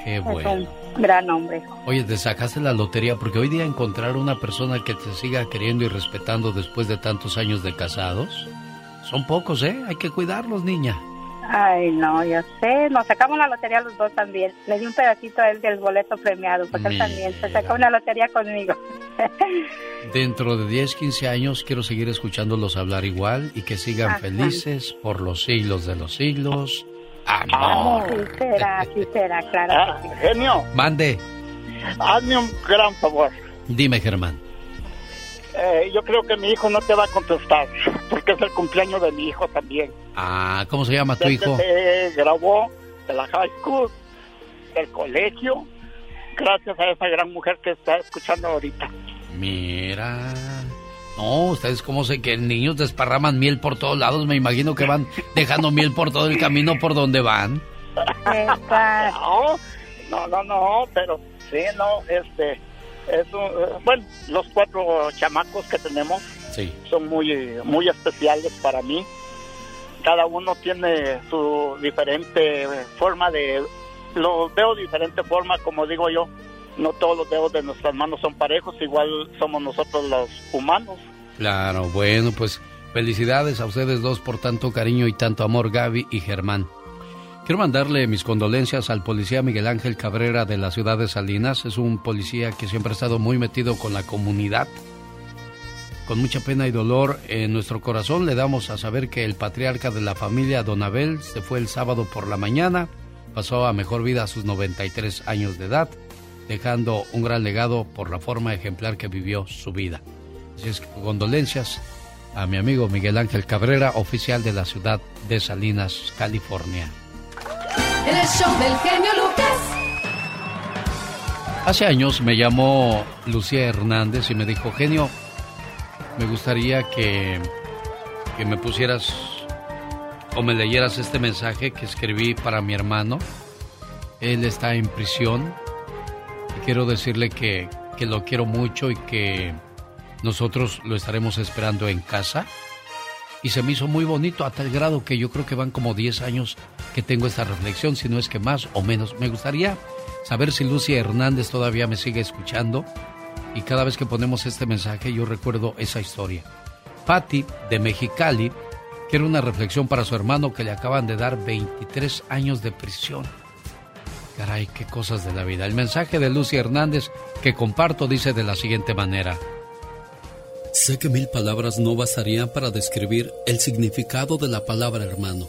Qué Es bueno. un gran hombre. Oye, te sacaste la lotería porque hoy día encontrar una persona que te siga queriendo y respetando después de tantos años de casados, son pocos, ¿eh? Hay que cuidarlos, niña. Ay, no, yo sé. Nos sacamos la lotería los dos también. Le di un pedacito a él del boleto premiado, porque él también se sacó una lotería conmigo. Dentro de 10, 15 años quiero seguir escuchándolos hablar igual y que sigan Ajá. felices por los siglos de los siglos. Amor. Sí será, sí será, claro. Ah, genio, Mande, hazme un gran favor. dime, Germán. Eh, yo creo que mi hijo no te va a contestar, porque es el cumpleaños de mi hijo también. Ah, ¿cómo se llama tu hijo? Se graduó de la high school, del colegio, gracias a esa gran mujer que está escuchando ahorita. Mira. No, ustedes cómo sé que niños desparraman miel por todos lados. Me imagino que van dejando miel por todo el camino por donde van. No, no, no, no, pero sí, no, este, es un- eh, bueno, los cuatro chamacos que tenemos Sí. son muy, muy especiales para mí. Cada uno tiene su diferente forma de, los veo de diferente forma, como digo yo. No todos los dedos de nuestras manos son parejos, igual somos nosotros los humanos. Claro, bueno, pues felicidades a ustedes dos por tanto cariño y tanto amor, Gaby y Germán. Quiero mandarle mis condolencias al policía Miguel Ángel Cabrera de la ciudad de Salinas. Es un policía que siempre ha estado muy metido con la comunidad. Con mucha pena y dolor en nuestro corazón le damos a saber que el patriarca de la familia, Don Abel, se fue el sábado por la mañana. Pasó a mejor vida a sus 93 años de edad, dejando un gran legado por la forma ejemplar que vivió su vida. Así es que condolencias a mi amigo Miguel Ángel Cabrera, oficial de la ciudad de Salinas, California. En el show del genio Lucas. Hace años me llamó Lucía Hernández y me dijo, genio, me gustaría que, que me pusieras o me leyeras este mensaje que escribí para mi hermano. Él está en prisión. Quiero decirle que, que lo quiero mucho y que nosotros lo estaremos esperando en casa. Y se me hizo muy bonito a tal grado que yo creo que van como 10 años que tengo esta reflexión, si no es que más o menos. Me gustaría saber si Lucia Hernández todavía me sigue escuchando y cada vez que ponemos este mensaje yo recuerdo esa historia. Patty de Mexicali quiere una reflexión para su hermano que le acaban de dar 23 años de prisión. Caray, qué cosas de la vida. El mensaje de Lucia Hernández que comparto dice de la siguiente manera. Sé que mil palabras no bastarían para describir el significado de la palabra hermano.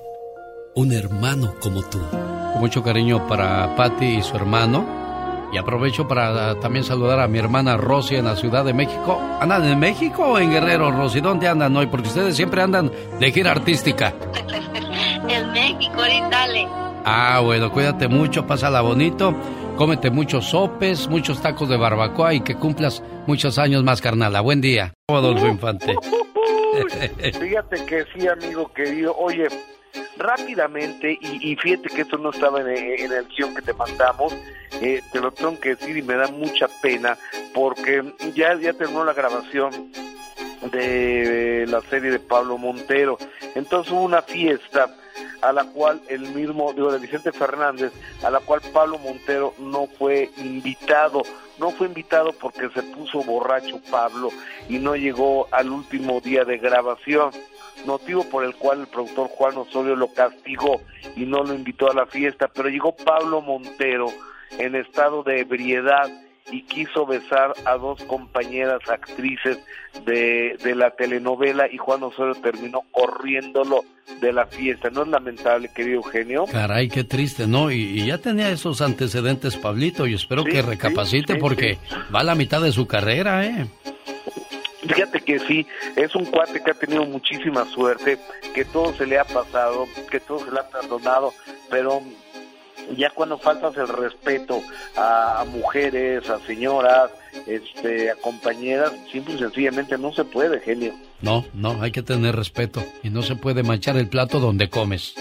un hermano como tú. Con mucho cariño para Patty y su hermano. Y aprovecho para también saludar a mi hermana Rosy en la Ciudad de México. ¿Andan en México o en Guerrero, Rosy? ¿Dónde andan hoy? Porque ustedes siempre andan de gira artística. En México, ahorita le. Ah, bueno, cuídate mucho, pásala bonito. Cómete muchos sopes, muchos tacos de barbacoa y que cumplas muchos años más, carnala. Buen día. Adolfo Infante. Fíjate que sí, amigo querido. Oye, rápidamente, y, fíjate que esto no estaba en, en el guion que te mandamos, eh, te lo tengo que decir y me da mucha pena porque ya, ya terminó la grabación de la serie de Pablo Montero. Entonces hubo una fiesta a la cual el mismo, digo, de Vicente Fernández, a la cual Pablo Montero no fue invitado. No fue invitado porque se puso borracho Pablo y no llegó al último día de grabación motivo por el cual el productor Juan Osorio lo castigó y no lo invitó a la fiesta, pero llegó Pablo Montero en estado de ebriedad y quiso besar a dos compañeras actrices de, de la telenovela y Juan Osorio terminó corriéndolo de la fiesta. ¿No es lamentable, querido Eugenio? Caray, qué triste, ¿no? Y, ya tenía esos antecedentes, Pablito, y espero que recapacite porque va a la mitad de su carrera, ¿eh? Fíjate que sí, es un cuate que ha tenido muchísima suerte, que todo se le ha pasado, que todo se le ha perdonado, pero ya cuando faltas el respeto a, mujeres, a señoras, este, a compañeras, simple y sencillamente no se puede, genio. No, no, hay que tener respeto y no se puede manchar el plato donde comes.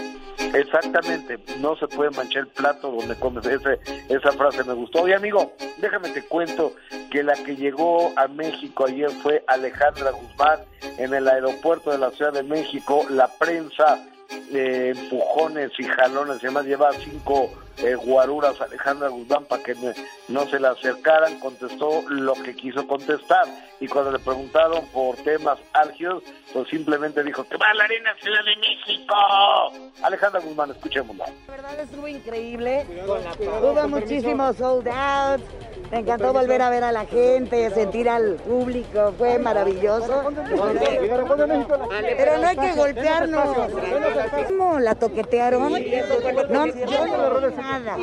Exactamente, no se puede manchar el plato donde comes. Ese, esa frase me gustó. Oye, amigo, déjame te cuento que la que llegó a México ayer fue Alejandra Guzmán en el aeropuerto de la Ciudad de México. La prensa eh, empujones y jalones, además lleva cinco eh, guaruras Alejandra Guzmán para que no se le acercaran, contestó lo que quiso contestar. Y cuando le preguntaron por temas álgidos, pues simplemente dijo que va a la Arena Ciudad de México. Alejandra Guzmán, escuchémosla. La verdad estuvo increíble, hubo muchísimos sold out, me encantó volver a ver a la gente, sentir al público, fue maravilloso. Pero no hay que golpearnos. ¿Cómo la toquetearon? No, yo no nada.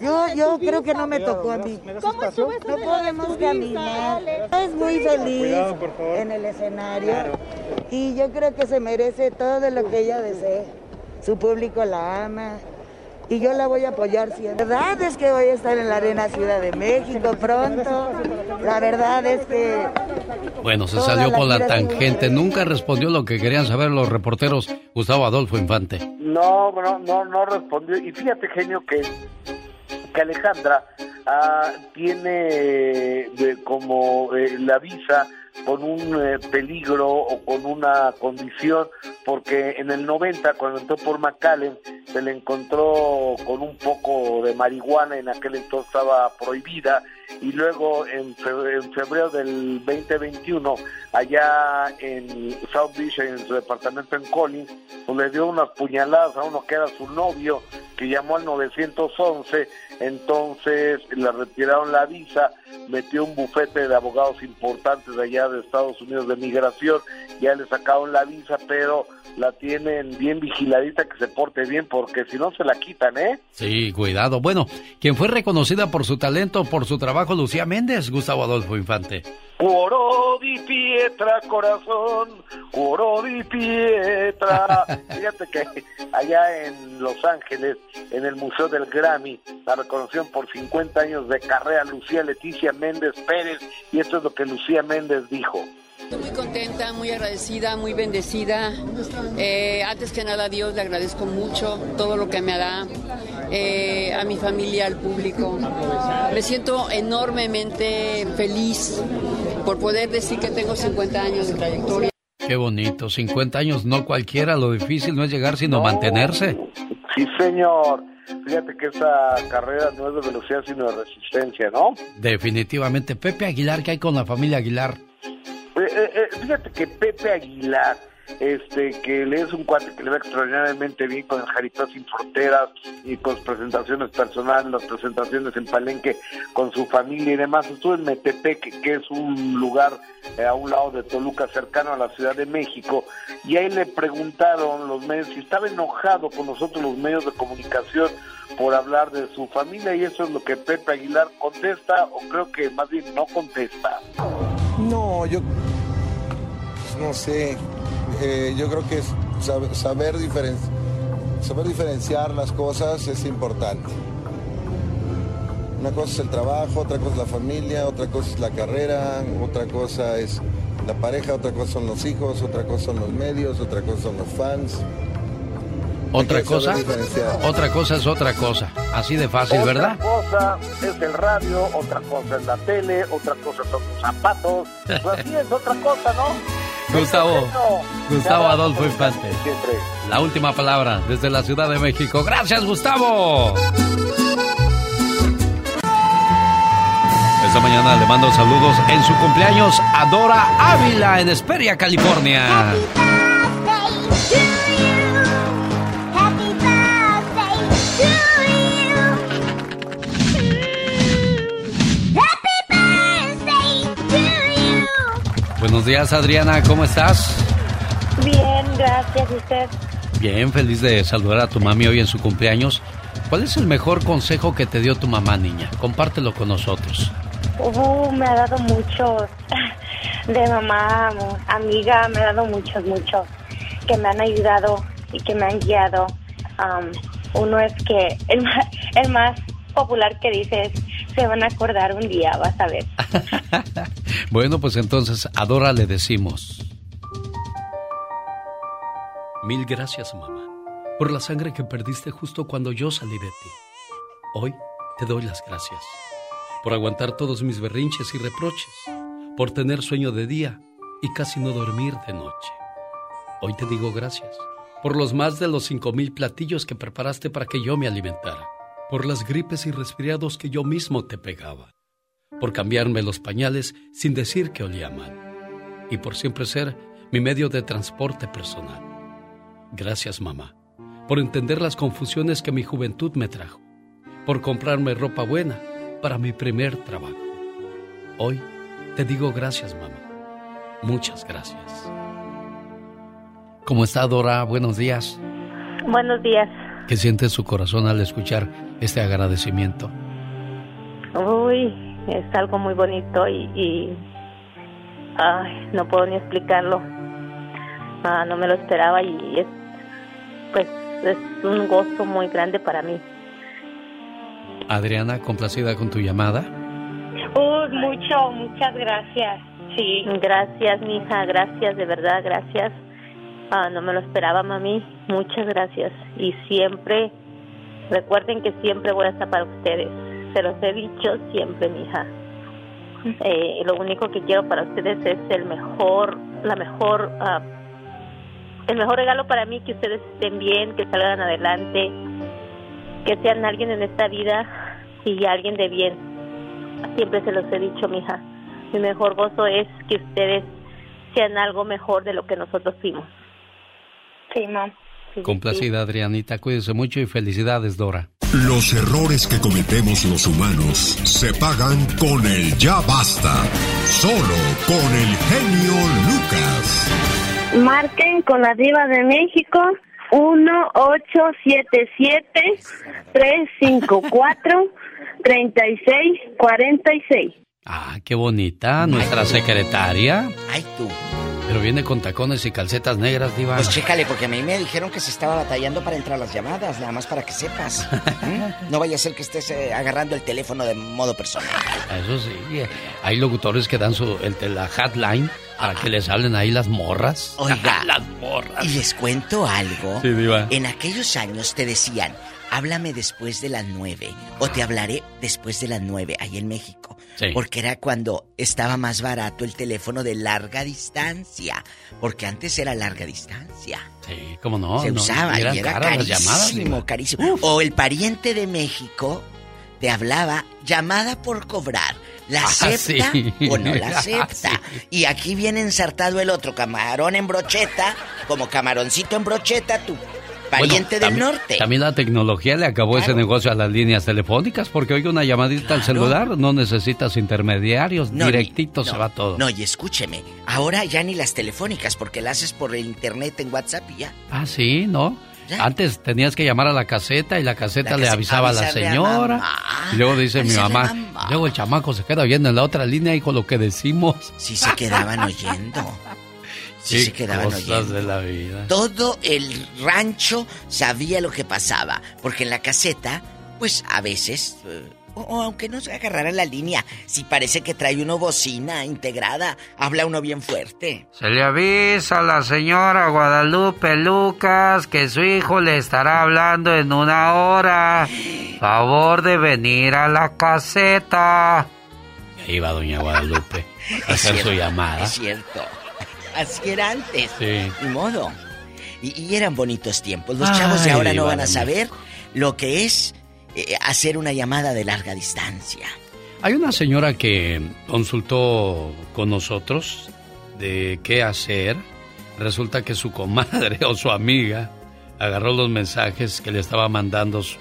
Yo, yo creo que no me tocó a mí. No podemos caminar. Es muy feliz en el escenario. Y yo creo que se merece todo lo que ella desee. Su público la ama y yo la voy a apoyar siempre. La verdad es que voy a estar en la Arena Ciudad de México pronto. La verdad es que... Bueno, se salió por la tangente. Nunca respondió lo que querían saber los reporteros Gustavo Adolfo Infante. No, no, no, no respondió. Y fíjate, genio, que, que Alejandra ah, tiene como eh, la visa con un eh, peligro o con una condición, porque en el 90, cuando entró por McAllen, se le encontró con un poco de marihuana, en aquel entonces estaba prohibida, y luego en febrero, del 2021, allá en South Beach, en su departamento en Collins, pues le dio unas puñaladas a uno que era su novio, que llamó al 911, entonces le retiraron la visa, metió un bufete de abogados importantes allá de Estados Unidos de migración, ya le sacaron la visa, pero la tienen bien vigiladita que se porte bien porque si no se la quitan, ¿eh? Sí, cuidado. Bueno, quien fue reconocida por su talento, por su trabajo, Lucía Méndez, Gustavo Adolfo Infante. Cuoro di pietra, corazón, cuoro di pietra. Fíjate que allá en Los Ángeles, en el Museo del Grammy, la reconocieron por 50 años de carrera Lucía Leticia Méndez Pérez, y esto es lo que Lucía Méndez dijo. Estoy muy contenta, muy agradecida, muy bendecida. Eh, antes que nada a Dios le agradezco mucho todo lo que me da, eh, a mi familia, al público. Me siento enormemente feliz por poder decir que tengo 50 años de trayectoria. Qué bonito, 50 años, no cualquiera, lo difícil no es llegar sino mantenerse. Sí, señor. Fíjate que esta carrera no es de velocidad sino de resistencia, ¿no? Definitivamente. Pepe Aguilar, ¿qué hay con la familia Aguilar? Eh, eh, eh, fíjate que Pepe Aguilar, este, que le es un cuate que le va extraordinariamente bien con el Jaripeo Sin Fronteras y con sus presentaciones personales, las presentaciones en Palenque con su familia y demás. Estuvo en Metepec, que es un lugar eh, a un lado de Toluca, cercano a la Ciudad de México, y ahí le preguntaron los medios si estaba enojado con nosotros los medios de comunicación por hablar de su familia y eso es lo que Pepe Aguilar contesta o creo que más bien no contesta. No, yo no sé. Eh, yo creo que saber, saber, diferen- saber diferenciar las cosas es importante. Una cosa es el trabajo, otra cosa es la familia, otra cosa es la carrera, otra cosa es la pareja, otra cosa son los hijos, otra cosa son los medios, otra cosa son los fans. Otra cosa, otra cosa es otra cosa. Así de fácil, otra ¿verdad? cosa es el radio, otra cosa es la tele, otra cosa son los zapatos. Pues así es otra cosa, ¿no? Gustavo, Gustavo Adolfo Infante. La última palabra desde la Ciudad de México. Gracias, Gustavo. Esta mañana le mando saludos en su cumpleaños a Dora Ávila en Esperia, California. Buenos días, Adriana, ¿cómo estás? Bien, gracias. ¿Y usted? Bien, feliz de saludar a tu mami hoy en su cumpleaños. ¿Cuál es el mejor consejo que te dio tu mamá, niña? Compártelo con nosotros. Uh, me ha dado muchos. De mamá, amiga, me ha dado muchos, muchos. Que me han ayudado y que me han guiado. Um, uno es que el más, el más popular que dice es, se van a acordar un día, vas a ver. Bueno, pues entonces a Dora le decimos. Mil gracias, mamá, por la sangre que perdiste justo cuando yo salí de ti. Hoy te doy las gracias por aguantar todos mis berrinches y reproches, por tener sueño de día y casi no dormir de noche. Hoy te digo gracias por los más de los cinco mil platillos que preparaste para que yo me alimentara, por las gripes y resfriados que yo mismo te pegaba por cambiarme los pañales sin decir que olía mal y por siempre ser mi medio de transporte personal. Gracias mamá, por entender las confusiones que mi juventud me trajo, por comprarme ropa buena para mi primer trabajo. Hoy te digo gracias mamá, muchas gracias. ¿Cómo está Dora? Buenos días. Buenos días. ¿Qué siente su corazón al escuchar este agradecimiento? Uy, es algo muy bonito y, y ay, no puedo ni explicarlo. Ah, no me lo esperaba y es, pues, es un gozo muy grande para mí. Adriana, complacida con tu llamada. Uy, mucho, muchas gracias. Sí. Gracias, mija, gracias, de verdad, gracias. Ah, no me lo esperaba, mami. Muchas gracias. Y siempre, recuerden que siempre voy a estar para ustedes. Se los he dicho siempre, mija. Eh, lo único que quiero para ustedes es el mejor, la mejor, ah, el mejor regalo para mí, que ustedes estén bien, que salgan adelante, que sean alguien en esta vida y alguien de bien. Siempre se los he dicho, mija. Mi mejor gozo es que ustedes sean algo mejor de lo que nosotros fuimos. Sí, Complacida, Adrianita. Cuídese mucho y felicidades, Dora. Los errores que cometemos los humanos se pagan con el ya basta. Solo con el genio Lucas. Marquen con la diva de México 1877-354-3646. Ah, qué bonita, nuestra secretaria. Ay, tú. Pero viene con tacones y calcetas negras, diva. Pues chécale, porque a mí me dijeron que se estaba batallando para entrar a las llamadas, nada más para que sepas. ¿Mm? No vaya a ser que estés eh, agarrando el teléfono de modo personal. Eso sí, eh, hay locutores que dan su, el la hotline para que les hablen ahí las morras. Oiga, las morras. y les cuento algo. Sí, diva. En aquellos años te decían, háblame después de las nueve o te hablaré después de las nueve, ahí en México. Sí. Porque era cuando estaba más barato el teléfono de larga distancia. Porque antes era larga distancia. Sí, cómo no. Se no, usaba y era las carísimo, llamadas, carísimo. O el pariente de México te hablaba llamada por cobrar. ¿La Ah, acepta sí. o no la Ah, acepta? Y aquí viene ensartado el otro camarón en brocheta, como camaroncito en brocheta, tu pariente Bueno, del norte. También la tecnología le acabó ese negocio a las líneas telefónicas porque hoy una llamadita al celular no necesitas intermediarios, No, directito se va todo. No, y escúcheme, ahora ya ni las telefónicas, porque la haces por el internet en WhatsApp y ya. Ah, sí, ¿no? Antes tenías que llamar a la caseta y la caseta La le avisaba a la a señora. y luego dice mi mamá. luego el chamaco se queda oyendo en la otra línea y con lo que decimos. Sí se quedaban oyendo. Sí se quedaban cosas oyendo. de la vida. Todo el rancho sabía lo que pasaba, porque en la caseta, pues a veces, eh, o, o aunque no se agarrara la línea, si parece que trae uno bocina integrada, habla uno bien fuerte. Se le avisa a la señora Guadalupe Lucas que su hijo le estará hablando en una hora. Favor de venir a la caseta. Y ahí va doña Guadalupe a hacer su llamada. Es cierto. Así era antes. Sí. Ni modo. Y, y eran bonitos tiempos. Los Ay, chavos de ahora no van a saber lo que es eh, hacer una llamada de larga distancia. Hay una señora que consultó con nosotros de qué hacer. Resulta que su comadre o su amiga agarró los mensajes que le estaba mandando su,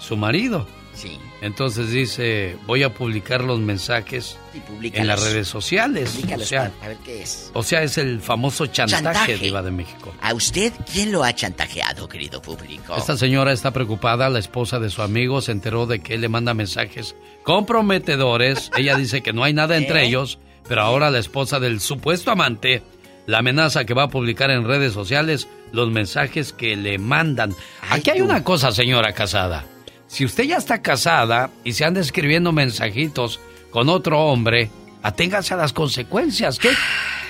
su marido. Sí. Entonces dice, voy a publicar los mensajes en las redes sociales. O sea, a ver qué es. o sea, es el famoso chantaje, Chantaje. Diva de México. ¿A usted quién lo ha chantajeado, querido público? Esta señora está preocupada, la esposa de su amigo se enteró de que él le manda mensajes comprometedores. Ella dice que no hay nada entre ¿Eh? ellos, pero ahora la esposa del supuesto amante la amenaza que va a publicar en redes sociales los mensajes que le mandan. Aquí hay una cosa, señora casada. Si usted ya está casada y se anda escribiendo mensajitos con otro hombre, aténgase a las consecuencias. ¿Qué,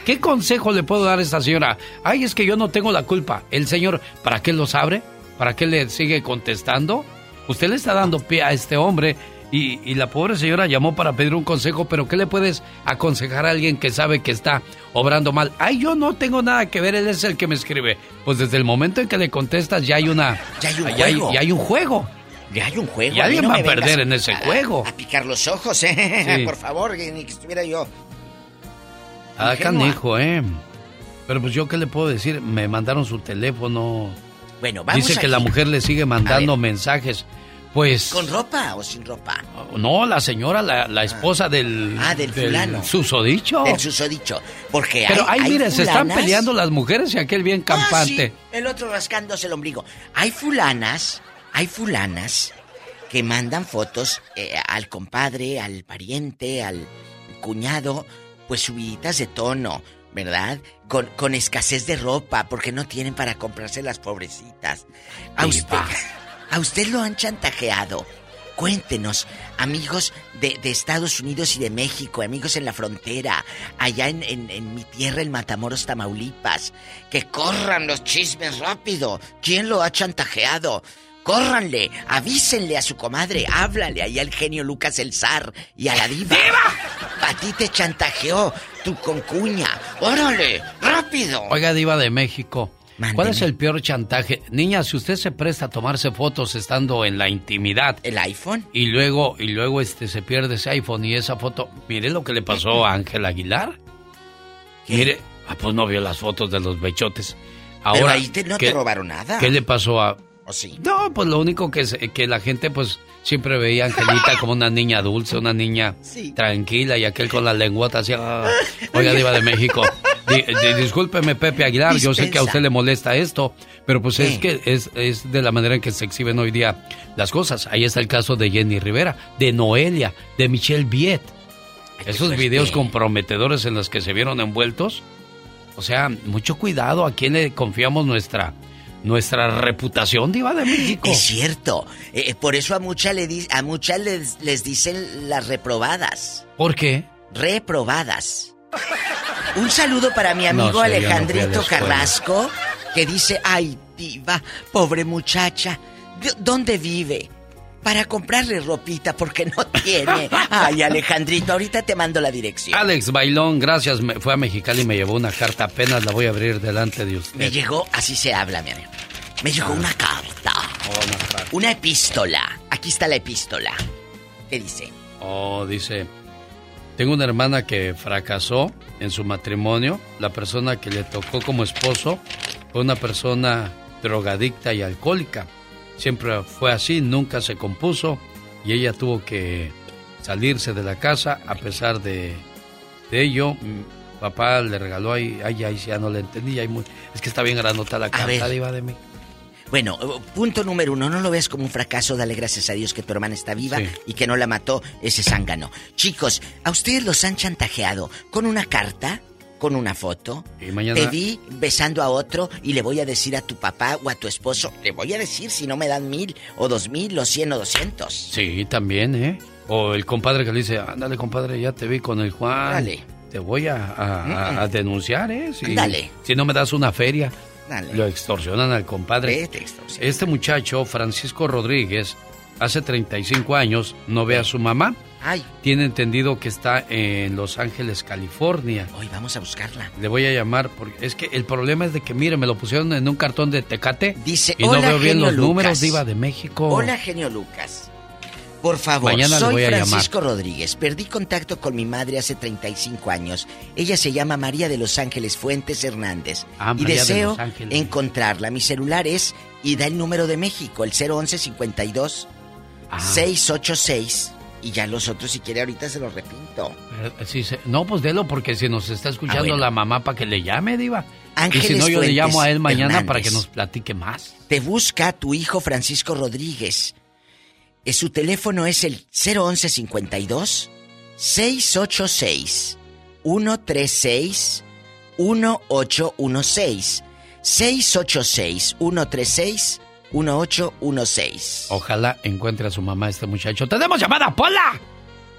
¿Qué consejo le puedo dar a esta señora? Ay, es que yo no tengo la culpa. El señor, ¿para qué los abre? ¿Para qué le sigue contestando? Usted le está dando pie a este hombre y, y la pobre señora llamó para pedir un consejo, pero ¿qué le puedes aconsejar a alguien que sabe que está obrando mal? Ay, yo no tengo nada que ver, él es el que me escribe. Pues desde el momento en que le contestas ya hay una... Ya hay un ya juego. ya hay un juego. Ya hay un juego. Y alguien no va a perder en ese a- juego. A picar los ojos, ¿eh? Sí. Por favor, ni que estuviera yo. Ah, canijo, ¿eh? Pero pues yo qué le puedo decir, me mandaron su teléfono. Bueno, vamos Dice que la mujer le sigue mandando mensajes. Pues ¿Con ropa o sin ropa? no, la señora, la, la esposa del, Ah, del fulano. susodicho. Del susodicho. Porque Pero hay, ay, hay mire, se están peleando las mujeres y aquel bien Ah, campante. sí, el otro rascándose el ombligo. Hay fulanas, hay fulanas que mandan fotos eh, al compadre, al pariente, al cuñado, pues subiditas de tono, ¿verdad? Con, con escasez de ropa, porque no tienen para comprarse las pobrecitas. A usted, a usted lo han chantajeado. Cuéntenos, amigos de, de Estados Unidos y de México, amigos en la frontera, allá en, en- en mi tierra, en Matamoros, Tamaulipas, que corran los chismes rápido. ¿Quién lo ha chantajeado? Córranle, avísenle a su comadre, háblale ahí al genio Lucas el zar y a la diva. A ti te chantajeó tu concuña. ¡Órale! ¡Rápido! Oiga, Diva de México. ¿Cuál es el peor chantaje? Niña, si usted se presta a tomarse fotos estando en la intimidad. ¿El iPhone? Y luego, y luego este se pierde ese iPhone y esa foto. Mire lo que le pasó a Ángel Aguilar. Mire, ah, pues no vio las fotos de los bechotes. Ahora, Pero ahí te- no te ¿qué- robaron nada. ¿Qué le pasó a.? ¿O sí? No, pues lo único que, es- que la gente, pues siempre veía a Angelita como una niña dulce, una niña Sí. tranquila y aquel con la lengüota así. ah. Oiga, Diva de México. Di- di- discúlpeme, Pepe Aguilar, yo sé que a usted le molesta esto, pero pues es que es, es de la manera en que se exhiben hoy día las cosas. Ahí está el caso de Jenny Rivera, de Noelia, de Michelle Viet. Esos fuerte. videos comprometedores en los que se vieron envueltos. O sea, mucho cuidado a quién le confiamos nuestra, nuestra reputación, Diva de México. Es cierto. Eh, por eso a muchas le di- a muchas les, les dicen las reprobadas. ¿Por qué? Reprobadas. Un saludo para mi amigo No sé, no Alejandrito. Carrasco, que dice, ay, diva, pobre muchacha, ¿de- ¿dónde vive? Para comprarle ropita porque no tiene. Ay, Alejandrito, ahorita te mando la dirección. Alex Bailón, gracias. me- fue a Mexicali y me llevó una carta. Apenas la voy a abrir delante de usted. Me llegó, así se habla, mi amigo. Me llegó Ah. una carta. Una epístola. Aquí está la epístola. ¿Qué dice? Oh, dice, Tengo una hermana que fracasó en su matrimonio. La persona que le tocó como esposo fue una persona drogadicta y alcohólica. Siempre fue así, nunca se compuso y ella tuvo que salirse de la casa a pesar de, de ello. mm, Papá le regaló ahí, ay, ay, ya no le entendí, muy- es que está bien granota la carta, diva de mí. Bueno, eh, punto número uno, no lo ves como un fracaso, dale gracias a Dios que tu hermana está viva Sí. y que no la mató ese zángano. Chicos, ¿a ustedes los han chantajeado con una carta? ¿Con una foto? Y mañana- Te vi besando a otro y le voy a decir a tu papá o a tu esposo, le voy a decir si no me dan mil o dos mil o cien o doscientos. Sí, también, ¿eh? O el compadre que le dice, ándale, compadre, ya te vi con el Juan. Dale. Te voy a, a- a- a denunciar, ¿eh? Si, Ándale. Si no me das una feria. Dale. Lo extorsionan al compadre. Extorsionan. Este muchacho, Francisco Rodríguez, hace 35 años, no ve a su mamá. Ay, Tiene entendido que está en Los Ángeles, California. hoy vamos a buscarla. Le voy a llamar porque es que el problema es de que, mire, me lo pusieron en un cartón de Tecate. Dice, y no "Hola, veo bien los números, Lucas". Diva de México. Hola, genio Lucas. Por favor, Mañana soy voy a llamar. Francisco Rodríguez. Perdí contacto con mi madre hace 35 años. Ella se llama María de Los Ángeles Fuentes Hernández. Ah, y María de deseo encontrarla. Mi celular es, y da el número de México, el 011 52 Ah. 686. Y ya los otros, si quiere, ahorita se los repinto. Eh, se- no, pues delo porque si nos está escuchando Ah, bueno. la mamá para que le llame, Diva. Ángeles y si no, yo le Fuentes llamo a él mañana Hernández. para que nos platique más. Te busca tu hijo Francisco Rodríguez. Eh, Su teléfono es el 011 52 686 136 1816 686 136 1816. Ojalá encuentre a su mamá este muchacho. ¡Tenemos llamada, Pola!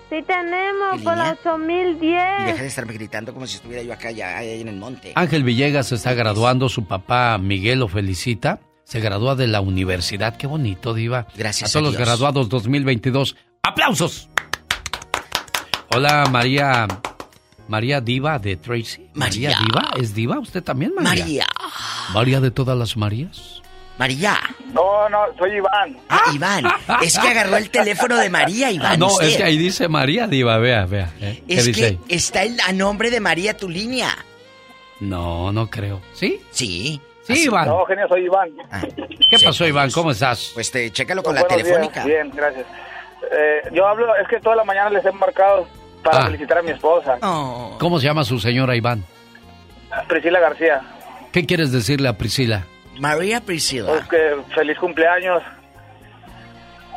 Sí tenemos, ¿Qué por la línea? Y 8010. deja de estarme gritando como si estuviera yo acá ya ahí en el monte. Ángel Villegas se está graduando, su papá Miguel lo felicita. Se gradúa de la universidad, qué bonito, Diva. Gracias A todos a los Dios. graduados 2022. ¡Aplausos! Hola, María. María Diva de Tracy. María. Diva? ¿Es Diva usted también, María? María. ¿María de todas las Marías? María. No, no, soy Iván. Ah, Iván. Es que agarró el teléfono de María, Iván. Ah, no, usted. es que ahí dice María Diva, vea, vea. ¿eh? ¿Qué Es dice que ahí? está el, a nombre de María tu línea. No, no creo. ¿Sí? Sí. Sí, Así- Iván. No, genio, soy Iván. ¿Qué pasó, Iván? ¿Cómo estás? Pues te, chécalo con la días. telefónica. Bien, gracias. Eh, yo hablo, es que toda la mañana les he marcado para Ah. felicitar a mi esposa, Oh. ¿Cómo se llama su señora Iván? Priscila García. ¿Qué quieres decirle a Priscila? María Priscila. Pues que feliz cumpleaños.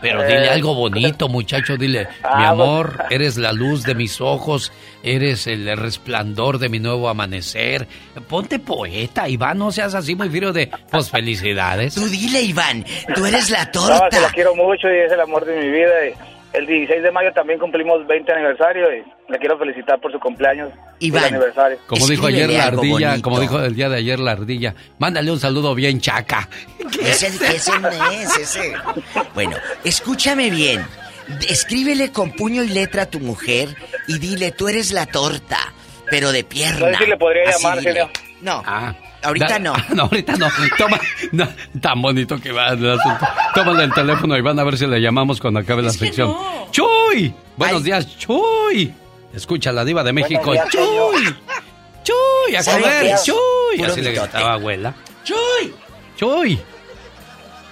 Pero Eh, dile algo bonito, muchacho, dile, Ah, mi amor, eres la luz de mis ojos, eres el resplandor de mi nuevo amanecer. Ponte poeta, Iván, no seas así muy frío de, pues felicidades. Tú dile, Iván, tú eres la No, torta. que la quiero mucho y es el amor de mi vida. y el 16 de mayo también cumplimos 20 aniversario y le quiero felicitar por su cumpleaños y el Iván. aniversario. Como dijo ayer la ardilla, bonito. como dijo el día de ayer la ardilla, mándale un saludo bien chaca. Ese, ese no es, ese. Bueno, escúchame bien. Escríbele con puño y letra a tu mujer y dile, tú eres la torta, pero de pierna. No sé si le podría Así llamar, dile. No, Ah, ahorita da- no. No, ahorita no. Toma, no, tan bonito que va el asunto. Tómale el teléfono y van a ver si le llamamos cuando acabe la sección. no. ¡Chuy! Buenos Ay. días, Chuy. Escucha la diva de México. días, ¡Chuy! ¡Chuy! ¡A ¿Sabe comer! ¡Chuy! Así le gritaba abuela. ¡Chuy! ¡Chuy!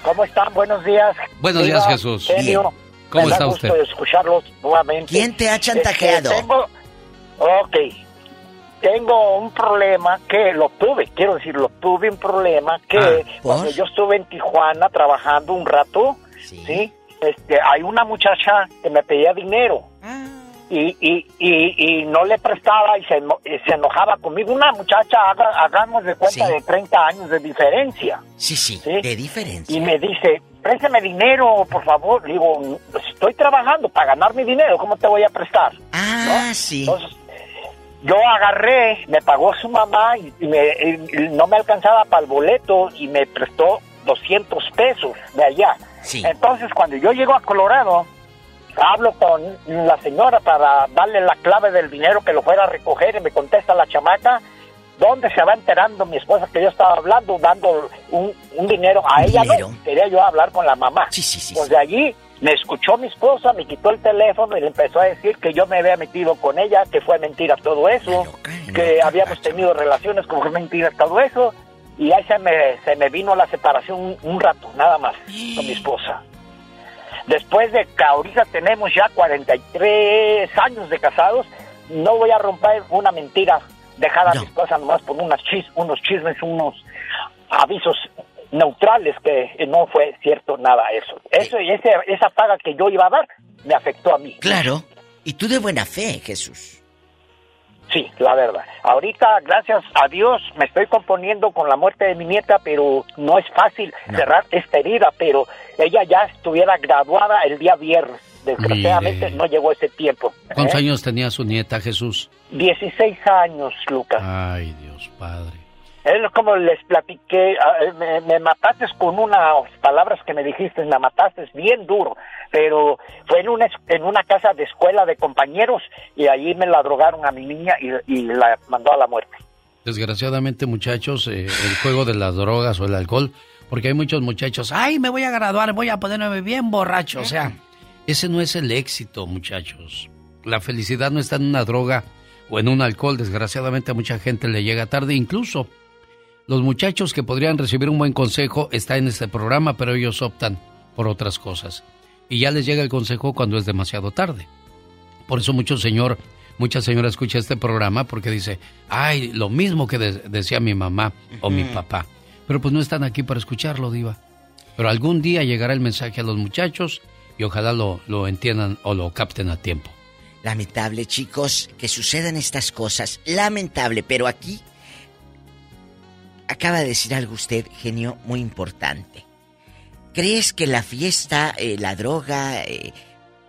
¿Cómo están? Buenos días. Buenos Diva, días, Jesús. genio. ¿Cómo Me da está gusto usted? escucharlos nuevamente. ¿Quién te ha chantajeado? Este, tengo... Ok. Tengo un problema que lo tuve, quiero decir, lo tuve un problema que Ah, cuando yo estuve en Tijuana trabajando un rato, Sí. Este, hay una muchacha que me pedía dinero Ah. y, y, y, y no le prestaba y se, y se enojaba conmigo. Una muchacha, haga- hagamos de cuenta Sí. de 30 años de diferencia. Sí, sí, Sí. de diferencia. Y me dice, préstame dinero, por favor. Le digo, "Pues estoy trabajando para ganar mi dinero, ¿cómo te voy a prestar? Ah, sí. Entonces, yo agarré, me pagó su mamá y, me- y no me alcanzaba para el boleto y me prestó 200 pesos de allá. Sí. Entonces, cuando yo llego a Colorado, hablo con la señora para darle la clave del dinero que lo fuera a recoger y me contesta la chamaca, ¿dónde se va enterando mi esposa que yo estaba hablando, dando un, un dinero a ella? dinero. No, quería yo hablar con la mamá. Sí, sí, sí, Pues de allí Me escuchó mi esposa, me quitó el teléfono y le empezó a decir que yo me había metido con ella, que fue mentira todo eso, que habíamos tenido relaciones como que mentira todo eso. Y ahí se me, se me vino la separación un, un rato, nada más, con mi esposa. Después de que ahorita tenemos ya 43 años de casados, no voy a romper una mentira dejada a mi esposa nomás por unas chis, unos chismes, unos avisos neutrales que no fue cierto nada eso. Eso y ese, esa paga que yo iba a dar me afectó a mí. Claro. Y tú de buena fe, Jesús. Sí, la verdad. Ahorita, gracias a Dios, me estoy componiendo con la muerte de mi nieta, pero no es fácil cerrar esta herida, pero ella ya estuviera graduada el día viernes. Desgraciadamente Mire. no llegó ese tiempo. ¿Cuántos ¿eh? años tenía su nieta, Jesús? 16 años, Lucas. Ay, Dios Padre. Es como les platiqué, ah, me, mataste con unas palabras que me dijiste, me mataste bien duro, pero fue en una, en una casa de escuela de compañeros y ahí me la drogaron a mi niña y, y la mandó a la muerte. Desgraciadamente, muchachos, eh, el juego de las drogas o el alcohol, porque hay muchos muchachos, ay, me voy a graduar, voy a ponerme bien borracho. O sea, ese no es el éxito, muchachos. La felicidad no está en una droga o en un alcohol. Desgraciadamente a mucha gente le llega tarde. Incluso los muchachos que podrían recibir un buen consejo está en este programa, pero ellos optan por otras cosas. Y ya les llega el consejo cuando es demasiado tarde. Por eso mucho señor, mucha señora escucha este programa porque dice, ay, lo mismo que de- decía mi mamá o mi papá. Pero pues no están aquí para escucharlo, diva. Pero algún día llegará el mensaje a los muchachos y ojalá lo, lo entiendan o lo capten a tiempo. Lamentable, chicos, que sucedan estas cosas. Lamentable, pero aquí acaba de decir algo usted, genio, muy importante. ¿Crees que la fiesta, eh, la droga, eh,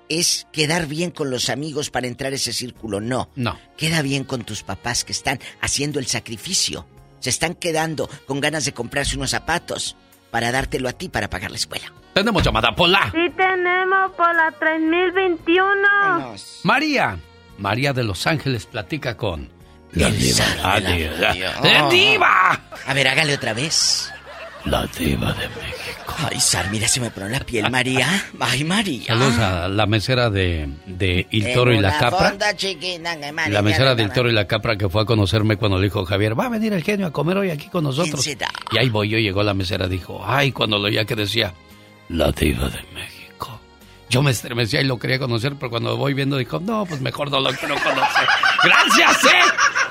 es quedar bien con los amigos para entrar a ese círculo? No. No. Queda bien con tus papás que están haciendo el sacrificio. Se están quedando con ganas de comprarse unos zapatos para dártelo a ti para pagar la escuela. Tenemos llamada Pola. Sí tenemos por la 3021. María. María de Los Ángeles platica con... La diva. La La diva. radio. ¡La diva! A ver, hágale otra vez. La diva de México. Ay, Sar, mira, se me pone la piel, María. Ay, María. Saludos a la mesera de, de Il Toro y la Capra. María La mesera del no- Toro y la Capra que fue a conocerme cuando le dijo Javier, va a venir el genio a comer hoy aquí con nosotros. Y ahí voy yo, llegó la mesera, dijo, ay, cuando lo oía que decía, la diva de México. Yo me estremecía y lo quería conocer, pero cuando voy viendo dijo, no, pues mejor no lo quiero conocer. ¡Gracias, eh!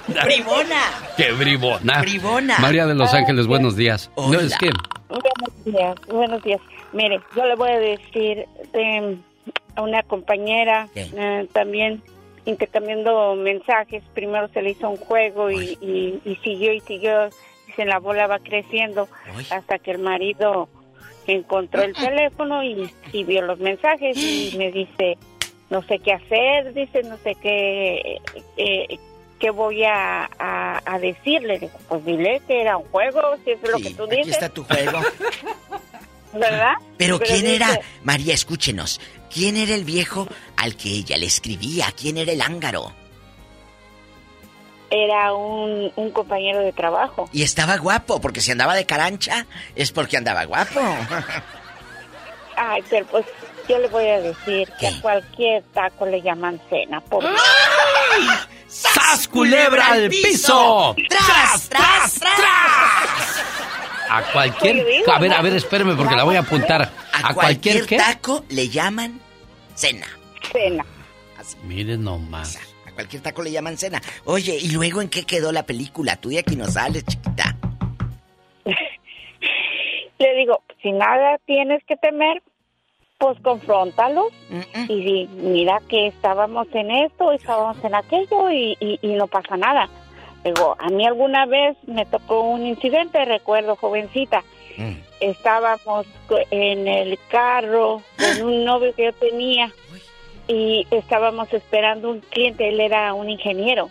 ¡Bribona! ¡Qué bribona! Bribona. María de Los Ángeles, buenos días. No, es que Buenos días, buenos días. Mire, yo le voy a decir de, a una compañera eh, también intercambiando mensajes. Primero se le hizo un juego y, y- y siguió y siguió. Y se la bola va creciendo hasta que el marido encontró el teléfono y, y vio los mensajes y me dice, no sé qué hacer, dice, no sé qué, eh, qué voy a, a, a decirle. Digo, pues dile que era un juego, si es lo que tú Aquí dices. está tu juego. ¿Verdad? Pero ¿quién dice, era? María, escúchenos. ¿Quién era el viejo al que ella le escribía? ¿Quién era el ángaro? Era un, un compañero de trabajo. Y estaba guapo, porque si andaba de carancha, es porque andaba guapo. Ay, pero pues yo le voy a decir que a cualquier taco le llaman cena. Por... ¡Sas, culebra al piso! ¡Tras, tras, tras! a cualquier... A ver, a ver, espéreme porque la voy a apuntar. A, ¿A cualquier qué? taco le llaman cena. Cena. Miren nomás. A cualquier taco le llaman cena. Oye, ¿y luego en qué quedó la película? Tú de aquí no sales, chiquita. Le digo, si nada tienes que temer, pues confróntalo. Y mira que estábamos en esto, estábamos en aquello y, y- y no pasa nada. Digo, a mí alguna vez me tocó un incidente, recuerdo, jovencita. Estábamos co- en el carro con un novio que yo tenía y estábamos esperando un cliente, él era un ingeniero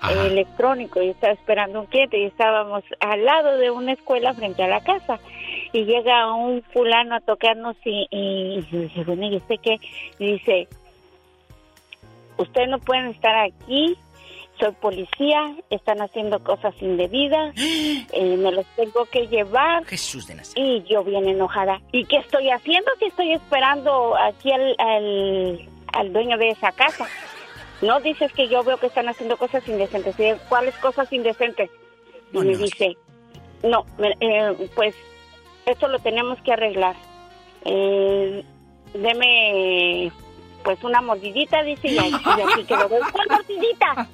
Ajá. electrónico y estaba esperando un cliente y estábamos al lado de una escuela frente a la casa y llega un fulano a tocarnos y, y, y yo dije, bueno, ¿y usted qué? Y dice, ustedes no pueden estar aquí soy policía, están haciendo cosas indebidas, eh, me los tengo que llevar. Jesús de Y yo bien enojada. ¿Y qué estoy haciendo si estoy esperando aquí al, al, al dueño de esa casa? No dices que yo veo que están haciendo cosas indecentes. ¿Cuáles cosas indecentes? Y me dice, no, eh, pues esto lo tenemos que arreglar. Eh, deme pues una mordidita, dice, y así, y así que lo doy. ¿Cuál mordidita?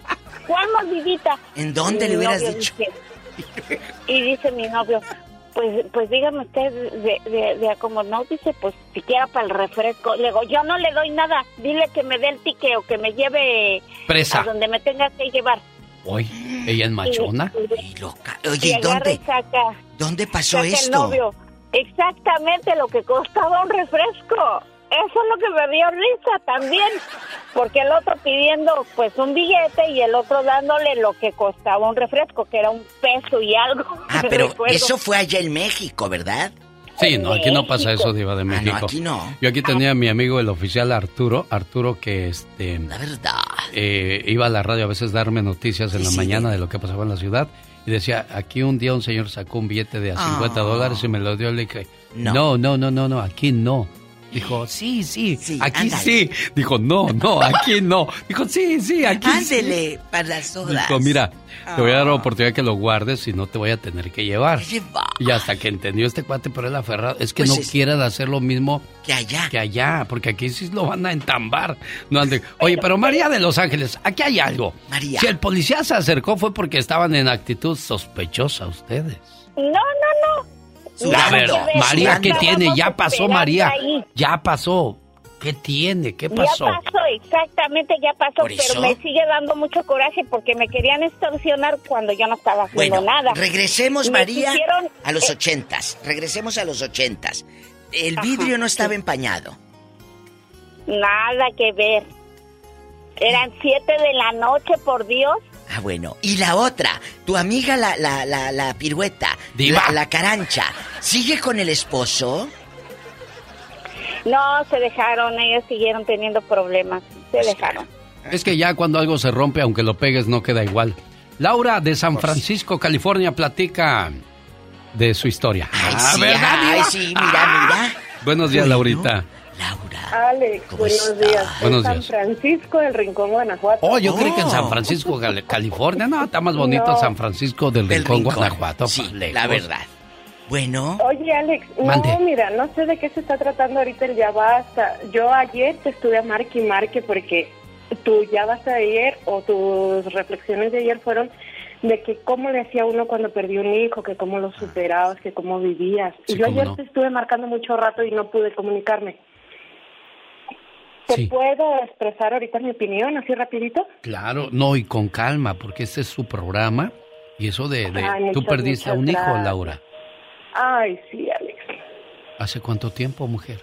¿Cuál mordidita? ¿En dónde Y le hubieras dicho? dice- y dice mi novio, pues pues dígame usted de, de, de como no, dice, pues siquiera para el refresco. Le digo, yo no le doy nada, dile que me dé el ticket o que me lleve Presa. a donde me tenga que llevar. Hoy, ella es machona. Oye, y ¿y agarra dónde? y saca, ¿Dónde pasó saca el esto? novio. Exactamente lo que costaba un refresco. Eso es lo que me dio risa también. Porque el otro pidiendo pues un billete y el otro dándole lo que costaba un refresco, que era un peso y algo. Ah, pero Recuerdo. eso fue allá en México, ¿verdad? Sí, no, aquí no pasa eso, Diva de Ah, no, México. aquí no. Yo aquí tenía a mi amigo, el oficial Arturo, Arturo que este... La verdad. iba a la radio a veces darme noticias en Sí, la sí. mañana de lo que pasaba en la ciudad y decía, aquí un día un señor sacó un billete de a 50 Ah. dólares y me lo dio, le dije, No. no, no, no, no, no, aquí no. Dijo, sí, sí, aquí ándale. sí. Dijo, no, no, aquí no. Dijo, sí, sí, aquí sí. Ándele, para las sodas. Dijo, mira, te voy a dar la Ah. oportunidad que lo guardes y no te voy a tener que llevar. Y hasta que entendió este cuate, pero él aferrado. Es que Pues no es- quiere hacer lo mismo que allá. Que allá, porque aquí sí lo van a entambar. No ande- Oye, pero María de Los Ángeles, aquí hay algo. María. Si el policía se acercó fue porque estaban en actitud sospechosa ustedes. No, no, no. A ver. María, ¿qué tiene? Ya pasó, María. Ya pasó. ¿Qué tiene? ¿Qué pasó? Ya pasó, exactamente, ya pasó, pero me sigue dando mucho coraje porque me querían extorsionar cuando yo no estaba haciendo Bueno, nada. regresemos, María, quisieron- a los eh, ochentas. Regresemos a los ochentas. El Ajá, vidrio no estaba sí. empañado. Nada que ver. Eran siete de la noche, por Dios. Ah, bueno. Y la otra, tu amiga la, la, la, la pirueta, Diva. la, la carancha, ¿sigue con el esposo? No, se dejaron, ellos siguieron teniendo problemas. Se Pues dejaron. Es que ya cuando algo se rompe, aunque lo pegues, no queda igual. Laura de San Francisco, California, platica de su historia. Ay, Ah, sí, ¿verdad, ay, sí, mira, mira. Buenos días, Laurita. Alex, buenos días. Buenos San días. Francisco, del Rincón, Guanajuato. Oh, yo creí que en San Francisco, California. No, está más bonito No. San Francisco del, Del Rincón, Rincón. Guanajuato. Sí, lejos. la verdad. Bueno. Oye, Alex, Mande. no, mira, no sé de qué se está tratando ahorita el ya basta. Yo ayer te estuve a marque y marque porque tu ya basta de ayer o tus reflexiones de ayer fueron de que cómo le hacía uno cuando perdió un hijo, que cómo lo superabas, que cómo vivías. Sí, y yo ayer no. te estuve marcando mucho rato y no pude comunicarme. ¿Te Sí. puedo expresar ahorita mi opinión así rapidito? Claro, no, y con calma, porque este es su programa. Y eso de... de- Ay, tú muchas, perdiste a un hijo, gracias. Laura. Ay, sí, Alex. ¿Hace cuánto tiempo, mujer?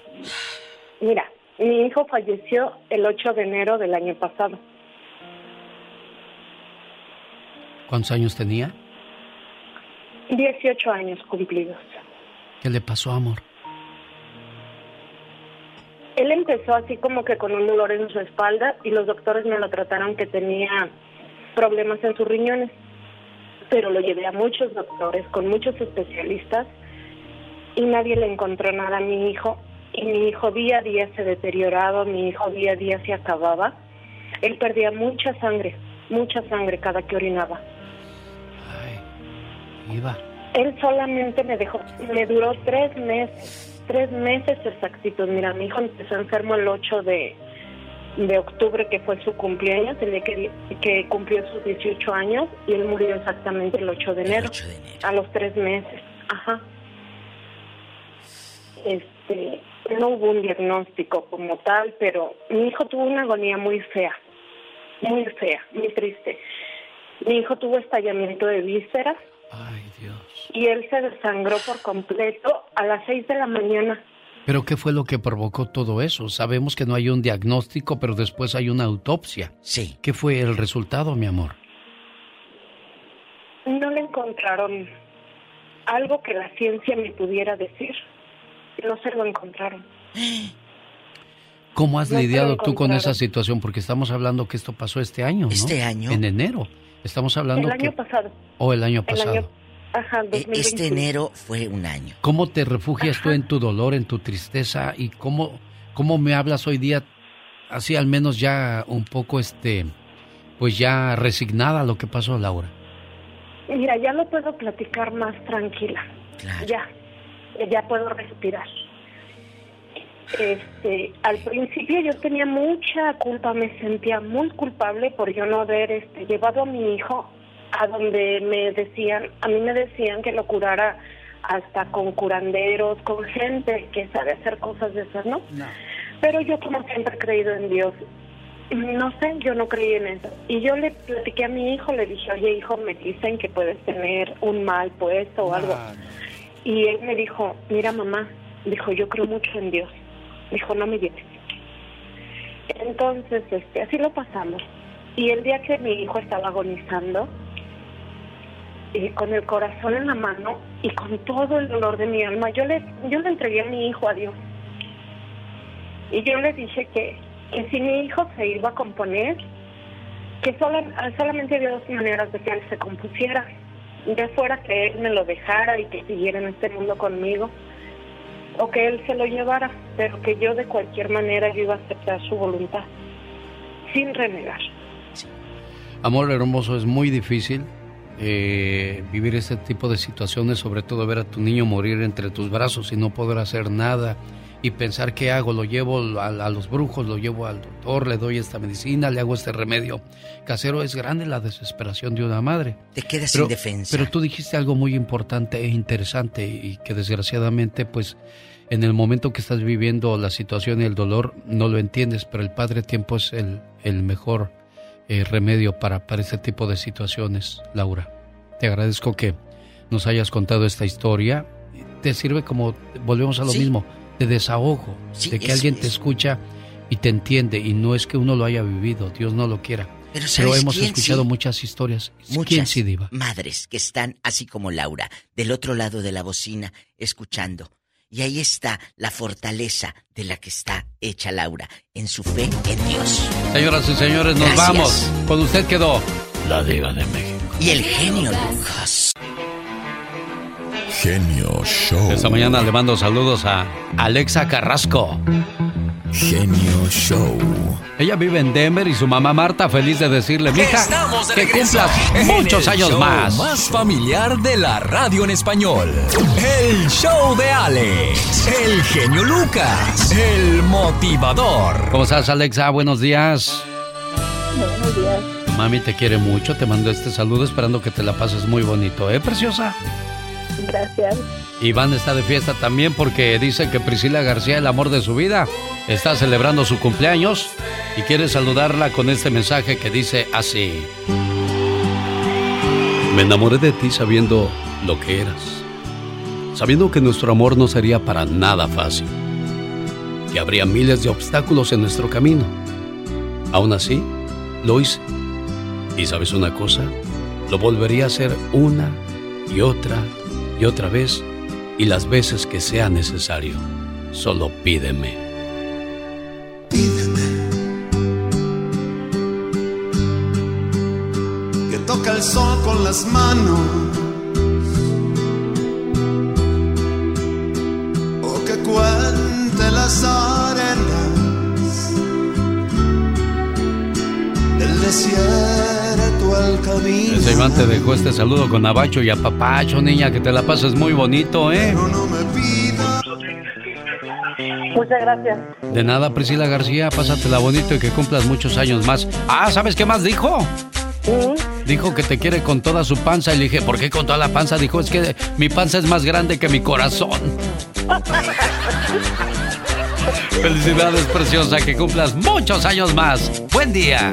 Mira, mi hijo falleció el 8 de enero del año pasado. ¿Cuántos años tenía? 18 años cumplidos. ¿Qué le pasó, amor? Él empezó así como que con un dolor en su espalda y los doctores me lo trataron que tenía problemas en sus riñones. Pero lo llevé a muchos doctores, con muchos especialistas y nadie le encontró nada a mi hijo. Y mi hijo día a día se deterioraba, mi hijo día a día se acababa. Él perdía mucha sangre, mucha sangre cada que orinaba. Iba. Él solamente me dejó, me duró tres meses, tres meses exactitos. Mira, mi hijo empezó enfermo el 8 de, de octubre, que fue su cumpleaños, el día que, que cumplió sus 18 años, y él murió exactamente el 8 de enero, a los tres meses. Ajá. Este, no hubo un diagnóstico como tal, pero mi hijo tuvo una agonía muy fea, muy fea, muy triste. Mi hijo tuvo estallamiento de vísceras, y él se desangró por completo a las 6 de la mañana. ¿Pero qué fue lo que provocó todo eso? Sabemos que no hay un diagnóstico, pero después hay una autopsia. Sí. ¿Qué fue el resultado, mi amor? No le encontraron algo que la ciencia me pudiera decir. No se lo encontraron. ¿Cómo has No lidiado tú con esa situación? Porque estamos hablando que esto pasó este año, ¿no? ¿Este año? En enero. Estamos hablando El año que... pasado. O el año El pasado. año, ajá, E- 2021. Este enero fue un año. ¿Cómo te refugias tú en tu dolor, en tu tristeza? ¿Y cómo, cómo me hablas hoy día, así al menos ya un poco, este, pues ya resignada a lo que pasó, Laura? Mira, ya lo puedo platicar más tranquila. Ya, ya puedo respirar. Este, al principio yo tenía mucha culpa, me sentía muy culpable por yo no haber este, llevado a mi hijo a donde me decían, a mí me decían que lo curara hasta con curanderos, con gente que sabe hacer cosas de esas, ¿no? Pero yo como siempre he creído en Dios, no sé, yo no creí en eso. Y yo le platiqué a mi hijo, le dije, oye hijo, me dicen que puedes tener un mal puesto o algo. Y él me dijo, mira mamá, dijo, yo creo mucho en Dios. Dijo, no me lleves. Entonces, este, así lo pasamos. Y el día que mi hijo estaba agonizando, eh, con el corazón en la mano y con todo el dolor de mi alma, yo le, yo le entregué a mi hijo a Dios. Y yo le dije que, que si mi hijo se iba a componer, que sola- solamente había dos maneras de que él se compusiera. Ya fuera que él me lo dejara y que siguiera en este mundo conmigo, o que él se lo llevara, pero que yo de cualquier manera yo iba a aceptar su voluntad, sin renegar. Amor hermoso, es muy difícil eh, vivir este tipo de situaciones, sobre todo ver a tu niño morir entre tus brazos y no poder hacer nada y pensar qué hago, lo llevo a, a los brujos, lo llevo al doctor, le doy esta medicina, le hago este remedio casero. Es grande la desesperación de una madre. Te quedas Pero- sin defensa. Pero tú dijiste algo muy importante e interesante y que desgraciadamente pues en el momento que estás viviendo la situación y el dolor no lo entiendes, pero el Padre Tiempo es el, el mejor eh, remedio para, para este tipo de situaciones, Laura. Te agradezco que nos hayas contado esta historia. Te sirve como, volvemos a lo Sí. mismo, de desahogo, Sí, de que es- alguien te es- escucha y te entiende y no es que uno lo haya vivido, Dios no lo quiera. Pero ¿sabes hemos quién escuchado sí? muchas historias. ¿Quién Muchas sí, madres que están así como Laura, del otro lado de la bocina, escuchando. Y ahí está la fortaleza de la que está hecha Laura, en su fe en Dios. Señoras y señores, nos Gracias. vamos. Con usted quedó la diva de México. Y el genio Lucas. Genio Show. Esta mañana le mando saludos a Alexa Carrasco. Genio Show. Ella vive en Denver y su mamá Marta feliz de decirle, mija, de que cumplas muchos años show más. Más familiar de la radio en español. El show de Alex, el genio Lucas, el motivador. ¿Cómo estás, Alexa? Buenos días. Buenos días. Mami te quiere mucho, te mando este saludo esperando que te la pases muy bonito, ¿eh, preciosa? Gracias. Iván está de fiesta también porque dice que Priscila García, el amor de su vida, está celebrando su cumpleaños y quiere saludarla con este mensaje que dice así. Me enamoré de ti sabiendo lo que eras, sabiendo que nuestro amor no sería para nada fácil, que habría miles de obstáculos en nuestro camino. Aún así, lo hice. Y sabes una cosa, lo volvería a hacer una y otra y otra vez y las veces que sea necesario. Solo pídeme. que toca el sol con las manos o que cuente las arenas del desierto al camino. Ese Iván te dejó este saludo con abacho y apapacho, niña, que te la pases muy bonito, ¿eh? Muchas gracias. De nada, Priscila García, pásatela bonito y que cumplas muchos años más. Ah, ¿sabes qué más dijo? Dijo que te quiere con toda su panza y le dije, ¿por qué con toda la panza? Dijo, es que mi panza es más grande que mi corazón. Felicidades, preciosa, que cumplas muchos años más. Buen día.